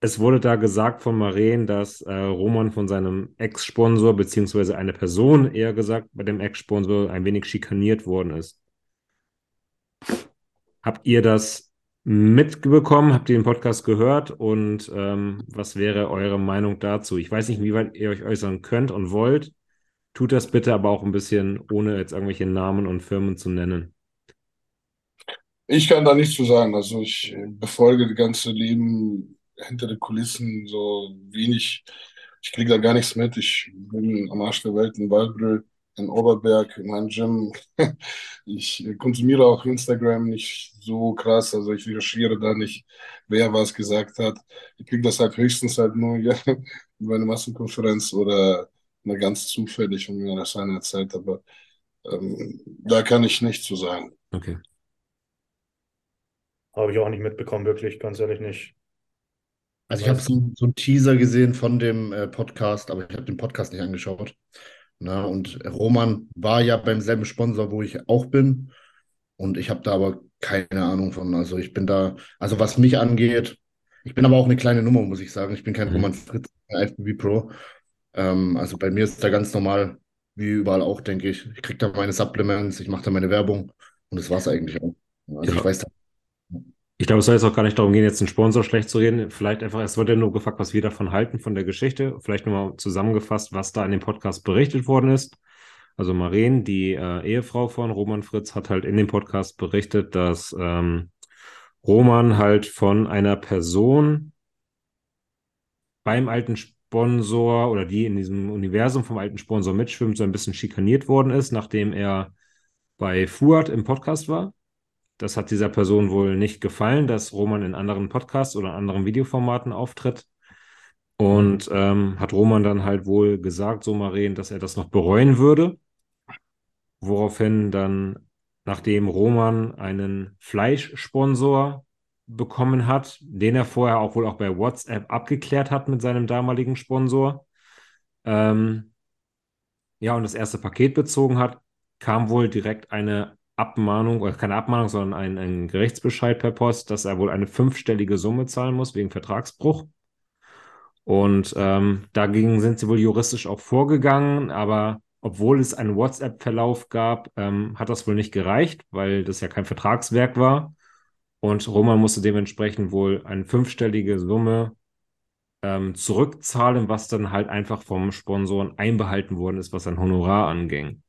es wurde da gesagt von Maren, dass äh, Roman von seinem Ex-Sponsor, beziehungsweise eine Person eher gesagt, bei dem Ex-Sponsor ein wenig schikaniert worden ist. Habt ihr das mitbekommen? Habt ihr den Podcast gehört? Und ähm, was wäre eure Meinung dazu? Ich weiß nicht, wie weit ihr euch äußern könnt und wollt. Tut das bitte aber auch ein bisschen, ohne jetzt irgendwelche Namen und Firmen zu nennen. Ich kann da nichts zu sagen. Also ich befolge das ganze Leben hinter den Kulissen so wenig. Ich kriege da gar nichts mit. Ich bin am Arsch der Welt in Waldbröl, in Oberberg, in meinem Gym. Ich konsumiere auch Instagram nicht so krass. Also ich recherchiere da nicht, wer was gesagt hat. Ich kriege das halt höchstens halt nur ja, über eine Massenkonferenz oder mal ganz zufällig, wenn mir das einer erzählt. Aber ähm, da kann ich nichts zu sagen. Okay. Habe ich auch nicht mitbekommen, wirklich, ganz ehrlich nicht. Also ich habe so, so einen Teaser gesehen von dem äh, Podcast, aber ich habe den Podcast nicht angeschaut. Na, und Roman war ja beim selben Sponsor, wo ich auch bin. Und ich habe da aber keine Ahnung von. Also ich bin da, also was mich angeht, ich bin aber auch eine kleine Nummer, muss ich sagen. Ich bin kein Mhm. Roman Fritz, kein IFBB Pro. Ähm, also bei mir ist da ganz normal, wie überall auch, denke ich. Ich kriege da meine Supplements, ich mache da meine Werbung und das war es eigentlich auch. Also Ja. ich weiß da, Ich glaube, es soll jetzt auch gar nicht darum gehen, jetzt einen Sponsor schlecht zu reden. Vielleicht einfach, es wurde ja nur gefragt, was wir davon halten, von der Geschichte. Vielleicht nochmal zusammengefasst, was da in dem Podcast berichtet worden ist. Also Maren, die äh, Ehefrau von Roman Fritz, hat halt in dem Podcast berichtet, dass ähm, Roman halt von einer Person beim alten Sponsor oder die in diesem Universum vom alten Sponsor mitschwimmt, so ein bisschen schikaniert worden ist, nachdem er bei Fuad im Podcast war. Das hat dieser Person wohl nicht gefallen, dass Roman in anderen Podcasts oder anderen Videoformaten auftritt. Und ähm, hat Roman dann halt wohl gesagt, so Maren, dass er das noch bereuen würde. Woraufhin dann, nachdem Roman einen Fleischsponsor bekommen hat, den er vorher auch wohl auch bei WhatsApp abgeklärt hat mit seinem damaligen Sponsor, ähm, ja, und das erste Paket bezogen hat, kam wohl direkt eine Abmahnung, oder keine Abmahnung, sondern ein, ein Gerichtsbescheid per Post, dass er wohl eine fünfstellige Summe zahlen muss wegen Vertragsbruch. Und ähm, dagegen sind sie wohl juristisch auch vorgegangen, aber obwohl es einen WhatsApp-Verlauf gab, ähm, hat das wohl nicht gereicht, weil das ja kein Vertragswerk war. Und Roman musste dementsprechend wohl eine fünfstellige Summe ähm, zurückzahlen, was dann halt einfach vom Sponsoren einbehalten worden ist, was sein Honorar anging.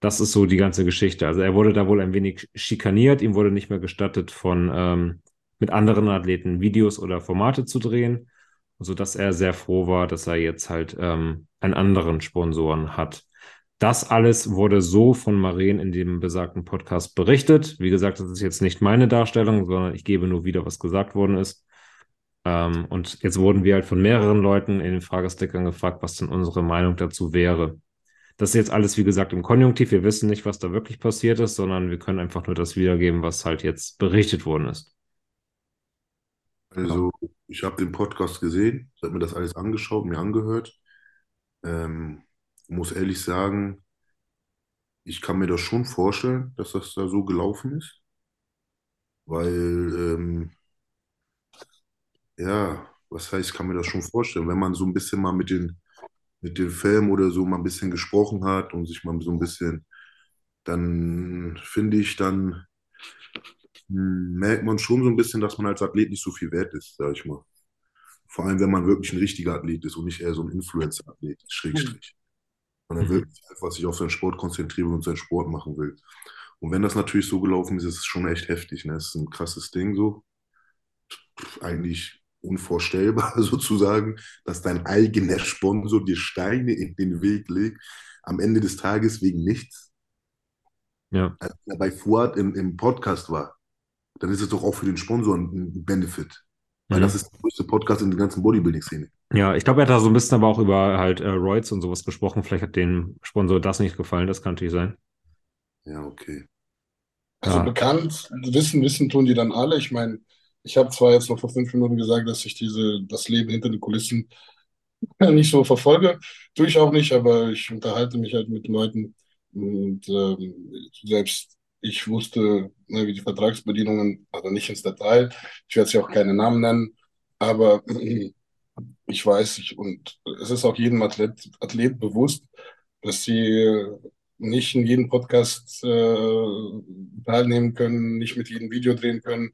Das ist so die ganze Geschichte. Also er wurde da wohl ein wenig schikaniert, ihm wurde nicht mehr gestattet, von ähm, mit anderen Athleten Videos oder Formate zu drehen, sodass er sehr froh war, dass er jetzt halt ähm, einen anderen Sponsoren hat. Das alles wurde so von Maren in dem besagten Podcast berichtet. Wie gesagt, das ist jetzt nicht meine Darstellung, sondern ich gebe nur wieder, was gesagt worden ist. Ähm, und jetzt wurden wir halt von mehreren Leuten in den Fragestickern gefragt, was denn unsere Meinung dazu wäre. Das ist jetzt alles, wie gesagt, im Konjunktiv. Wir wissen nicht, was da wirklich passiert ist, sondern wir können einfach nur das wiedergeben, was halt jetzt berichtet worden ist. Also, ich habe den Podcast gesehen, ich habe mir das alles angeschaut, mir angehört. Ähm, muss ehrlich sagen, ich kann mir das schon vorstellen, dass das da so gelaufen ist. Weil, ähm, ja, was heißt, ich kann mir das schon vorstellen, wenn man so ein bisschen mal mit den, mit den Filmen oder so mal ein bisschen gesprochen hat und sich mal so ein bisschen, dann finde ich, dann hm, merkt man schon so ein bisschen, dass man als Athlet nicht so viel wert ist, sag ich mal. Vor allem, wenn man wirklich ein richtiger Athlet ist und nicht eher so ein Influencer-Athlet, Schrägstrich. Sondern Mhm. wirklich einfach sich auf seinen Sport konzentrieren und seinen Sport machen will. Und wenn das natürlich so gelaufen ist, ist es schon echt heftig. Ne? Das ist ein krasses Ding so. Eigentlich unvorstellbar sozusagen, dass dein eigener Sponsor dir Steine in den Weg legt, am Ende des Tages wegen nichts. Ja, Als er bei Fuad im, im Podcast war, dann ist es doch auch für den Sponsor ein Benefit. Weil Mhm. das ist der größte Podcast in der ganzen Bodybuilding-Szene. ja ich glaube, er hat da so ein bisschen aber auch über halt äh, Roids und sowas gesprochen. Vielleicht hat dem Sponsor das nicht gefallen, das kann natürlich sein. Ja, okay. Also Ja. bekannt, wissen, wissen tun die dann alle. Ich meine, ich habe zwar jetzt noch vor fünf Minuten gesagt, dass ich diese, das Leben hinter den Kulissen nicht so verfolge, tue ich auch nicht, aber ich unterhalte mich halt mit Leuten. Und ähm, selbst ich wusste, ne, wie die Vertragsbedingungen, also nicht ins Detail, ich werde jetzt auch keine Namen nennen, aber ich weiß, ich, und es ist auch jedem Athlet, Athlet bewusst, dass sie nicht in jedem Podcast äh, teilnehmen können, nicht mit jedem Video drehen können,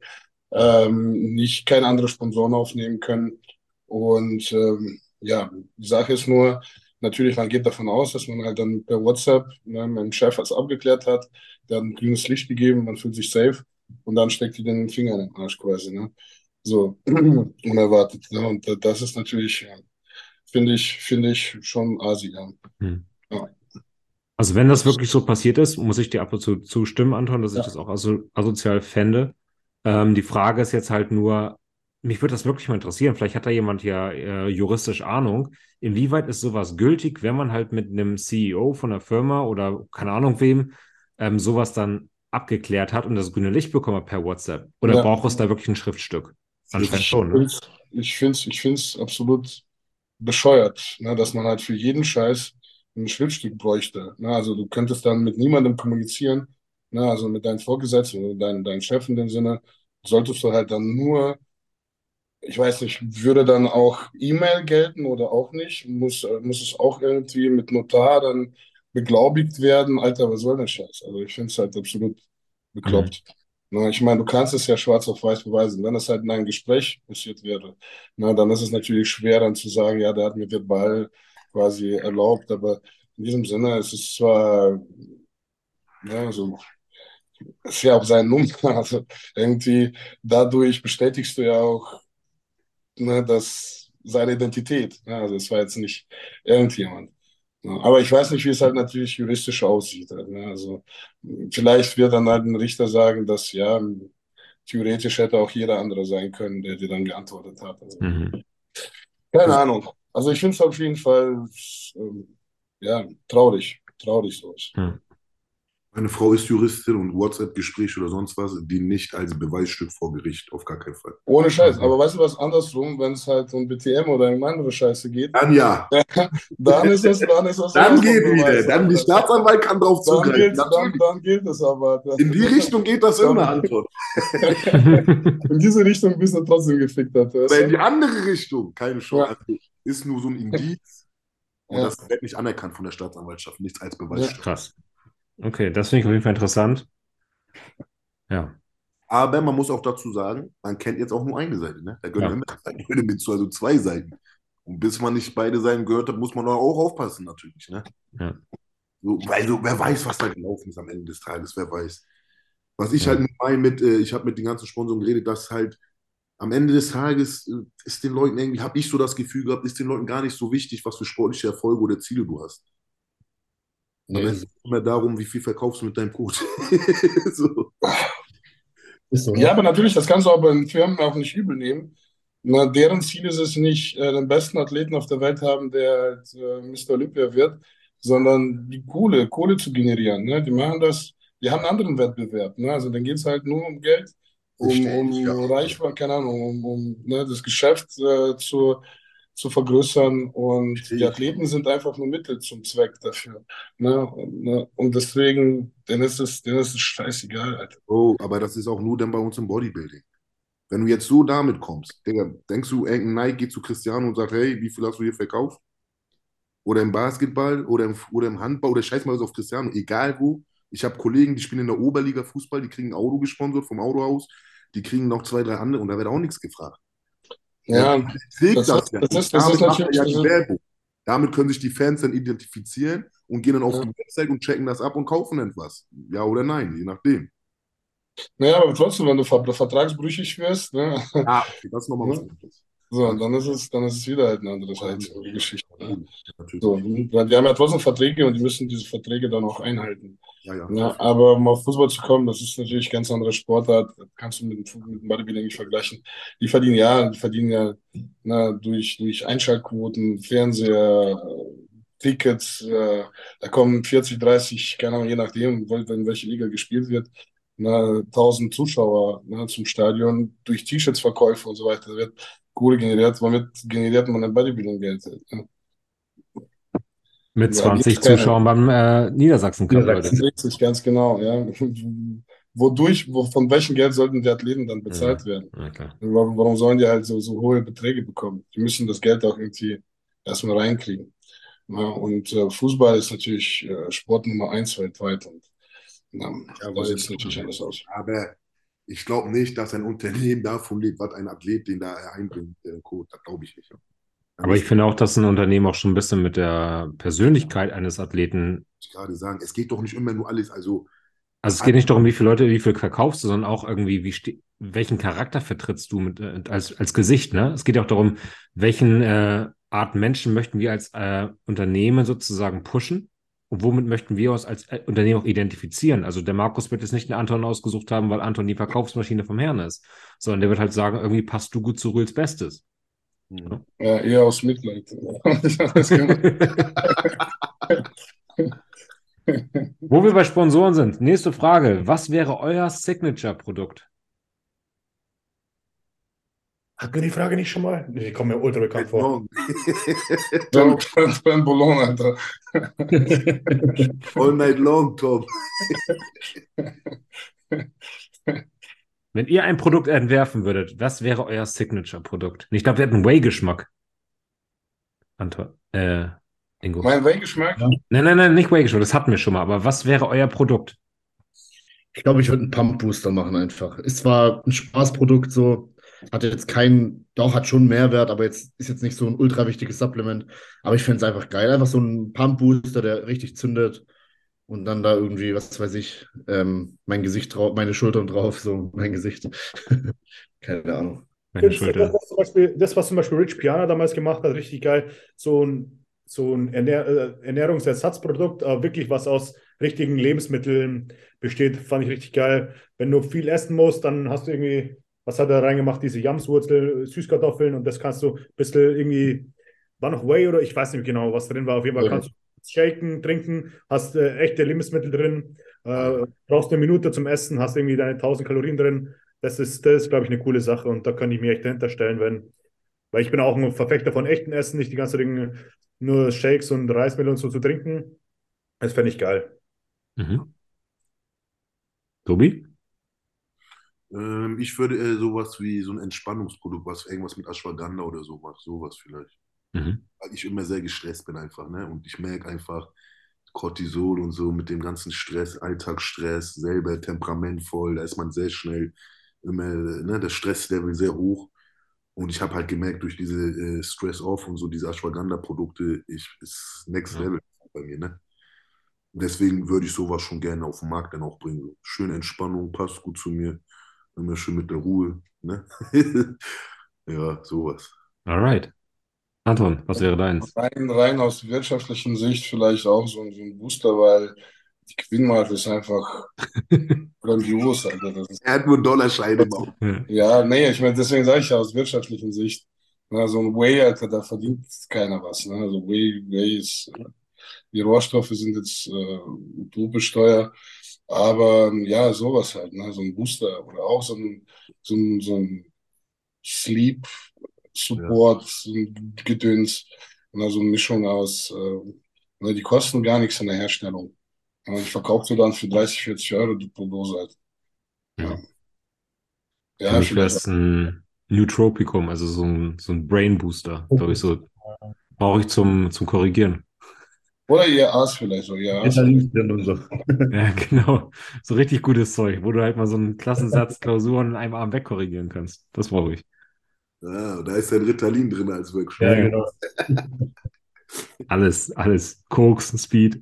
ähm, nicht keine anderen Sponsoren aufnehmen können. Und ähm, ja, die Sache ist nur, natürlich, man geht davon aus, dass man halt dann per WhatsApp ne, mit dem Chef was abgeklärt hat, der hat ein grünes Licht gegeben, man fühlt sich safe und dann steckt die den Finger in den Arsch quasi. Ne? So, unerwartet. Ne? Und das ist natürlich, finde ich, finde ich schon asi, ja. Hm. Ja. Also wenn das wirklich so passiert ist, muss ich dir ab und zu zustimmen, Anton, dass ich Ja. das auch aso asozial fände. Ähm, die Frage ist jetzt halt nur, mich würde das wirklich mal interessieren. Vielleicht hat da jemand ja äh, juristisch Ahnung. Inwieweit ist sowas gültig, wenn man halt mit einem CEO von der Firma oder keine Ahnung wem ähm, sowas dann abgeklärt hat und das grüne Licht bekommen hat per WhatsApp? Oder Ja. braucht es da wirklich ein Schriftstück? Anscheinend schon, ne? Ich finde es ich find's absolut bescheuert, ne, dass man halt für jeden Scheiß ein Schriftstück bräuchte. Ne? Also du könntest dann mit niemandem kommunizieren, ne? Also mit deinen Vorgesetzten oder deinem dein Chef in dem Sinne, solltest du halt dann nur, ich weiß nicht, würde dann auch E-Mail gelten oder auch nicht? Muss, äh, muss es auch irgendwie mit Notar dann beglaubigt werden? Alter, was soll der Scheiß? Also ich finde es halt absolut bekloppt. Na, ich meine, du kannst es ja schwarz auf weiß beweisen. Wenn es halt in einem Gespräch passiert wäre, na, dann ist es natürlich schwer, dann zu sagen, ja, der hat mir verbal quasi erlaubt, aber in diesem Sinne, es ist zwar, ja, so, es ist ja auch seine Nummer, also irgendwie dadurch bestätigst du ja auch, ne, dass seine Identität, ne, also es war jetzt nicht irgendjemand. Ja, aber ich weiß nicht, wie es halt natürlich juristisch aussieht. halt, Ne? Also vielleicht wird dann halt ein Richter sagen, dass ja, theoretisch hätte auch jeder andere sein können, der dir dann geantwortet hat. Also, Mhm. keine Ahnung. Also ich finde es auf jeden Fall ähm, ja, traurig, traurig sowas. Ja. Meine Frau ist Juristin und WhatsApp-Gespräche oder sonst was, die nicht als Beweisstück vor Gericht, auf gar keinen Fall. Ohne Scheiß. Aber weißt du was andersrum, wenn es halt um BTM oder um andere Scheiße geht, Dann ja, dann ist es, dann ist es dann geht wieder. Beweis, Dann die. Staatsanwalt kann drauf Dann zugreifen. gilt, dann, Natürlich. dann gilt es aber. In die Richtung geht das Dann- immer, Anton. In diese Richtung bist du trotzdem gefickt. Alter. Aber in die andere Richtung, keine Chance. Ja. Also, ist nur so ein Indiz. Und Ja. das wird nicht anerkannt von der Staatsanwaltschaft, nichts als Beweisstück. Krass. Okay, das finde ich auf jeden Fall interessant. Ja. Aber man muss auch dazu sagen, man kennt jetzt auch nur eine Seite. Ne? Da gehören Ja. immer mit zu, also zwei Seiten. Und bis man nicht beide Seiten gehört hat, muss man auch aufpassen, natürlich. Ne? Ja. So, weil so, wer weiß, was da gelaufen ist am Ende des Tages, wer weiß. Was ich Ja. halt meine mit, äh, ich habe mit den ganzen Sponsoren geredet, dass halt am Ende des Tages äh, ist den Leuten irgendwie, habe ich so das Gefühl gehabt, ist den Leuten gar nicht so wichtig, was für sportliche Erfolge oder Ziele du hast. Nee, Am Ende geht es immer darum, wie viel verkaufst du mit deinem Code. so. so. Ja, aber natürlich, das kannst du auch bei den Firmen auch nicht übel nehmen. Na, deren Ziel ist es nicht, äh, den besten Athleten auf der Welt haben, der halt, äh, Mr. Olympia wird, sondern die Kohle, Kohle zu generieren. Ne? Die machen das, die haben einen anderen Wettbewerb. Ne? Also dann geht es halt nur um Geld, um, um. Reichweite, keine Ahnung, um, um ne, das Geschäft äh, zu, zu vergrößern. Und Richtig. die Athleten sind einfach nur Mittel zum Zweck dafür. Ne? Und, ne? Und deswegen, denen ist es, ist es scheißegal, Alter. Oh, aber das ist auch nur dann bei uns im Bodybuilding. Wenn du jetzt so damit kommst, Digga, denkst du, irgendein Nike geht zu Cristiano und sagt, hey, wie viel hast du hier verkauft? Oder im Basketball oder im, oder im Handball oder scheiß mal auf Cristiano, egal wo. Ich habe Kollegen, die spielen in der Oberliga Fußball, die kriegen ein Auto gesponsert vom Autohaus, die kriegen noch zwei, drei andere und da wird auch nichts gefragt. Ja, trägt das das, ist- ja. das ist- das damit ist natürlich- ja die Werbung. Damit können sich die Fans dann identifizieren und gehen dann auf Ja. die Website und checken das ab und kaufen etwas. Ja oder nein, je nachdem. Naja, aber trotzdem, wenn du ver vertragsbrüchig wirst, ne, Ja, okay, das ist nochmal was anderes. so, dann ist es, dann ist es wieder halt eine andere Seite der Geschichte. Ne? So, die haben ja trotzdem Verträge und die müssen diese Verträge dann auch einhalten. Ja, ja. Ja, aber um auf Fußball zu kommen, das ist natürlich ganz andere Sportart, das kannst du mit dem, mit dem Bodybuilding nicht vergleichen. Die verdienen ja, die verdienen ja na, durch, durch Einschaltquoten, Fernseher, Tickets, äh, da kommen 40, 30, keine Ahnung, je nachdem, in welche Liga gespielt wird, na, 1000 Zuschauer na, zum Stadion, durch T-Shirts-Verkäufe und so weiter, da wird Kohle generiert, womit generiert man ein Bodybuilding-Geld. Ja. Mit Ja, 20 gibt's keine- Zuschauern beim äh, Niedersachsen Cup, Niedersachsen. Leute. Richtig, ganz genau, ja. Wodurch, wo, von welchem Geld sollten die Athleten dann bezahlt werden? Ja, klar. Warum, warum sollen die halt so, so hohe Beträge bekommen? Die müssen das Geld auch irgendwie erstmal reinkriegen. Ja, und äh, Fußball ist natürlich äh, Sport Nummer eins weltweit und ja, Ja, da sieht es natürlich anders aus. Aber ich glaube nicht, dass ein Unternehmen davon lebt, was ein Athlet den da einbringt, der Code. Das glaube ich nicht. Aber ich finde auch, dass ein Unternehmen auch schon ein bisschen mit der Persönlichkeit eines Athleten, ich gerade sagen, es geht doch nicht immer nur alles, also also es geht nicht darum, wie viele Leute, wie viel verkaufst du, sondern auch irgendwie, wie welchen Charakter vertrittst du mit, äh, als, als Gesicht, ne? Es geht auch darum, welchen äh, Art Menschen möchten wir als äh, Unternehmen sozusagen pushen und womit möchten wir uns als äh, Unternehmen auch identifizieren. Also der Markus wird jetzt nicht einen Anton ausgesucht haben, weil Anton die Verkaufsmaschine vom Herrn ist, sondern der wird halt sagen, irgendwie passt du gut zu Rühls Bestes. Hm. Ja, eher aus Mitleid. Wo wir bei Sponsoren sind, nächste Frage. Was wäre euer Signature-Produkt? Hatten wir die Frage nicht schon mal? Die kommt mir ultra bekannt vor. Long. Ben, ben Boulogne, Alter. All night long, Tom. Wenn ihr ein Produkt entwerfen würdet, was wäre euer Signature-Produkt? Ich glaube, wir hätten Whey-Geschmack. Anton, äh, Ingo. Mein Weingeschmack? Ja. Nein, nein, nein, nicht Whey-Geschmack, das hatten wir schon mal. Aber was wäre euer Produkt? Ich glaube, ich würde einen Pump Booster machen einfach. Ist zwar ein Spaßprodukt so, hat jetzt keinen, doch hat schon einen Mehrwert, aber jetzt ist jetzt nicht so ein ultra wichtiges Supplement. Aber ich finde es einfach geil. Einfach so ein Pump Booster, der richtig zündet und dann da irgendwie, was weiß ich, ähm, mein Gesicht drauf, meine Schultern drauf, so mein Gesicht. Keine Ahnung. Meine Das, Schulter. was zum Beispiel, das, was zum Beispiel Rich Piana damals gemacht hat, richtig geil. So ein, so ein Ernähr äh, Ernährungsersatzprodukt, aber wirklich was aus richtigen Lebensmitteln besteht, fand ich richtig geil. Wenn du viel essen musst, dann hast du irgendwie, was hat er reingemacht? Diese Jamswurzel, Süßkartoffeln und das kannst du ein bisschen irgendwie, war noch Whey oder ich weiß nicht genau, was drin war. Auf jeden Fall Ja. kannst du shaken, trinken, hast äh, echte Lebensmittel drin, äh, brauchst eine Minute zum Essen, hast irgendwie deine 1000 Kalorien drin. Das ist, das ist, glaube ich, eine coole Sache und da kann ich mir echt dahinter stellen, wenn, weil ich bin auch ein Verfechter von echten Essen, nicht die ganze Dinge, nur Shakes und Reismehl und so zu trinken. Das fände ich geil. Mhm. Tobi? Ähm, ich würde äh, sowas wie so ein Entspannungsprodukt, was irgendwas mit Ashwagandha oder sowas, sowas vielleicht. Mhm. Weil ich immer sehr gestresst bin einfach, ne? Und ich merke einfach Cortisol und so mit dem ganzen Stress, Alltagsstress, selber temperamentvoll, da ist man sehr schnell immer, ne, das Stresslevel sehr hoch. Und ich habe halt gemerkt, durch diese äh, Stress-Off und so, diese Ashwagandha-Produkte, ich ist Next Ja. Level bei mir, ne? Deswegen würde ich sowas schon gerne auf den Markt dann auch bringen. So. Schöne Entspannung, passt gut zu mir. Immer schön mit der Ruhe. Ne? ja, sowas. Alright. Anton, was wäre deins? Rein, rein aus wirtschaftlichen Sicht vielleicht auch so, so ein Booster, weil die Gewinnmarge ist einfach grandios, Alter. Das ist, Er hat nur Dollarscheine Auge. ja, nee, ich meine, deswegen sage ich ja aus wirtschaftlichen Sicht. Na, so ein Whey, Alter, da verdient keiner was. Ne? Also Whey, Whey ist, die Rohstoffe sind jetzt äh, utopisch teuer. Aber ja, sowas halt, ne? So ein Booster oder auch so ein, so ein, so ein Sleep Support, ein Gedöns. Ne? So eine Mischung aus, äh, ne? Die kosten gar nichts in der Herstellung. Ja, ich verkaufe sie dann für 30, 40 Euro die pro Dose halt. Ja. Ja, vielleicht es ein Nootropicum, also so ein, so ein Brain Booster, glaube ich, so. Brauche ich zum, zum Korrigieren. Oder ihr Aas vielleicht so, ja. Und so. Ja, genau. So richtig gutes Zeug, wo du halt mal so einen Klassensatz Klausuren in einem Abend wegkorrigieren kannst. Das brauche ich. Ja, da ist ein Ritalin drin als Workshop. Ja, genau. Alles, alles. Koks, Speed.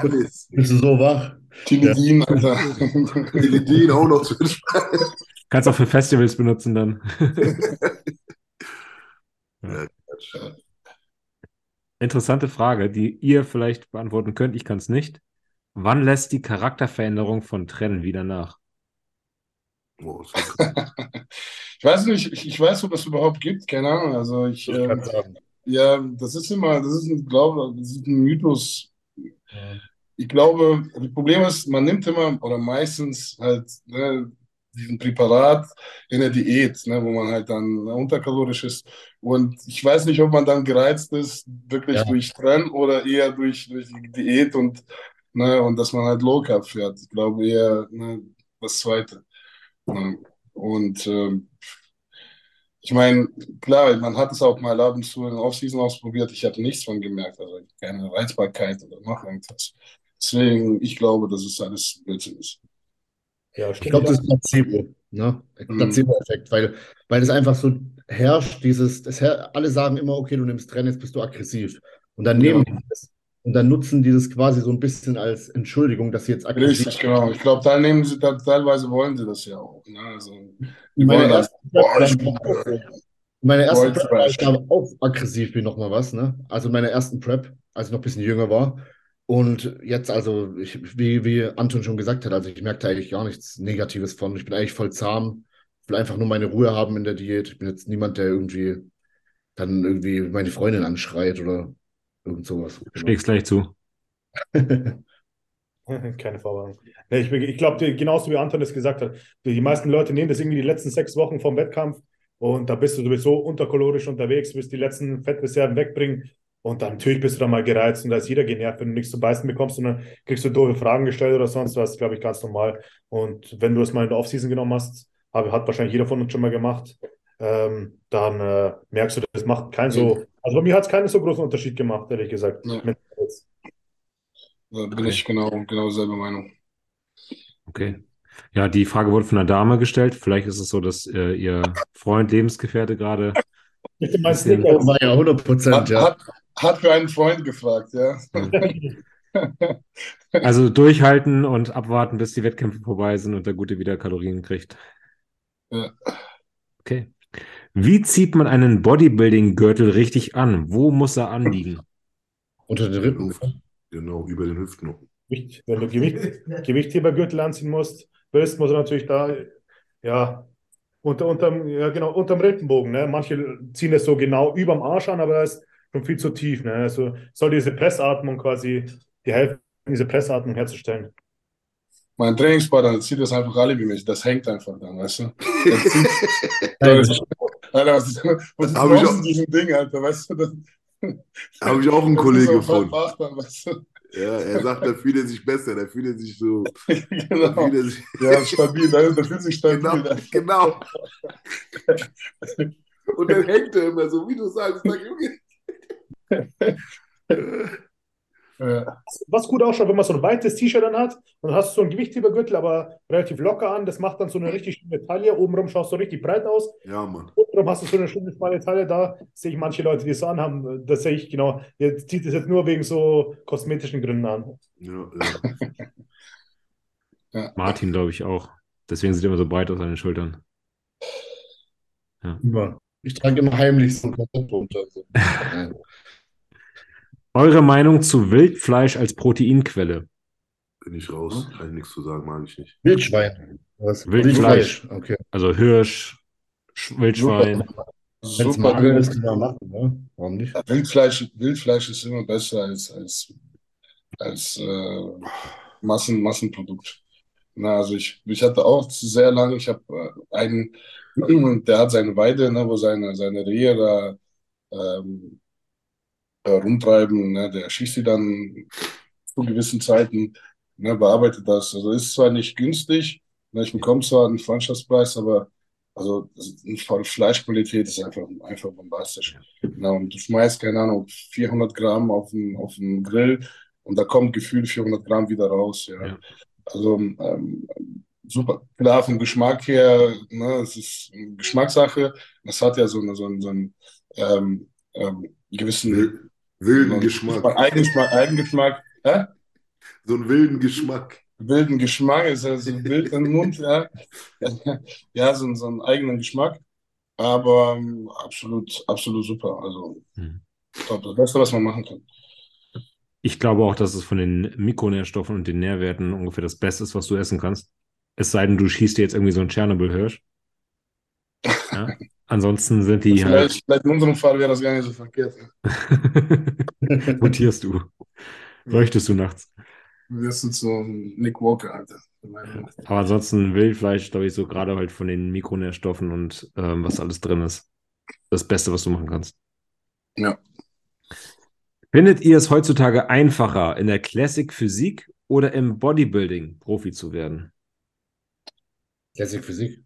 Alles. Bist du so wach? Tilidin, Alter. Teledin auch noch zu Kannst auch für Festivals benutzen dann. Ja, Interessante Frage, die ihr vielleicht beantworten könnt. Ich kann es nicht. Wann lässt die Charakterveränderung von Trennen wieder nach? Oh. Ich weiß nicht, ich, ich weiß, ob es überhaupt gibt, keine Ahnung. Also ich, Ich ähm, ja, das ist immer, das ist ein Glaube, das ist ein Mythos. Ich glaube, das Problem ist, man nimmt immer oder meistens halt ne, diesen Präparat in der Diät, ne, wo man halt dann unterkalorisch ist. Und ich weiß nicht, ob man dann gereizt ist, wirklich Ja. durch Trennen oder eher durch, durch die Diät und, ne, und dass man halt Low Carb fährt. Ich glaube eher ne, das Zweite. Ne. Und ähm, ich meine, klar, man hat es auch mal ab und zu in der Offseason ausprobiert. Ich habe nichts von gemerkt, also keine Reizbarkeit oder noch irgendwas. Deswegen, ich glaube, dass es alles Blödsinn ist. Ja, Ich stimmt. glaube, das ist Placebo, ne? Mhm. Placebo-Effekt, weil, weil es einfach so herrscht, dieses, das her alle sagen immer, okay, du nimmst Rennen, jetzt bist du aggressiv. Und dann nehmen Ja. die das und dann nutzen die das quasi so ein bisschen als Entschuldigung, dass sie jetzt aggressiv Richtig, genau. Ich glaube, teilnehmen sie, da- teilweise wollen sie das ja auch. Ne? Also, die Meine wollen das. erste Boah, ich meine erste Prep war ich aber auch aggressiv wie noch mal was, ne? Also meine ersten Prep, als ich noch ein bisschen jünger war. Und jetzt, also, ich, wie, wie Anton schon gesagt hat, also ich merke da eigentlich gar nichts Negatives von. Ich bin eigentlich voll zahm. Ich will einfach nur meine Ruhe haben in der Diät. Ich bin jetzt niemand, der irgendwie dann irgendwie meine Freundin anschreit oder irgend sowas. Schlägst gleich zu. Keine Vorwarnung. Nee, ich, ich glaube, genauso wie Anton es gesagt hat, die, meisten Leute nehmen das irgendwie die letzten sechs Wochen vom Wettkampf und da bist du sowieso unterkalorisch unterwegs, willst die letzten Fettreserven wegbringen und dann natürlich bist du dann mal gereizt und da ist jeder genervt, wenn du nichts zu beißen bekommst und dann kriegst du doofe Fragen gestellt oder sonst was, glaube ich, ganz normal. Und wenn du es mal in der Offseason genommen hast, hat wahrscheinlich jeder von uns schon mal gemacht, ähm, dann äh, merkst du, das macht keinen so, also bei mir hat es keinen so großen Unterschied gemacht, ehrlich gesagt. Mit- Da bin ich genau, genau selber Meinung. Okay. Ja, die Frage wurde von einer Dame gestellt. Vielleicht ist es so, dass äh, ihr Freund, Lebensgefährte gerade. Den meisten Bisschen- Snickers. War ja 100 Prozent, Hat, ja. hat, hat für einen Freund gefragt, ja. Also durchhalten und abwarten, bis die Wettkämpfe vorbei sind und der Gute wieder Kalorien kriegt. Ja. Okay. Wie zieht man einen Bodybuilding-Gürtel richtig an? Wo muss er anliegen? Unter den Rippen. Genau, über den Hüften. Wenn du Gewicht, Gewichthebergürtel anziehen musst, willst, muss er natürlich da, ja, unter, unterm, ja, genau, unterm Rippenbogen. Ne? Manche ziehen es so genau überm Arsch an, aber das ist schon viel zu tief. Ne? Also soll diese Pressatmung quasi, die helfen, diese Pressatmung herzustellen. Mein Trainingspartner zieht das einfach alle wie mich. Das hängt einfach dann, weißt du? Der zieht, Alter, was ist, was ist Hab los ich auch- in diesem Ding, Alter, weißt du? Das, Habe ich auch einen Kollegen ist so gefunden. dann, weißt du? Ja, er sagt, da fühlt er sich besser, da fühlt er sich so, da genau. fühlt er sich, Ja, stabil, da, da fühlt sich stabil. genau, genau. Und dann hängt er immer so, wie du sagst, sag, Junge. Ja. Was gut ausschaut, wenn man so ein weites T-Shirt dann hat und dann hast du so einen Gewichthebergürtel, aber relativ locker an. Das macht dann so eine richtig schöne Taille. Obenrum schaust du richtig breit aus. Ja, Mann. Darum hast du so eine schöne schmale Taille da. Sehe ich manche Leute, die es so anhaben. Das sehe ich genau. Jetzt zieht es jetzt nur wegen so kosmetischen Gründen an. Ja, ja. Martin, glaube ich, auch. Deswegen sieht er immer so breit aus an den Schultern. Immer. Ich trage immer heimlich so ein Korsett runter. Eure Meinung zu Wildfleisch als Proteinquelle? Bin ich raus. Kann ich nichts zu sagen, mag ich nicht. Wildschwein. Was? Wildfleisch. Okay. Also Hirsch, Sch- Wildschwein. Wenn es ist, geil. kann man machen, ne? Warum nicht? Wildfleisch, Wildfleisch ist immer besser als, als, als äh, Massen, Massenprodukt. Na, also ich, ich hatte auch sehr lange, ich habe äh, einen, der hat seine Weide, ne, wo seine, seine Rehe da ähm, äh, rumtreiben, ne, der schießt sie dann zu gewissen Zeiten, ne, bearbeitet das. Also ist zwar nicht günstig, ne, ich bekomme zwar einen Freundschaftspreis, aber also die Fleischqualität ist einfach, einfach bombastisch. Na, und du schmeißt, keine Ahnung, 400 Gramm auf den, auf den Grill und da kommt gefühlt 400 Gramm wieder raus. Ja. Ja. Also ähm, super. Klar, vom Geschmack her, ne, es ist eine Geschmackssache. Das hat ja so, eine, so, einen, so einen ähm, ähm, gewissen wilden Geschmack. Eigengeschmack, Eigengeschmack, hä? So einen wilden Geschmack. wilden Geschmack, ist ja so wild im Mund, ja. Ja, so, so einen eigenen Geschmack. Aber ähm, absolut, absolut super. Also, Hm. top, das Beste, was man machen kann. Ich glaube auch, dass es von den Mikronährstoffen und den Nährwerten ungefähr das Beste ist, was du essen kannst. Es sei denn, du schießt dir jetzt irgendwie so einen Tschernobyl-Hirsch. Ja? Ansonsten sind die halt. Vielleicht, vielleicht in unserem Fall wäre das gar nicht so verkehrt. Mutierst du. Leuchtest du nachts. Wir sind so ein Nick Walker, Alter. Aber ansonsten Wildfleisch, glaube ich, so gerade halt von den Mikronährstoffen und ähm, was alles drin ist. Das Beste, was du machen kannst. Ja. Findet ihr es heutzutage einfacher, in der Classic Physik oder im Bodybuilding Profi zu werden? Classic Physik.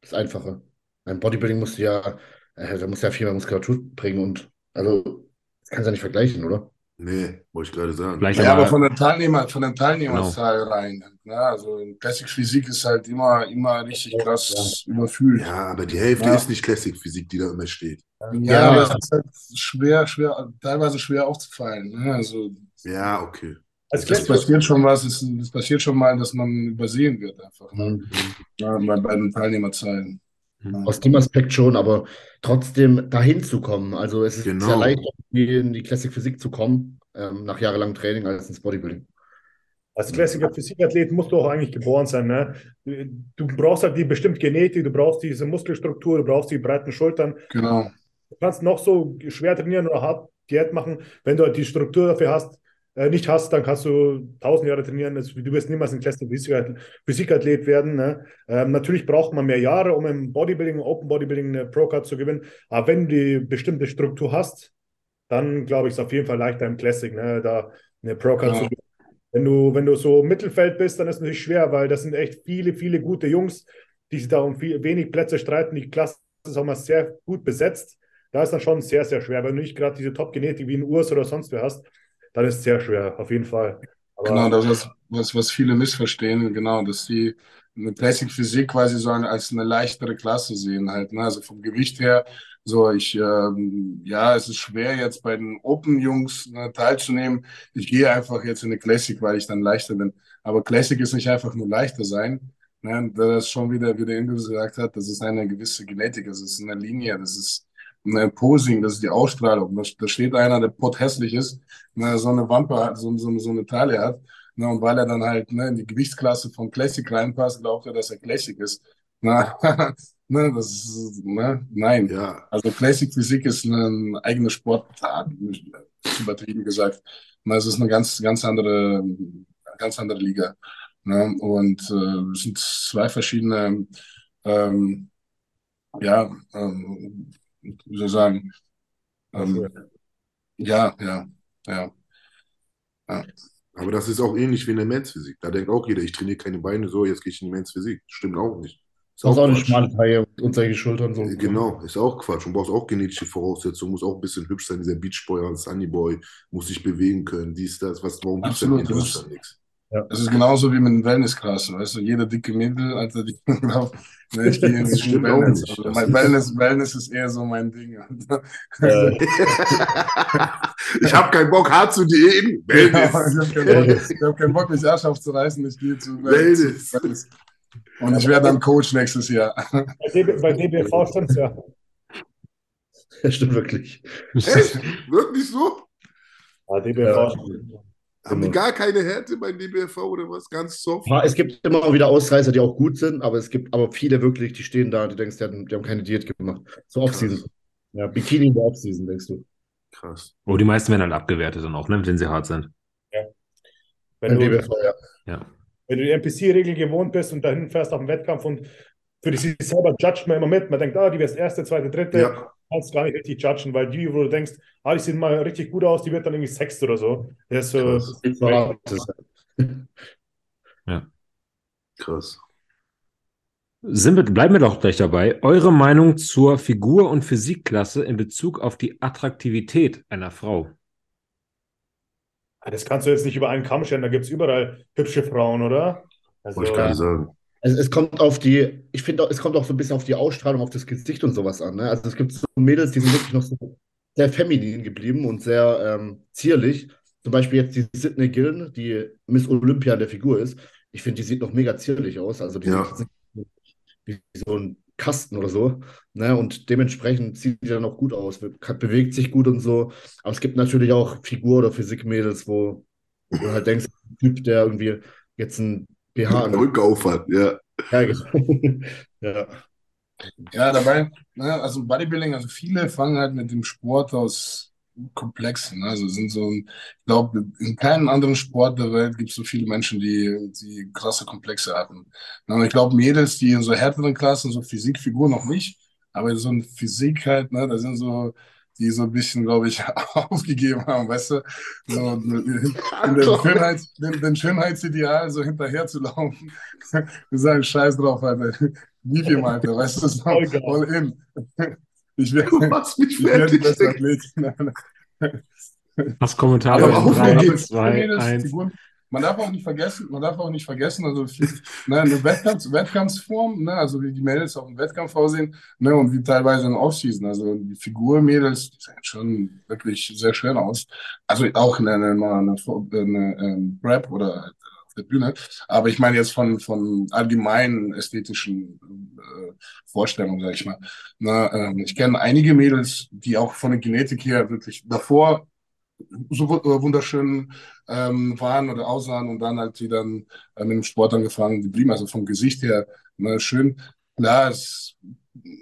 Das ist einfacher. Beim Bodybuilding musst du ja, äh, da musst du ja viel mehr Muskulatur bringen und also das kannst du ja nicht vergleichen, oder? Nee, wollte ich gerade sagen. Vielleicht Ja, aber, aber von der Teilnehmer, von der Teilnehmerzahl rein. Ne? Also in Classic Physik ist halt immer, immer richtig krass überfüllt. Ja, aber die Hälfte Ja. ist nicht Classic Physik, die da immer steht. Ja, Ja. aber es ist halt schwer, schwer, teilweise schwer aufzufallen. Ne? Also Ja, okay. Als es passiert schon was, es, es passiert schon mal, dass man übersehen wird einfach. Ne? Mhm. Ja, bei, bei den Teilnehmerzahlen. Aus dem Aspekt schon, aber trotzdem dahin zu kommen. Also es ist Genau. sehr leicht, in die Classic Physik zu kommen, ähm, nach jahrelangem Training, als ins Bodybuilding. als Klassiker Physikathlet musst du auch eigentlich geboren sein. Ne? Du brauchst halt die bestimmte Genetik, du brauchst diese Muskelstruktur, du brauchst die breiten Schultern. Genau. Du kannst noch so schwer trainieren oder hart Diät machen. Wenn du halt die Struktur dafür hast, äh, nicht hast, dann kannst du tausend Jahre trainieren. Du wirst niemals ein Classic Physikathlet, werden. Ne? Ähm, natürlich braucht man mehr Jahre, um im Bodybuilding, Open Bodybuilding eine Pro-Card zu gewinnen. Aber wenn du die bestimmte Struktur hast, dann glaube ich, ist es auf jeden Fall leichter im Classic, ne? da eine Pro-Card Ja. zu gewinnen. Wenn du, wenn du so im Mittelfeld bist, dann ist es natürlich schwer, weil das sind echt viele, viele gute Jungs, die sich da um viel, wenig Plätze streiten. Die Klasse ist auch mal sehr gut besetzt. Da ist dann schon sehr, sehr schwer. Wenn du nicht gerade diese Top-Genetik wie ein Urs oder sonst wer hast, dann ist es sehr schwer, auf jeden Fall. Aber Genau, das ist was, was viele missverstehen, genau, dass die eine Classic Physik quasi so als eine leichtere Klasse sehen halt, ne? Also vom Gewicht her, so ich, ähm, ja, es ist schwer jetzt bei den Open-Jungs ne, teilzunehmen. Ich gehe einfach jetzt in eine Classic, weil ich dann leichter bin. Aber Classic ist nicht einfach nur leichter sein, ne? Das ist schon wieder, wie der Ingo gesagt hat, das ist eine gewisse Genetik, das ist eine Linie, das ist ein Posing, das ist die Ausstrahlung. Da, da steht einer, der potthässlich ist, ne, so eine Wampe hat, so, so, so eine Taille hat. Ne, und weil er dann halt ne, in die Gewichtsklasse von Classic reinpasst, glaubt er, dass er Classic ist. Na, ne, das ist, ne, nein. Ja, Also Classic Physik ist eine eigene Sportart, übertrieben gesagt. Na, Es ist eine ganz, ganz andere, ganz andere Liga. Ne? Und äh, es sind zwei verschiedene, ähm, ja, ähm, ich sagen, ähm, ja, ja, ja. aber das ist auch ähnlich wie in der Men's Physik. Da denkt auch jeder, ich trainiere keine Beine, so, jetzt gehe ich in die Men's Physik. Stimmt auch nicht. Ist Das ist auch eine Quatsch. schmale Taille und, solche Schultern so. Genau, ist auch Quatsch. Und brauchst auch genetische Voraussetzungen, muss auch ein bisschen hübsch sein, dieser Beachboy als Sunnyboy, muss sich bewegen können, dies, das, was, warum gibt es denn Absolut, in Deutschland nichts? Ja. Das ist genauso wie mit den Wellnessklassen, weißt du, jeder dicke Mädel, Alter, die glaubt, ne, ich gehe in die Wellness. Also mein Wellness, Wellness ist eher so mein Ding. Äh. ich habe keinen Bock, hart zu diäten. Wellness. Ja, ich habe keinen, hab keinen, Bock, mich Arsch aufzureißen, ich gehe zu Wellness. Wellness. Und ich werde dann Coach nächstes Jahr. Bei, DB, bei DBV stimmt ja. Das stimmt wirklich. Echt? Wirklich so? Ja, DBV. Haben die gar keine Härte beim DBFV oder was? Ganz soft? Ja, es gibt immer wieder Ausreißer, die auch gut sind, aber es gibt aber viele wirklich, die stehen da und du denkst, die haben, die haben keine Diät gemacht. So Offseason. Ja, Bikini in der Offseason, denkst du. Krass. Oh, die meisten werden halt abgewertet dann auch, ne, wenn sie hart sind. Ja. Wenn, du, DBFV, ja. ja. wenn du die NPC-Regel gewohnt bist und dahin fährst auf den Wettkampf und für sich selber judgt man immer mit. Man denkt, ah, die wäre erste, zweite, dritte. Ja kannst gar nicht richtig judgen, weil die, wo du denkst, ah, die sehen mal richtig gut aus, die wird dann irgendwie Sext oder so. Das, äh, Krass. ja. Krass. Sind wir, bleiben wir doch gleich dabei. Eure Meinung zur Figur- und Physikklasse in Bezug auf die Attraktivität einer Frau? Das kannst du jetzt nicht über einen Kamm stellen, da gibt es überall hübsche Frauen, oder? Also, ich kann sagen. Also es kommt auf die, ich finde, es kommt auch so ein bisschen auf die Ausstrahlung, auf das Gesicht und sowas an. Ne? Also es gibt so Mädels, die sind wirklich noch so sehr feminin geblieben und sehr ähm, zierlich. Zum Beispiel jetzt die Sydney Gillen, die Miss Olympia in der Figur ist. Ich finde, die sieht noch mega zierlich aus. Also die ja. sieht wie so ein Kasten oder so. Ne? Und dementsprechend sieht die dann auch gut aus, bewegt sich gut und so. Aber es gibt natürlich auch Figur- oder Physikmädels, wo du halt denkst, ein Typ, der irgendwie jetzt ein BH. Ne? Rückauf hat, ja. Ja, genau. ja. ja, dabei, ne, also Bodybuilding, also viele fangen halt mit dem Sport aus Komplexen. Ne? Also sind so, ich glaube, in keinem anderen Sport der Welt gibt es so viele Menschen, die, die krasse Komplexe hatten. Ne? Und ich glaube, Mädels, die in so härteren Klassen, so Physikfigur noch nicht, aber so eine Physik halt, ne, da sind so die so ein bisschen, glaube ich, aufgegeben haben, weißt du? So, den, Schönheits-, den, den, Schönheitsideal so hinterher zu laufen. Wir sagen, scheiß drauf, Alter. Wie viel, Alter, weißt du, so, all in. Ich werde, du machst mich ich werde das Athlet. Was Kommentar? Aber auch 3, 2, 1. Man darf auch nicht vergessen, man darf auch nicht vergessen, also ne, eine Wettkampf, Wettkampfsform, ne, also wie die Mädels auf dem Wettkampf aussehen, ne, und wie teilweise in Offseason. Also die Figur-Mädels, die sehen schon wirklich sehr schön aus. Also auch in einer, einer, einer, einer ähm, Rap oder auf der Bühne. Aber ich meine jetzt von, von allgemeinen ästhetischen äh, Vorstellungen, sag ich mal. Na, ähm, ich kenne einige Mädels, die auch von der Genetik her wirklich davor so äh, wunderschön ähm, waren oder aussahen und dann halt die dann äh, mit dem Sport angefangen, die blieben also vom Gesicht her ne, schön. Klar, es,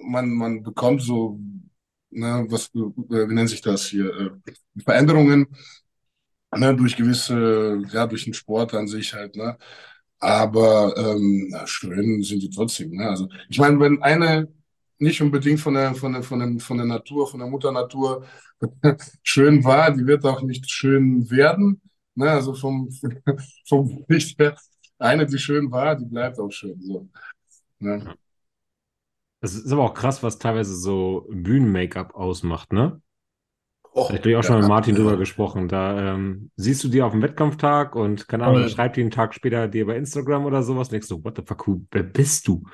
man, man bekommt so, ne, was, äh, wie nennt sich das hier, äh, Veränderungen ne, durch gewisse, ja, durch den Sport an sich halt, ne. Aber ähm, schön sind die trotzdem. Ne? Also ich meine, wenn eine nicht unbedingt von der, von der, von der, von der Natur, von der Mutter Natur schön war, die wird auch nicht schön werden. Ne? Also vom, vom Gesicht her, eine, die schön war, die bleibt auch schön. So. Ne? Das ist aber auch krass, was teilweise so Bühnen-Make-up ausmacht, ne? Oh, ich habe auch schon ja, mit Martin ja. drüber gesprochen. Da ähm, siehst du die auf dem Wettkampftag und keine Ahnung, oh. schreibt die einen Tag später dir bei Instagram oder sowas und denkst du, what the fuck, wer bist du?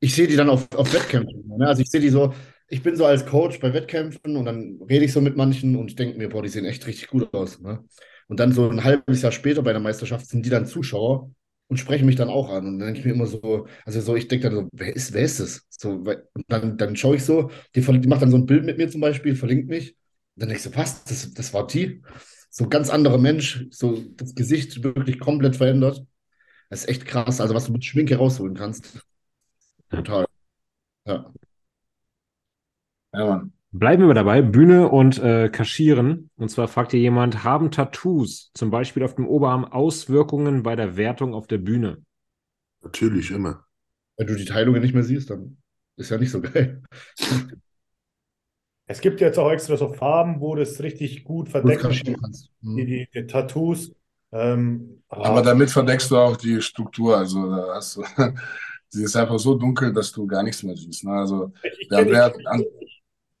Ich sehe die dann auf, auf Wettkämpfen. Ne? Also ich sehe die so, ich bin so als Coach bei Wettkämpfen und dann rede ich so mit manchen und denke mir, boah, die sehen echt richtig gut aus. Ne? Und dann so ein halbes Jahr später bei der Meisterschaft sind die dann Zuschauer und sprechen mich dann auch an. Und dann denke ich mir immer so, also so, ich denke dann so, wer ist, wer ist das? So, und dann, dann schaue ich so, die, die macht dann so ein Bild mit mir zum Beispiel, verlinkt mich. Und dann denke ich so, was? Das, das war die? So ein ganz anderer Mensch, so das Gesicht wirklich komplett verändert. Das ist echt krass. Also, was du mit Schminke rausholen kannst. Total. Ja. Ja, Mann. Bleiben wir dabei, Bühne und äh, Kaschieren. Und zwar fragt hier jemand, haben Tattoos, zum Beispiel auf dem Oberarm, Auswirkungen bei der Wertung auf der Bühne? Natürlich, immer. Wenn du die Teilungen nicht mehr siehst, dann ist ja nicht so geil. Es gibt jetzt auch extra so Farben, wo das richtig gut verdeckt kannst. Mhm. Die, die, die, Tattoos. Ähm, aber damit verdeckst du auch die Struktur. Also da hast du, sie ist einfach so dunkel, dass du gar nichts mehr siehst. Ne? Also ich, ich kenne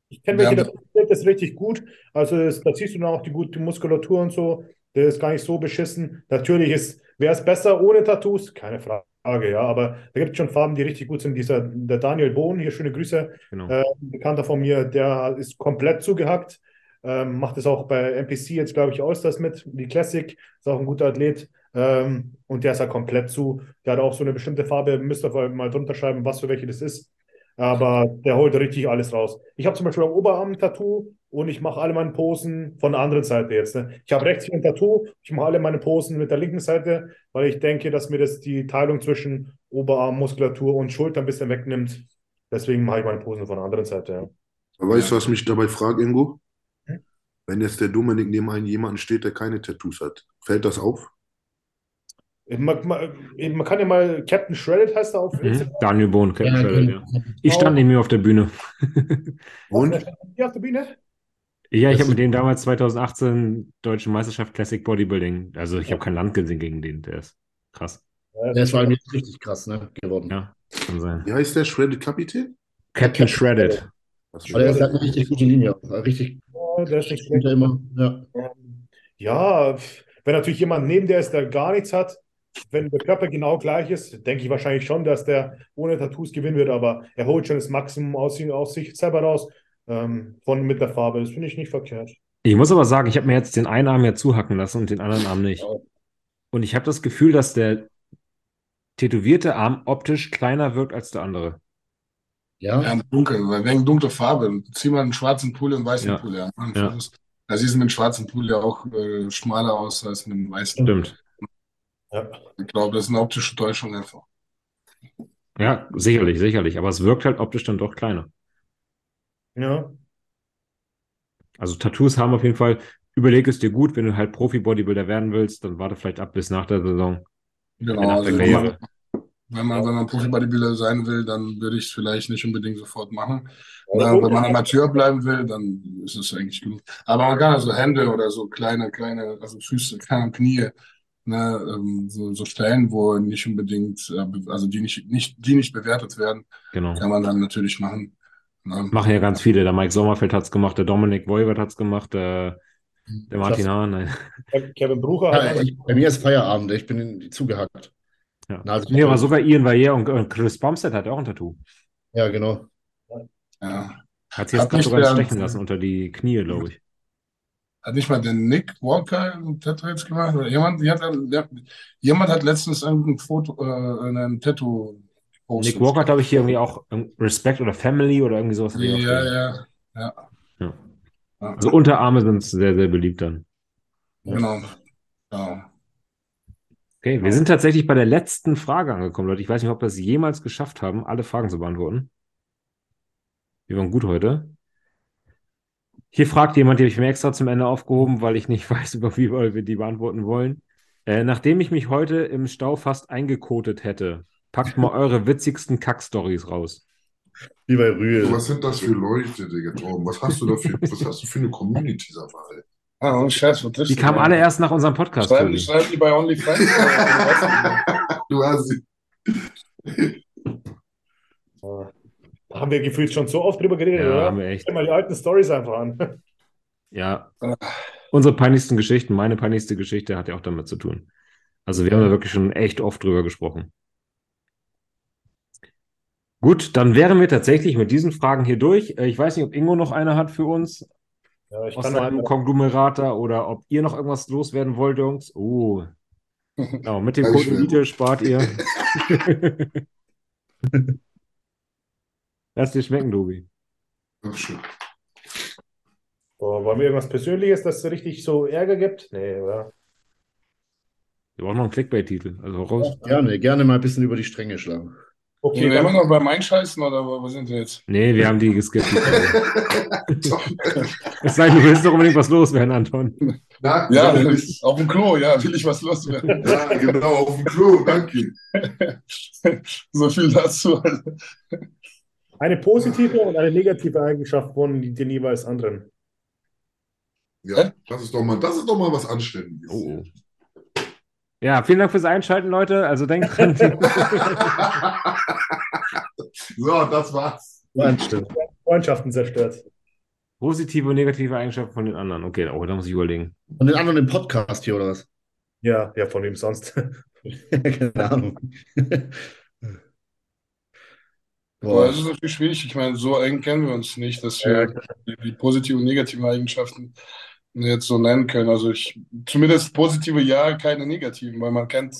ich kenn welche, das das richtig gut. Also das, da siehst du dann auch die gute Muskulatur und so. Der ist gar nicht so beschissen. Natürlich ist, wäre es besser ohne Tattoos? Keine Frage, ja. Aber da gibt es schon Farben, die richtig gut sind. Dieser, der Daniel Bohn, hier schöne Grüße, Genau. äh, Bekannter von mir, der ist komplett zugehackt. Ähm, macht es auch bei NPC jetzt, glaube ich, Allstars mit, die Classic, ist auch ein guter Athlet. Ähm, und der ist halt komplett zu. Der hat auch so eine bestimmte Farbe, müsst ihr mal drunter schreiben, was für welche das ist. Aber der holt richtig alles raus. Ich habe zum Beispiel am Oberarm ein Tattoo und ich mache alle meine Posen von der anderen Seite jetzt. Ne? Ich habe rechts hier ein Tattoo, ich mache alle meine Posen mit der linken Seite, weil ich denke, dass mir das die Teilung zwischen Oberarmmuskulatur und Schulter ein bisschen wegnimmt. Deswegen mache ich meine Posen von der anderen Seite. Ja. Weißt du, was mich dabei fragt, Ingo? Hm? Wenn jetzt der Dominik neben einem jemanden steht, der keine Tattoos hat, fällt das auf? Man, man, kann ja mal Captain Shredded heißt er auf Mhm. Instagram. Daniel Bohn, Captain Ja, Shredded, genau. ja. Ich stand neben mir auf der Bühne. Und? Hier auf der Bühne. Ja, ich habe mit dem damals 2018 Deutsche Meisterschaft Classic Bodybuilding. Also ich habe kein Land gesehen gegen den. Der ist krass. Der ist vor allem jetzt richtig krass ne, geworden. Ja, kann sein. Wie heißt der Shredded Kapitän? Captain Shredded. Aber der hat eine richtig gute Linie. Richtig Ja, der ist nicht schlecht. immer. Ja. Ja, wenn natürlich jemand neben der ist, der gar nichts hat, wenn der Körper genau gleich ist, denke ich wahrscheinlich schon, dass der ohne Tattoos gewinnen wird, aber er holt schon das Maximum aus, aus sich selber raus, ähm, von mit der Farbe. Das finde ich nicht verkehrt. Ich muss aber sagen, ich habe mir jetzt den einen Arm ja zuhacken lassen und den anderen Arm nicht. Und ich habe das Gefühl, dass der tätowierte Arm optisch kleiner wirkt als der andere. Ja. Ja, dunkel, weil wegen dunkler Farbe. Zieh mal einen schwarzen Pulli und einen weißen Ja. Pulli an. Ja. Da siehst du mit dem schwarzen Pulli auch äh, schmaler aus als mit dem weißen. Stimmt. Ja. Ich glaube, das ist eine optische Täuschung einfach. Ja, sicherlich, sicherlich. Aber es wirkt halt optisch dann doch kleiner. Ja. Also Tattoos haben auf jeden Fall, überleg es dir gut, wenn du halt Profi-Bodybuilder werden willst, dann warte vielleicht ab bis nach der Saison. Genau, Nach also wenn man, wenn man, wenn man Profi-Bodybuilder sein will, dann würde ich es vielleicht nicht unbedingt sofort machen. Na, wenn man Amateur bleiben will, dann ist es eigentlich gut. Aber man kann also Hände oder so kleine, kleine, also Füße, kleine Knie, ne, ähm, so, so Stellen, wo nicht unbedingt, äh, also die nicht, nicht, die nicht bewertet werden, Genau. kann man dann natürlich machen. Ne? Machen ja ganz viele. Der Mike Sommerfeld hat es gemacht, der Dominik Voivod hat es gemacht, der, der Martin Hahn. Nein. Kevin Brucher Ja, hat ich, bei mir ist Feierabend. Ich bin in, zugehackt. Ja. Na, also Nee, aber sogar Ian Valliere und, und Chris Bumstead hat auch ein Tattoo. Ja, genau. Ja. Hat sich jetzt gerade sogar stechen lassen unter die Knie, glaube ich. Hat nicht mal der Nick Walker ein Tattoo jetzt gemacht? Oder jemand, hat, der, jemand hat letztens irgendein Foto, äh, ein Tattoo gepostet. Nick Walker glaube ich, hier irgendwie auch Respect oder Family oder irgendwie sowas. Ja, ja, ja. Ja. Also Unterarme sind sehr, sehr beliebt dann. Genau. Ja. Okay, wir sind tatsächlich bei der letzten Frage angekommen, Leute. Ich weiß nicht, ob wir es jemals geschafft haben, alle Fragen zu beantworten. Wir waren gut heute. Hier fragt jemand, die habe ich mir extra zum Ende aufgehoben, weil ich nicht weiß, über wie wir die beantworten wollen. Äh, nachdem ich mich heute im Stau fast eingekotet hätte, packt mal eure witzigsten Kack-Stories raus. Wie bei Rühe. Was sind das für Leute, Digga, Torben? Was hast du da für, was hast du für eine Community, sag mal? Ah, und Scheiß, was Die kamen alle erst nach unserem Podcast. Schreiben, schreiben die bei OnlyFans? Du hast sie. Haben wir gefühlt schon so oft drüber geredet, Ja, oder? haben wir echt. Hör mal die alten Stories einfach an. Ja, unsere peinlichsten Geschichten, meine peinlichste Geschichte hat ja auch damit zu tun. Also wir haben da wirklich schon echt oft drüber gesprochen. Gut, dann wären wir tatsächlich mit diesen Fragen hier durch. Äh, Ich weiß nicht, ob Ingo noch eine hat für uns Ja, ich aus kann seinem Konglomerat da oder ob ihr noch irgendwas loswerden wollt, Jungs. Oh, genau, mit dem Code. Elite spart ihr. Lass dir schmecken, Dobi. Ach, schön. Oh, wollen wir irgendwas Persönliches, das richtig so Ärger gibt? Nee, oder? Wir brauchen noch einen Clickbait-Titel. Also raus. Gerne, gerne mal ein bisschen über die Stränge schlagen. Okay, wir immer noch beim Einscheißen oder wo, sind wir jetzt? Nee, wir haben die geskippt. Es sei denn, du willst doch unbedingt was loswerden, Anton. Na, Ja, ja, ich, auf dem Klo, ja, will ich was loswerden. ja, genau, auf dem Klo, danke. so viel dazu. Eine positive und eine negative Eigenschaft von den jeweils anderen. Ja, das ist doch mal, das ist doch mal was Anständiges. Oh, oh. Ja, vielen Dank fürs Einschalten, Leute. Also denkt dran. so, das war's. Nein, stimmt. Freundschaften zerstört. Positive und negative Eigenschaften von den anderen. Okay, oh, da muss ich überlegen. Von den anderen im Podcast hier, oder was? Ja, ja, von wem sonst? Keine Ahnung. Boah, das ist natürlich schwierig. Ich meine, so eng kennen wir uns nicht, dass Ja, wir die, die positiven und negativen Eigenschaften jetzt so nennen können. Also ich, zumindest positive ja, keine negativen, weil man kennt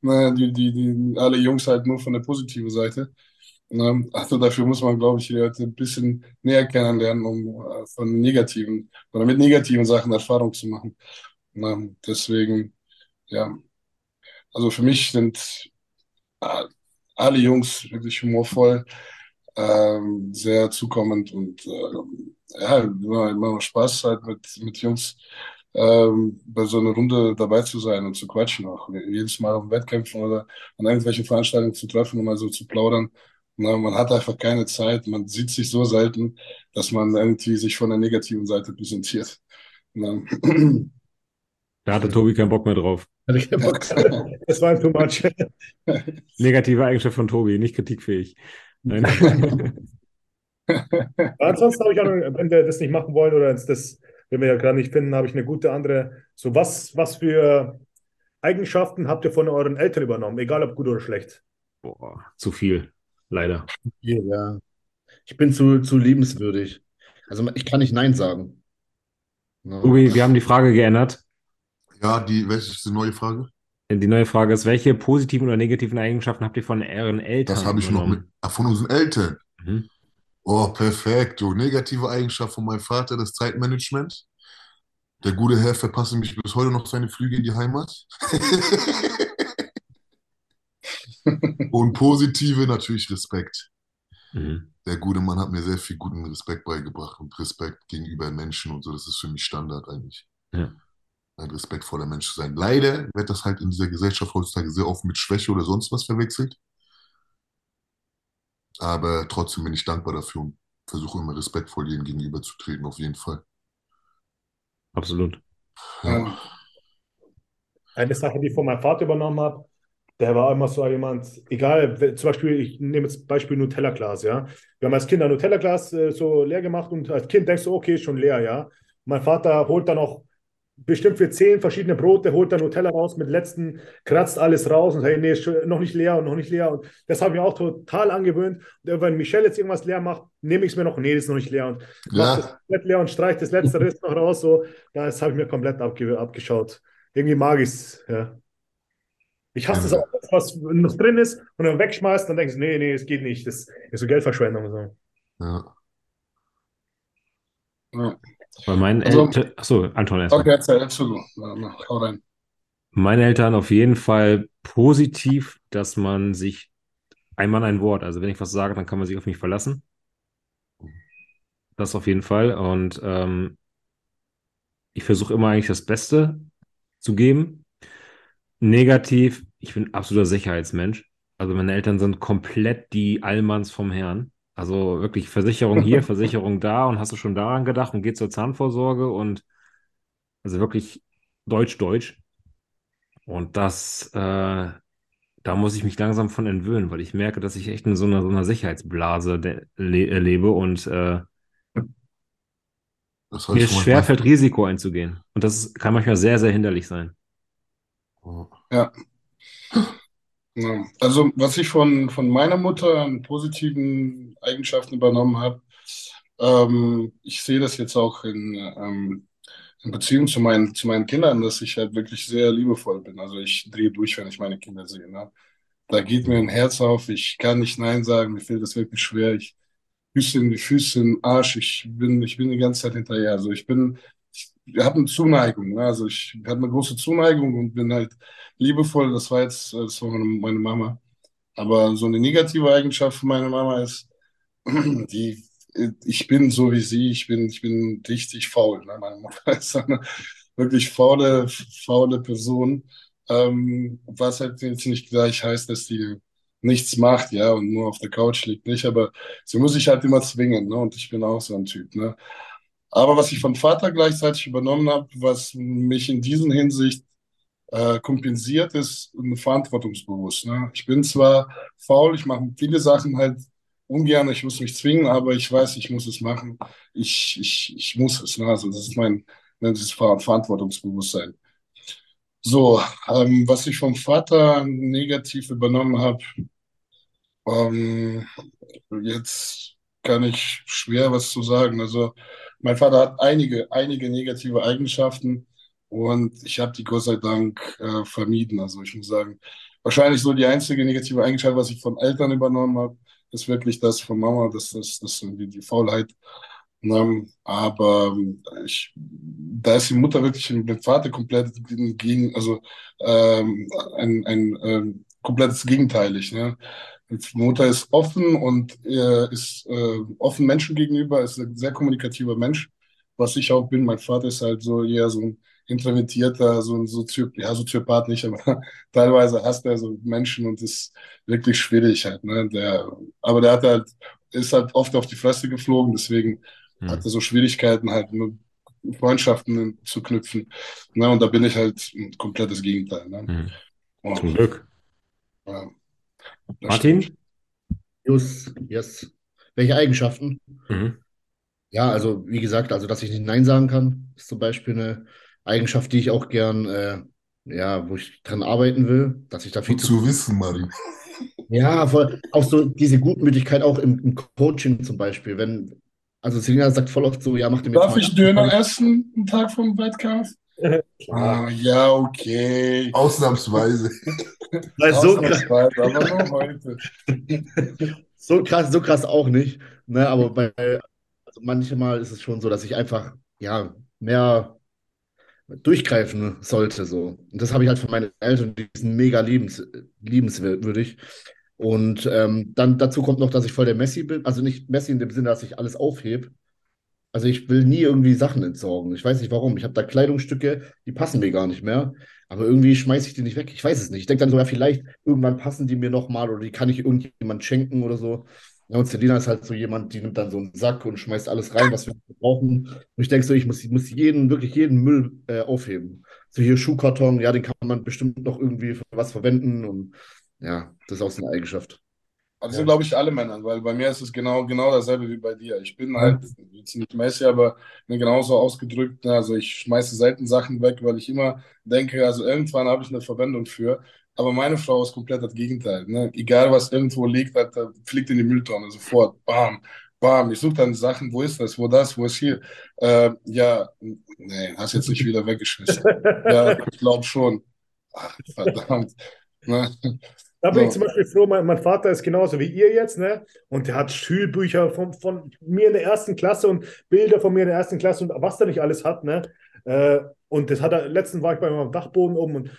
ne, die, die, die, alle Jungs halt nur von der positiven Seite. Ne? Also dafür muss man, glaube ich, die Leute ein bisschen näher kennenlernen, um äh, von negativen oder mit negativen Sachen Erfahrung zu machen. Ne? Deswegen, ja, also für mich sind äh, alle Jungs wirklich humorvoll, ähm, sehr zukommend und ähm, ja, immer, immer Spaß halt mit, mit Jungs ähm, bei so einer Runde dabei zu sein und zu quatschen auch. Jedes Mal auf Wettkämpfen oder an irgendwelchen Veranstaltungen zu treffen und mal so zu plaudern. Na, man hat einfach keine Zeit, man sieht sich so selten, dass man irgendwie sich von der negativen Seite präsentiert. Na. Da hatte Tobi keinen Bock mehr drauf. Hatte ich keinen Bock. Das war too much. Negative Eigenschaft von Tobi, nicht kritikfähig. Nein. Ansonsten habe ich auch, noch, wenn wir das nicht machen wollen oder das, wenn wir ja gerade nicht finden, habe ich eine gute andere. So, was, was für Eigenschaften habt ihr von euren Eltern übernommen, egal ob gut oder schlecht? Boah, zu viel, leider. Ja. Ich bin zu, zu liebenswürdig. Also ich kann nicht Nein sagen. Ne? Tobi, wir haben die Frage geändert. Ja, die, welche ist die neue Frage? Die neue Frage ist, welche positiven oder negativen Eigenschaften habt ihr von euren Eltern Das habe ich noch mit, ah, von unseren Eltern. Mhm. Oh, perfekt. Du, negative Eigenschaft von meinem Vater, das Zeitmanagement. Der gute Herr verpasst mich bis heute noch seine Flüge in die Heimat. Und positive natürlich Respekt. Mhm. Der gute Mann hat mir sehr viel guten Respekt beigebracht und Respekt gegenüber Menschen und so. Das ist für mich Standard eigentlich. Ja. Ein respektvoller Mensch zu sein. Leider wird das halt in dieser Gesellschaft heutzutage sehr oft mit Schwäche oder sonst was verwechselt. Aber trotzdem bin ich dankbar dafür und versuche immer respektvoll denen gegenüber zu treten, auf jeden Fall. Absolut. Ja. Eine Sache, die ich von meinem Vater übernommen habe, der war immer so jemand, egal, zum Beispiel, ich nehme jetzt Beispiel Nutella-Glas, ja. Wir haben als Kind ein Nutella-Glas äh, so leer gemacht und als Kind denkst du, okay, ist schon leer, ja. Mein Vater holt dann auch bestimmt für zehn verschiedene Brote, holt dann Nutella raus, mit letzten kratzt alles raus und sagt, hey, nee, ist noch nicht leer und noch nicht leer. Und das habe ich mir auch total angewöhnt. Und wenn Michelle jetzt irgendwas leer macht, nehme ich es mir noch, nee, das ist noch nicht leer und Ja. das komplett leer und streiche das letzte Rest noch raus. So, das habe ich mir komplett abge abgeschaut. Irgendwie mag ich es, ja. Ich hasse es Ja. auch, was noch drin ist und dann wegschmeißt, dann denkst du, nee, nee, es geht nicht. Das ist so Geldverschwendung. So. Ja. Ja. Bei meinen Also- Eltern, achso, Anton erstmal. Okay, erzähl, du. Hau rein. Meine Eltern auf jeden Fall positiv, dass man sich ein Mann ein Wort, also wenn ich was sage, dann kann man sich auf mich verlassen. Das auf jeden Fall. Und ähm, ich versuche immer eigentlich das Beste zu geben. Negativ, ich bin absoluter Sicherheitsmensch. Also meine Eltern sind komplett die Allmanns vom Herrn. Also wirklich Versicherung hier, Versicherung da und hast du schon daran gedacht und geht zur Zahnvorsorge und also wirklich Deutsch-Deutsch. Und das, äh, da muss ich mich langsam von entwöhnen, weil ich merke, dass ich echt in so einer, so einer Sicherheitsblase le lebe und äh, Das mir es schwerfällt, Risiko einzugehen. Und das kann manchmal sehr, sehr hinderlich sein. Ja. Ja. Also, was ich von, von meiner Mutter an positiven Eigenschaften übernommen habe, ähm, ich sehe das jetzt auch in, ähm, in Beziehung zu meinen, zu meinen Kindern, dass ich halt wirklich sehr liebevoll bin. Also ich drehe durch, wenn ich meine Kinder sehe. Ne? Da geht mir ein Herz auf, ich kann nicht Nein sagen, mir fällt das wirklich schwer. Ich Füße in die Füße im Arsch, ich bin, ich bin die ganze Zeit hinterher. Also ich bin, habe eine Zuneigung. Ne? Also ich habe eine große Zuneigung und bin halt liebevoll, das war jetzt, äh, das war meine, meine Mama. Aber so eine negative Eigenschaft von meiner Mama ist, die, ich bin so wie sie, ich bin, ich bin richtig faul. Ne? Meine Mutter ist eine wirklich faule, faule Person. Ähm, was halt jetzt nicht gleich heißt, dass die nichts macht, ja, und nur auf der Couch liegt, nicht, aber sie muss sich halt immer zwingen, ne? Und ich bin auch so ein Typ, ne? Aber was ich vom Vater gleichzeitig übernommen habe, was mich in diesen Hinsicht äh, kompensiert, ist ein Verantwortungsbewusst. Ne? Ich bin zwar faul, ich mache viele Sachen halt ungern, ich muss mich zwingen, aber ich weiß, ich muss es machen. Ich, ich, ich muss es. Ne? Also das ist mein das ist Ver Verantwortungsbewusstsein. So, ähm, was ich vom Vater negativ übernommen habe, ähm, jetzt kann ich schwer was zu sagen. Also mein Vater hat einige, einige negative Eigenschaften und ich habe die Gott sei Dank äh, vermieden. Also ich muss sagen, wahrscheinlich so die einzige negative Eigenschaft, was ich von Eltern übernommen habe, ist wirklich das von Mama, das, das, das irgendwie die Faulheit. Ähm, aber ich, da ist die Mutter wirklich dem Vater komplett gegen, also ähm, ein, ein ähm, komplettes Gegenteilig. Ne? Die Mutter ist offen und äh, ist äh, offen Menschen gegenüber, ist ein sehr kommunikativer Mensch, was ich auch bin. Mein Vater ist halt so eher so ein introvertierter, so ein Soziopath, ja, Soziopath nicht, aber teilweise hasst er so Menschen und ist wirklich schwierig halt. Ne? Der, aber der hat halt, ist halt oft auf die Fresse geflogen, deswegen hm. hatte so Schwierigkeiten halt nur Freundschaften zu knüpfen. Ne? Und da bin ich halt ein komplettes Gegenteil. Ne? Hm. Zum Glück. Ja. Martin? Yes, yes. Welche Eigenschaften? Mhm. Ja, also wie gesagt, also dass ich nicht Nein sagen kann, ist zum Beispiel eine Eigenschaft, die ich auch gern, äh, ja, wo ich dran arbeiten will, dass ich da viel Gut zu wissen, Martin. Ja, voll, auch so diese Gutmütigkeit auch im, im Coaching zum Beispiel, wenn, also Selina sagt voll oft so, ja, mach dir mit. Darf ich Döner essen, einen Tag vom Wettkampf? Ah, ja, okay. Ausnahmsweise. so krass. aber nur heute. so krass, so krass auch nicht. Ne, aber bei, also manchmal ist es schon so, dass ich einfach ja mehr durchgreifen sollte. So. Und das habe ich halt von meinen Eltern, die sind mega liebens, liebenswürdig. Und ähm, dann dazu kommt noch, dass ich voll der Messi bin. Also nicht Messi in dem Sinne, dass ich alles aufhebe. Also ich will nie irgendwie Sachen entsorgen. Ich weiß nicht warum. Ich habe da Kleidungsstücke, die passen mir gar nicht mehr. Aber irgendwie schmeiße ich die nicht weg. Ich weiß es nicht. Ich denke dann sogar, vielleicht irgendwann passen die mir nochmal oder die kann ich irgendjemand schenken oder so. Ja, und Selina ist halt so jemand, die nimmt dann so einen Sack und schmeißt alles rein, was wir brauchen. Und ich denke so, ich muss, muss jeden, wirklich jeden Müll äh, aufheben. So hier Schuhkarton, ja, den kann man bestimmt noch irgendwie für was verwenden. Und ja, das ist auch so eine Eigenschaft. Das sind, glaube ich, alle Männer, weil bei mir ist es genau, genau dasselbe wie bei dir. Ich bin halt, jetzt nicht Messi, aber bin genauso ausgedrückt. Ne? Also ich schmeiße selten Sachen weg, weil ich immer denke, also irgendwann habe ich eine Verwendung für. Aber meine Frau ist komplett das Gegenteil. Ne? Egal, was irgendwo liegt, halt, fliegt in die Mülltonne sofort. Bam, bam. Ich suche dann Sachen, wo ist das, wo das, wo ist hier? Äh, ja, nee, hast jetzt nicht wieder weggeschmissen. ja, ich glaube schon. Ach, verdammt. Ne? Da bin so. ich zum Beispiel froh, mein, mein, Vater ist genauso wie ihr jetzt, ne? Und der hat Schulbücher von, von mir in der ersten Klasse und Bilder von mir in der ersten Klasse und was der nicht alles hat, ne? Äh, und das hat er, letzten war ich bei meinem Dachboden oben und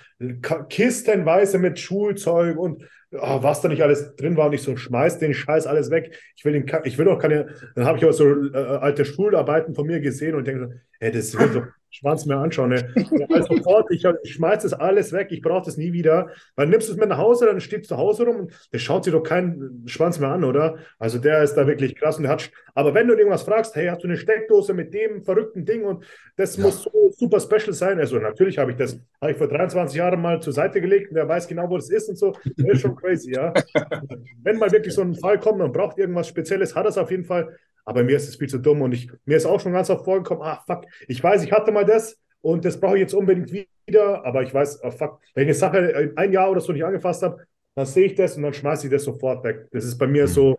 kistenweise mit Schulzeug und oh, was da nicht alles drin war und ich so, schmeiß den Scheiß alles weg. Ich will, den, ich will doch keine, dann habe ich auch so äh, alte Schularbeiten von mir gesehen und denke so, ey, das will doch Schwanz mir anschauen. Ne? Also sofort, ich, ich schmeiß das alles weg, ich brauche das nie wieder. Weil nimmst du es mit nach Hause, dann steht es zu Hause rum und der schaut sich doch keinen Schwanz mehr an, oder? Also der ist da wirklich krass und der hat, aber wenn du irgendwas fragst, hey, hast du eine Steckdose mit dem verrückten Ding und das ja. muss so super special sein. Also natürlich habe ich das, habe ich vor 23 Jahren mal zur Seite gelegt und der weiß genau, wo das ist und so. Das ist schon crazy, ja. wenn mal wirklich so ein Fall kommt und braucht irgendwas Spezielles, hat es auf jeden Fall. Aber mir ist es viel zu dumm und ich, mir ist auch schon ganz oft vorgekommen, ah fuck, ich weiß, ich hatte mal das und das brauche ich jetzt unbedingt wieder, aber ich weiß, oh, fuck, wenn ich eine Sache ein Jahr oder so nicht angefasst habe, dann sehe ich das und dann schmeiße ich das sofort weg. Das ist bei mir so,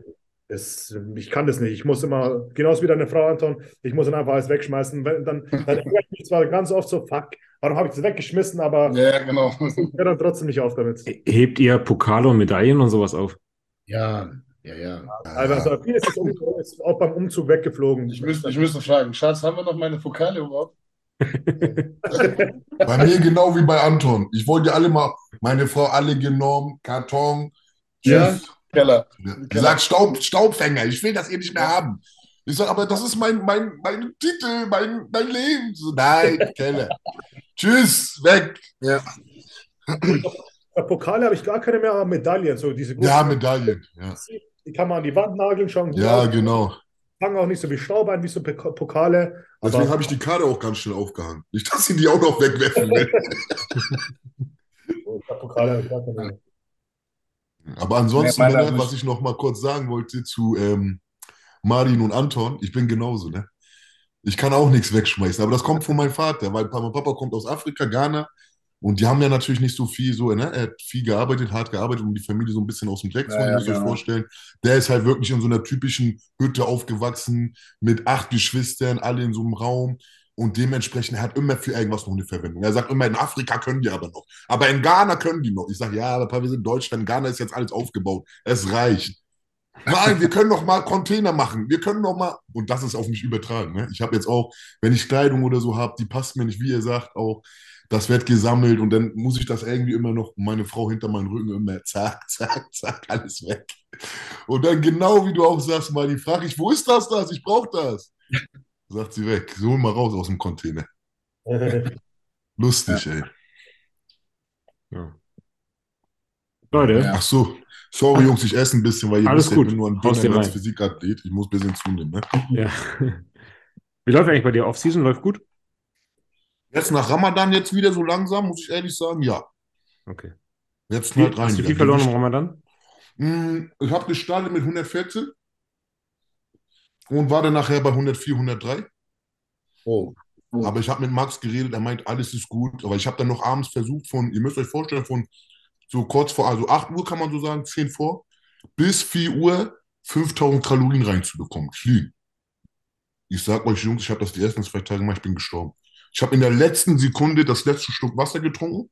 das, ich kann das nicht. Ich muss immer, genauso wie deine Frau, Anton, ich muss dann einfach alles wegschmeißen. Dann, dann ärgere ich mich zwar ganz oft so, fuck, warum habe ich das weggeschmissen, aber ja, genau. ich höre dann trotzdem nicht auf damit. Hebt ihr Pokale und Medaillen und sowas auf? Ja, ja, ja. Also vieles ist, auch beim Umzug weggeflogen. Ich müsste, ich müsste fragen, Schatz, haben wir noch meine Pokale überhaupt? bei mir genau wie bei Anton. Ich wollte alle mal, meine Frau alle genommen, Karton, ja. Keller. Gesagt, Staub, Staubfänger, ich will das eh nicht mehr haben. Ich sage, aber das ist mein, mein, mein Titel, mein, mein Leben. So, nein, Keller. Tschüss, weg. Ja. Pokale habe ich gar keine mehr, aber Medaillen. So diese ja, Medaillen. Ja. Die kann man an die Wand nageln, schauen. Ja, genau. Fangen auch nicht so wie Staub ein, wie so Pokale. Deswegen habe ich die Karte auch ganz schnell aufgehangen. Nicht, dass sie die auch noch wegwerfen will. Pokale gar keine. Aber ansonsten, ne, nicht. was ich noch mal kurz sagen wollte zu ähm, Marin und Anton, ich bin genauso, ne? Ich kann auch nichts wegschmeißen, aber das kommt von meinem Vater, weil mein Papa kommt aus Afrika, Ghana, und die haben ja natürlich nicht so viel so, ne? Er hat viel gearbeitet, hart gearbeitet, um die Familie so ein bisschen aus dem Dreck zu Ja, holen, ja, müsst ihr euch genau. vorstellen. Der ist halt wirklich in so einer typischen Hütte aufgewachsen, mit acht Geschwistern, alle in so einem Raum. Und dementsprechend, er hat immer für irgendwas noch eine Verwendung. Er sagt immer, in Afrika können die aber noch. Aber in Ghana können die noch. Ich sage, ja, aber wir sind Deutschland, Ghana ist jetzt alles aufgebaut. Es reicht. Nein, wir können noch mal Container machen. Wir können noch mal. Und das ist auf mich übertragen. Ne? Ich habe jetzt auch, wenn ich Kleidung oder so habe, die passt mir nicht, wie ihr sagt, auch. Das wird gesammelt und dann muss ich das irgendwie immer noch, meine Frau hinter meinen Rücken immer zack, zack, zack, alles weg. Und dann genau wie du auch sagst, mal die frage ich, wo ist das das? Ich brauche das. Sagt sie weg. So mal raus aus dem Container. Lustig, ey. Ja. Leute, Ja. Ach so. Sorry, Jungs, ich esse ein bisschen, weil ihr Alles wisst, ja, gut. ich bin nur ein dünner. Physikathlet. Ich muss ein bisschen zunehmen. Ne? ja. Wie läuft eigentlich bei dir Offseason? Läuft gut? Jetzt nach Ramadan jetzt wieder so langsam, muss ich ehrlich sagen, ja. Okay. Jetzt halt rein. hast du viel verloren im Ramadan? Mm, Ich habe gestartet mit 114 und war dann nachher bei 104, 103. Oh, Aber ich habe mit Max geredet, er meint, alles ist gut. Aber ich habe dann noch abends versucht, von, ihr müsst euch vorstellen, von so kurz vor, also 8 Uhr kann man so sagen, 10 vor, bis 4 Uhr 5000 Kalorien reinzubekommen. Clean. Ich sag euch, Jungs, ich habe das die ersten zwei Tage gemacht, ich bin gestorben. Ich habe in der letzten Sekunde das letzte Stück Wasser getrunken.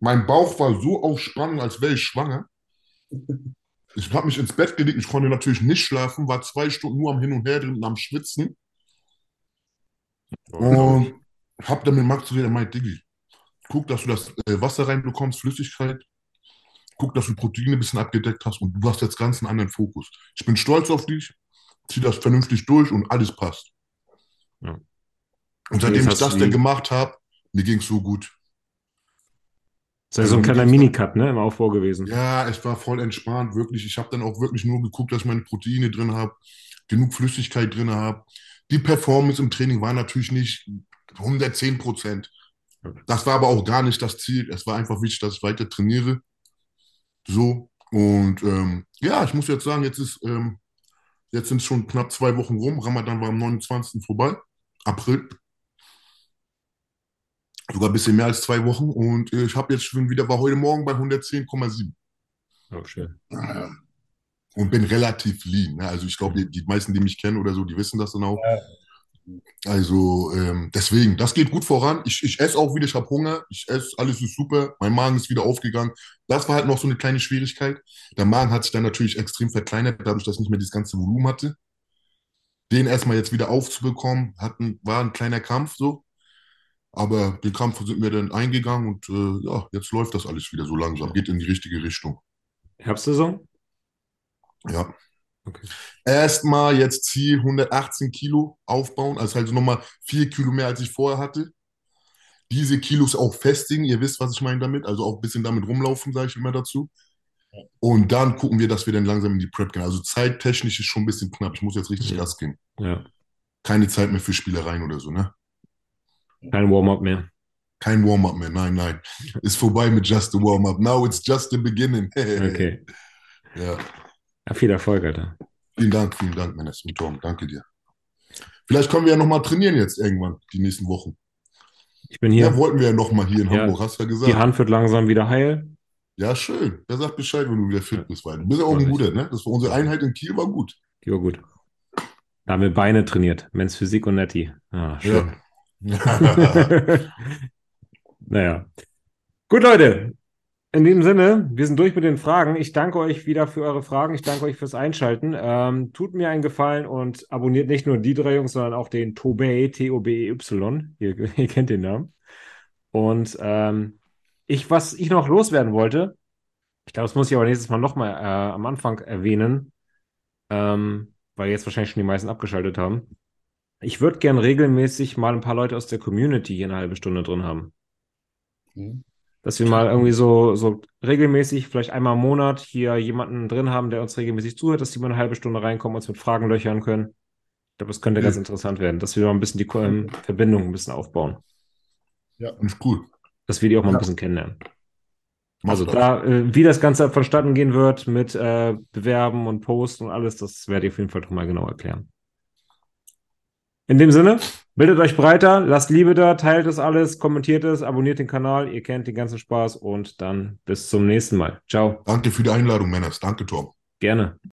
Mein Bauch war so auf Spannung, als wäre ich schwanger. Ich habe mich ins Bett gelegt, ich konnte natürlich nicht schlafen, war zwei Stunden nur am Hin und Her drin und am Schwitzen. Und hab dann mit Max geredet, er meint, Diggi, guck, dass du das äh, Wasser reinbekommst, Flüssigkeit. Guck, dass du Proteine ein bisschen abgedeckt hast und du hast jetzt ganz einen anderen Fokus. Ich bin stolz auf dich, zieh das vernünftig durch und alles passt. Ja. Und seitdem ich das dann gemacht habe, mir ging es so gut. Das ist ja so ein Also, kleiner Minicut, ne, im Aufbau gewesen. Ja, es war voll entspannt, wirklich. Ich habe dann auch wirklich nur geguckt, dass ich meine Proteine drin habe, genug Flüssigkeit drin habe. Die Performance im Training war natürlich nicht 110 Prozent. Das war aber auch gar nicht das Ziel. Es war einfach wichtig, dass ich weiter trainiere. So. Und ähm, ja, ich muss jetzt sagen, jetzt ist, ähm, jetzt sind schon knapp zwei Wochen rum. Ramadan war am 29. vorbei. April. Sogar ein bisschen mehr als zwei Wochen. Und äh, ich habe jetzt schon wieder, war heute Morgen bei 110,7 Oh, schön. Ja. und bin relativ lean. Ne? Also ich glaube, die, die meisten, die mich kennen oder so, die wissen das dann auch. Also ähm, deswegen, das geht gut voran. Ich, ich esse auch wieder, ich habe Hunger, ich esse, alles ist super. Mein Magen ist wieder aufgegangen. Das war halt noch so eine kleine Schwierigkeit. Der Magen hat sich dann natürlich extrem verkleinert, dadurch, dass ich nicht mehr dieses ganze Volumen hatte. Den erstmal jetzt wieder aufzubekommen, hat ein, war ein kleiner Kampf so. Aber den Kampf sind wir dann eingegangen und äh, ja, jetzt läuft das alles wieder so langsam, geht in die richtige Richtung. Herbstsaison? Ja. Okay. Erstmal jetzt Ziel 118 Kilo aufbauen, also halt nochmal vier Kilo mehr, als ich vorher hatte. Diese Kilos auch festigen, ihr wisst, was ich meine damit, also auch ein bisschen damit rumlaufen, sage ich immer dazu. Und dann gucken wir, dass wir dann langsam in die Prep gehen. Also zeittechnisch ist schon ein bisschen knapp. Ich muss jetzt richtig Ja. Gas geben. Ja. Keine Zeit mehr für Spielereien oder so, ne? Kein Warm-up mehr. Kein Warm-up mehr, nein, nein. Ist vorbei mit just the Warm-up. Now it's just the beginning. Okay. Ja. Ja, viel Erfolg, Alter. Vielen Dank, vielen Dank, Menes und Tom. Danke dir. Vielleicht können wir ja nochmal trainieren jetzt irgendwann, die nächsten Wochen. Ich bin Ja, hier. wollten wir ja nochmal hier in Ja. Hamburg, hast du ja Die gesagt. Hand wird langsam wieder heil. Ja, schön. Wer sagt Bescheid, wenn du wieder fit Ja. bist, weil du bist ja auch ein guter, ne? Das war unsere Einheit in Kiel war gut. Die war gut. Da haben wir Beine trainiert. Men's Physik und Netti. Ah, schön. Ja. Naja. Gut, Leute. In diesem Sinne, wir sind durch mit den Fragen. Ich danke euch wieder für eure Fragen. Ich danke euch fürs Einschalten. Ähm, tut mir einen Gefallen und abonniert nicht nur die drei Jungs, sondern auch den Tobey, T-O-B-E-Y. Ihr, ihr kennt den Namen. Und ähm, ich, was ich noch loswerden wollte, ich glaube, das muss ich aber nächstes Mal nochmal äh, am Anfang erwähnen, ähm, weil jetzt wahrscheinlich schon die meisten abgeschaltet haben. Ich würde gern regelmäßig mal ein paar Leute aus der Community hier eine halbe Stunde drin haben. Mhm. Dass wir mal irgendwie so, so regelmäßig, vielleicht einmal im Monat, hier jemanden drin haben, der uns regelmäßig zuhört, dass die mal eine halbe Stunde reinkommen, uns mit Fragen löchern können. Ich glaube, das könnte Ja. ganz interessant werden, dass wir mal ein bisschen die ähm, Verbindung ein bisschen aufbauen. Finde ich cool. Dass wir die auch mal ein Ja. bisschen kennenlernen. Mach Also das. da, äh, wie das Ganze vonstatten gehen wird mit äh, Bewerben und Posten und alles, das werde ich auf jeden Fall nochmal genau erklären. In dem Sinne, bildet euch breiter, lasst Liebe da, teilt das alles, kommentiert es, abonniert den Kanal, ihr kennt den ganzen Spaß und dann bis zum nächsten Mal. Ciao. Danke für die Einladung, Männers. Danke, Tom. Gerne.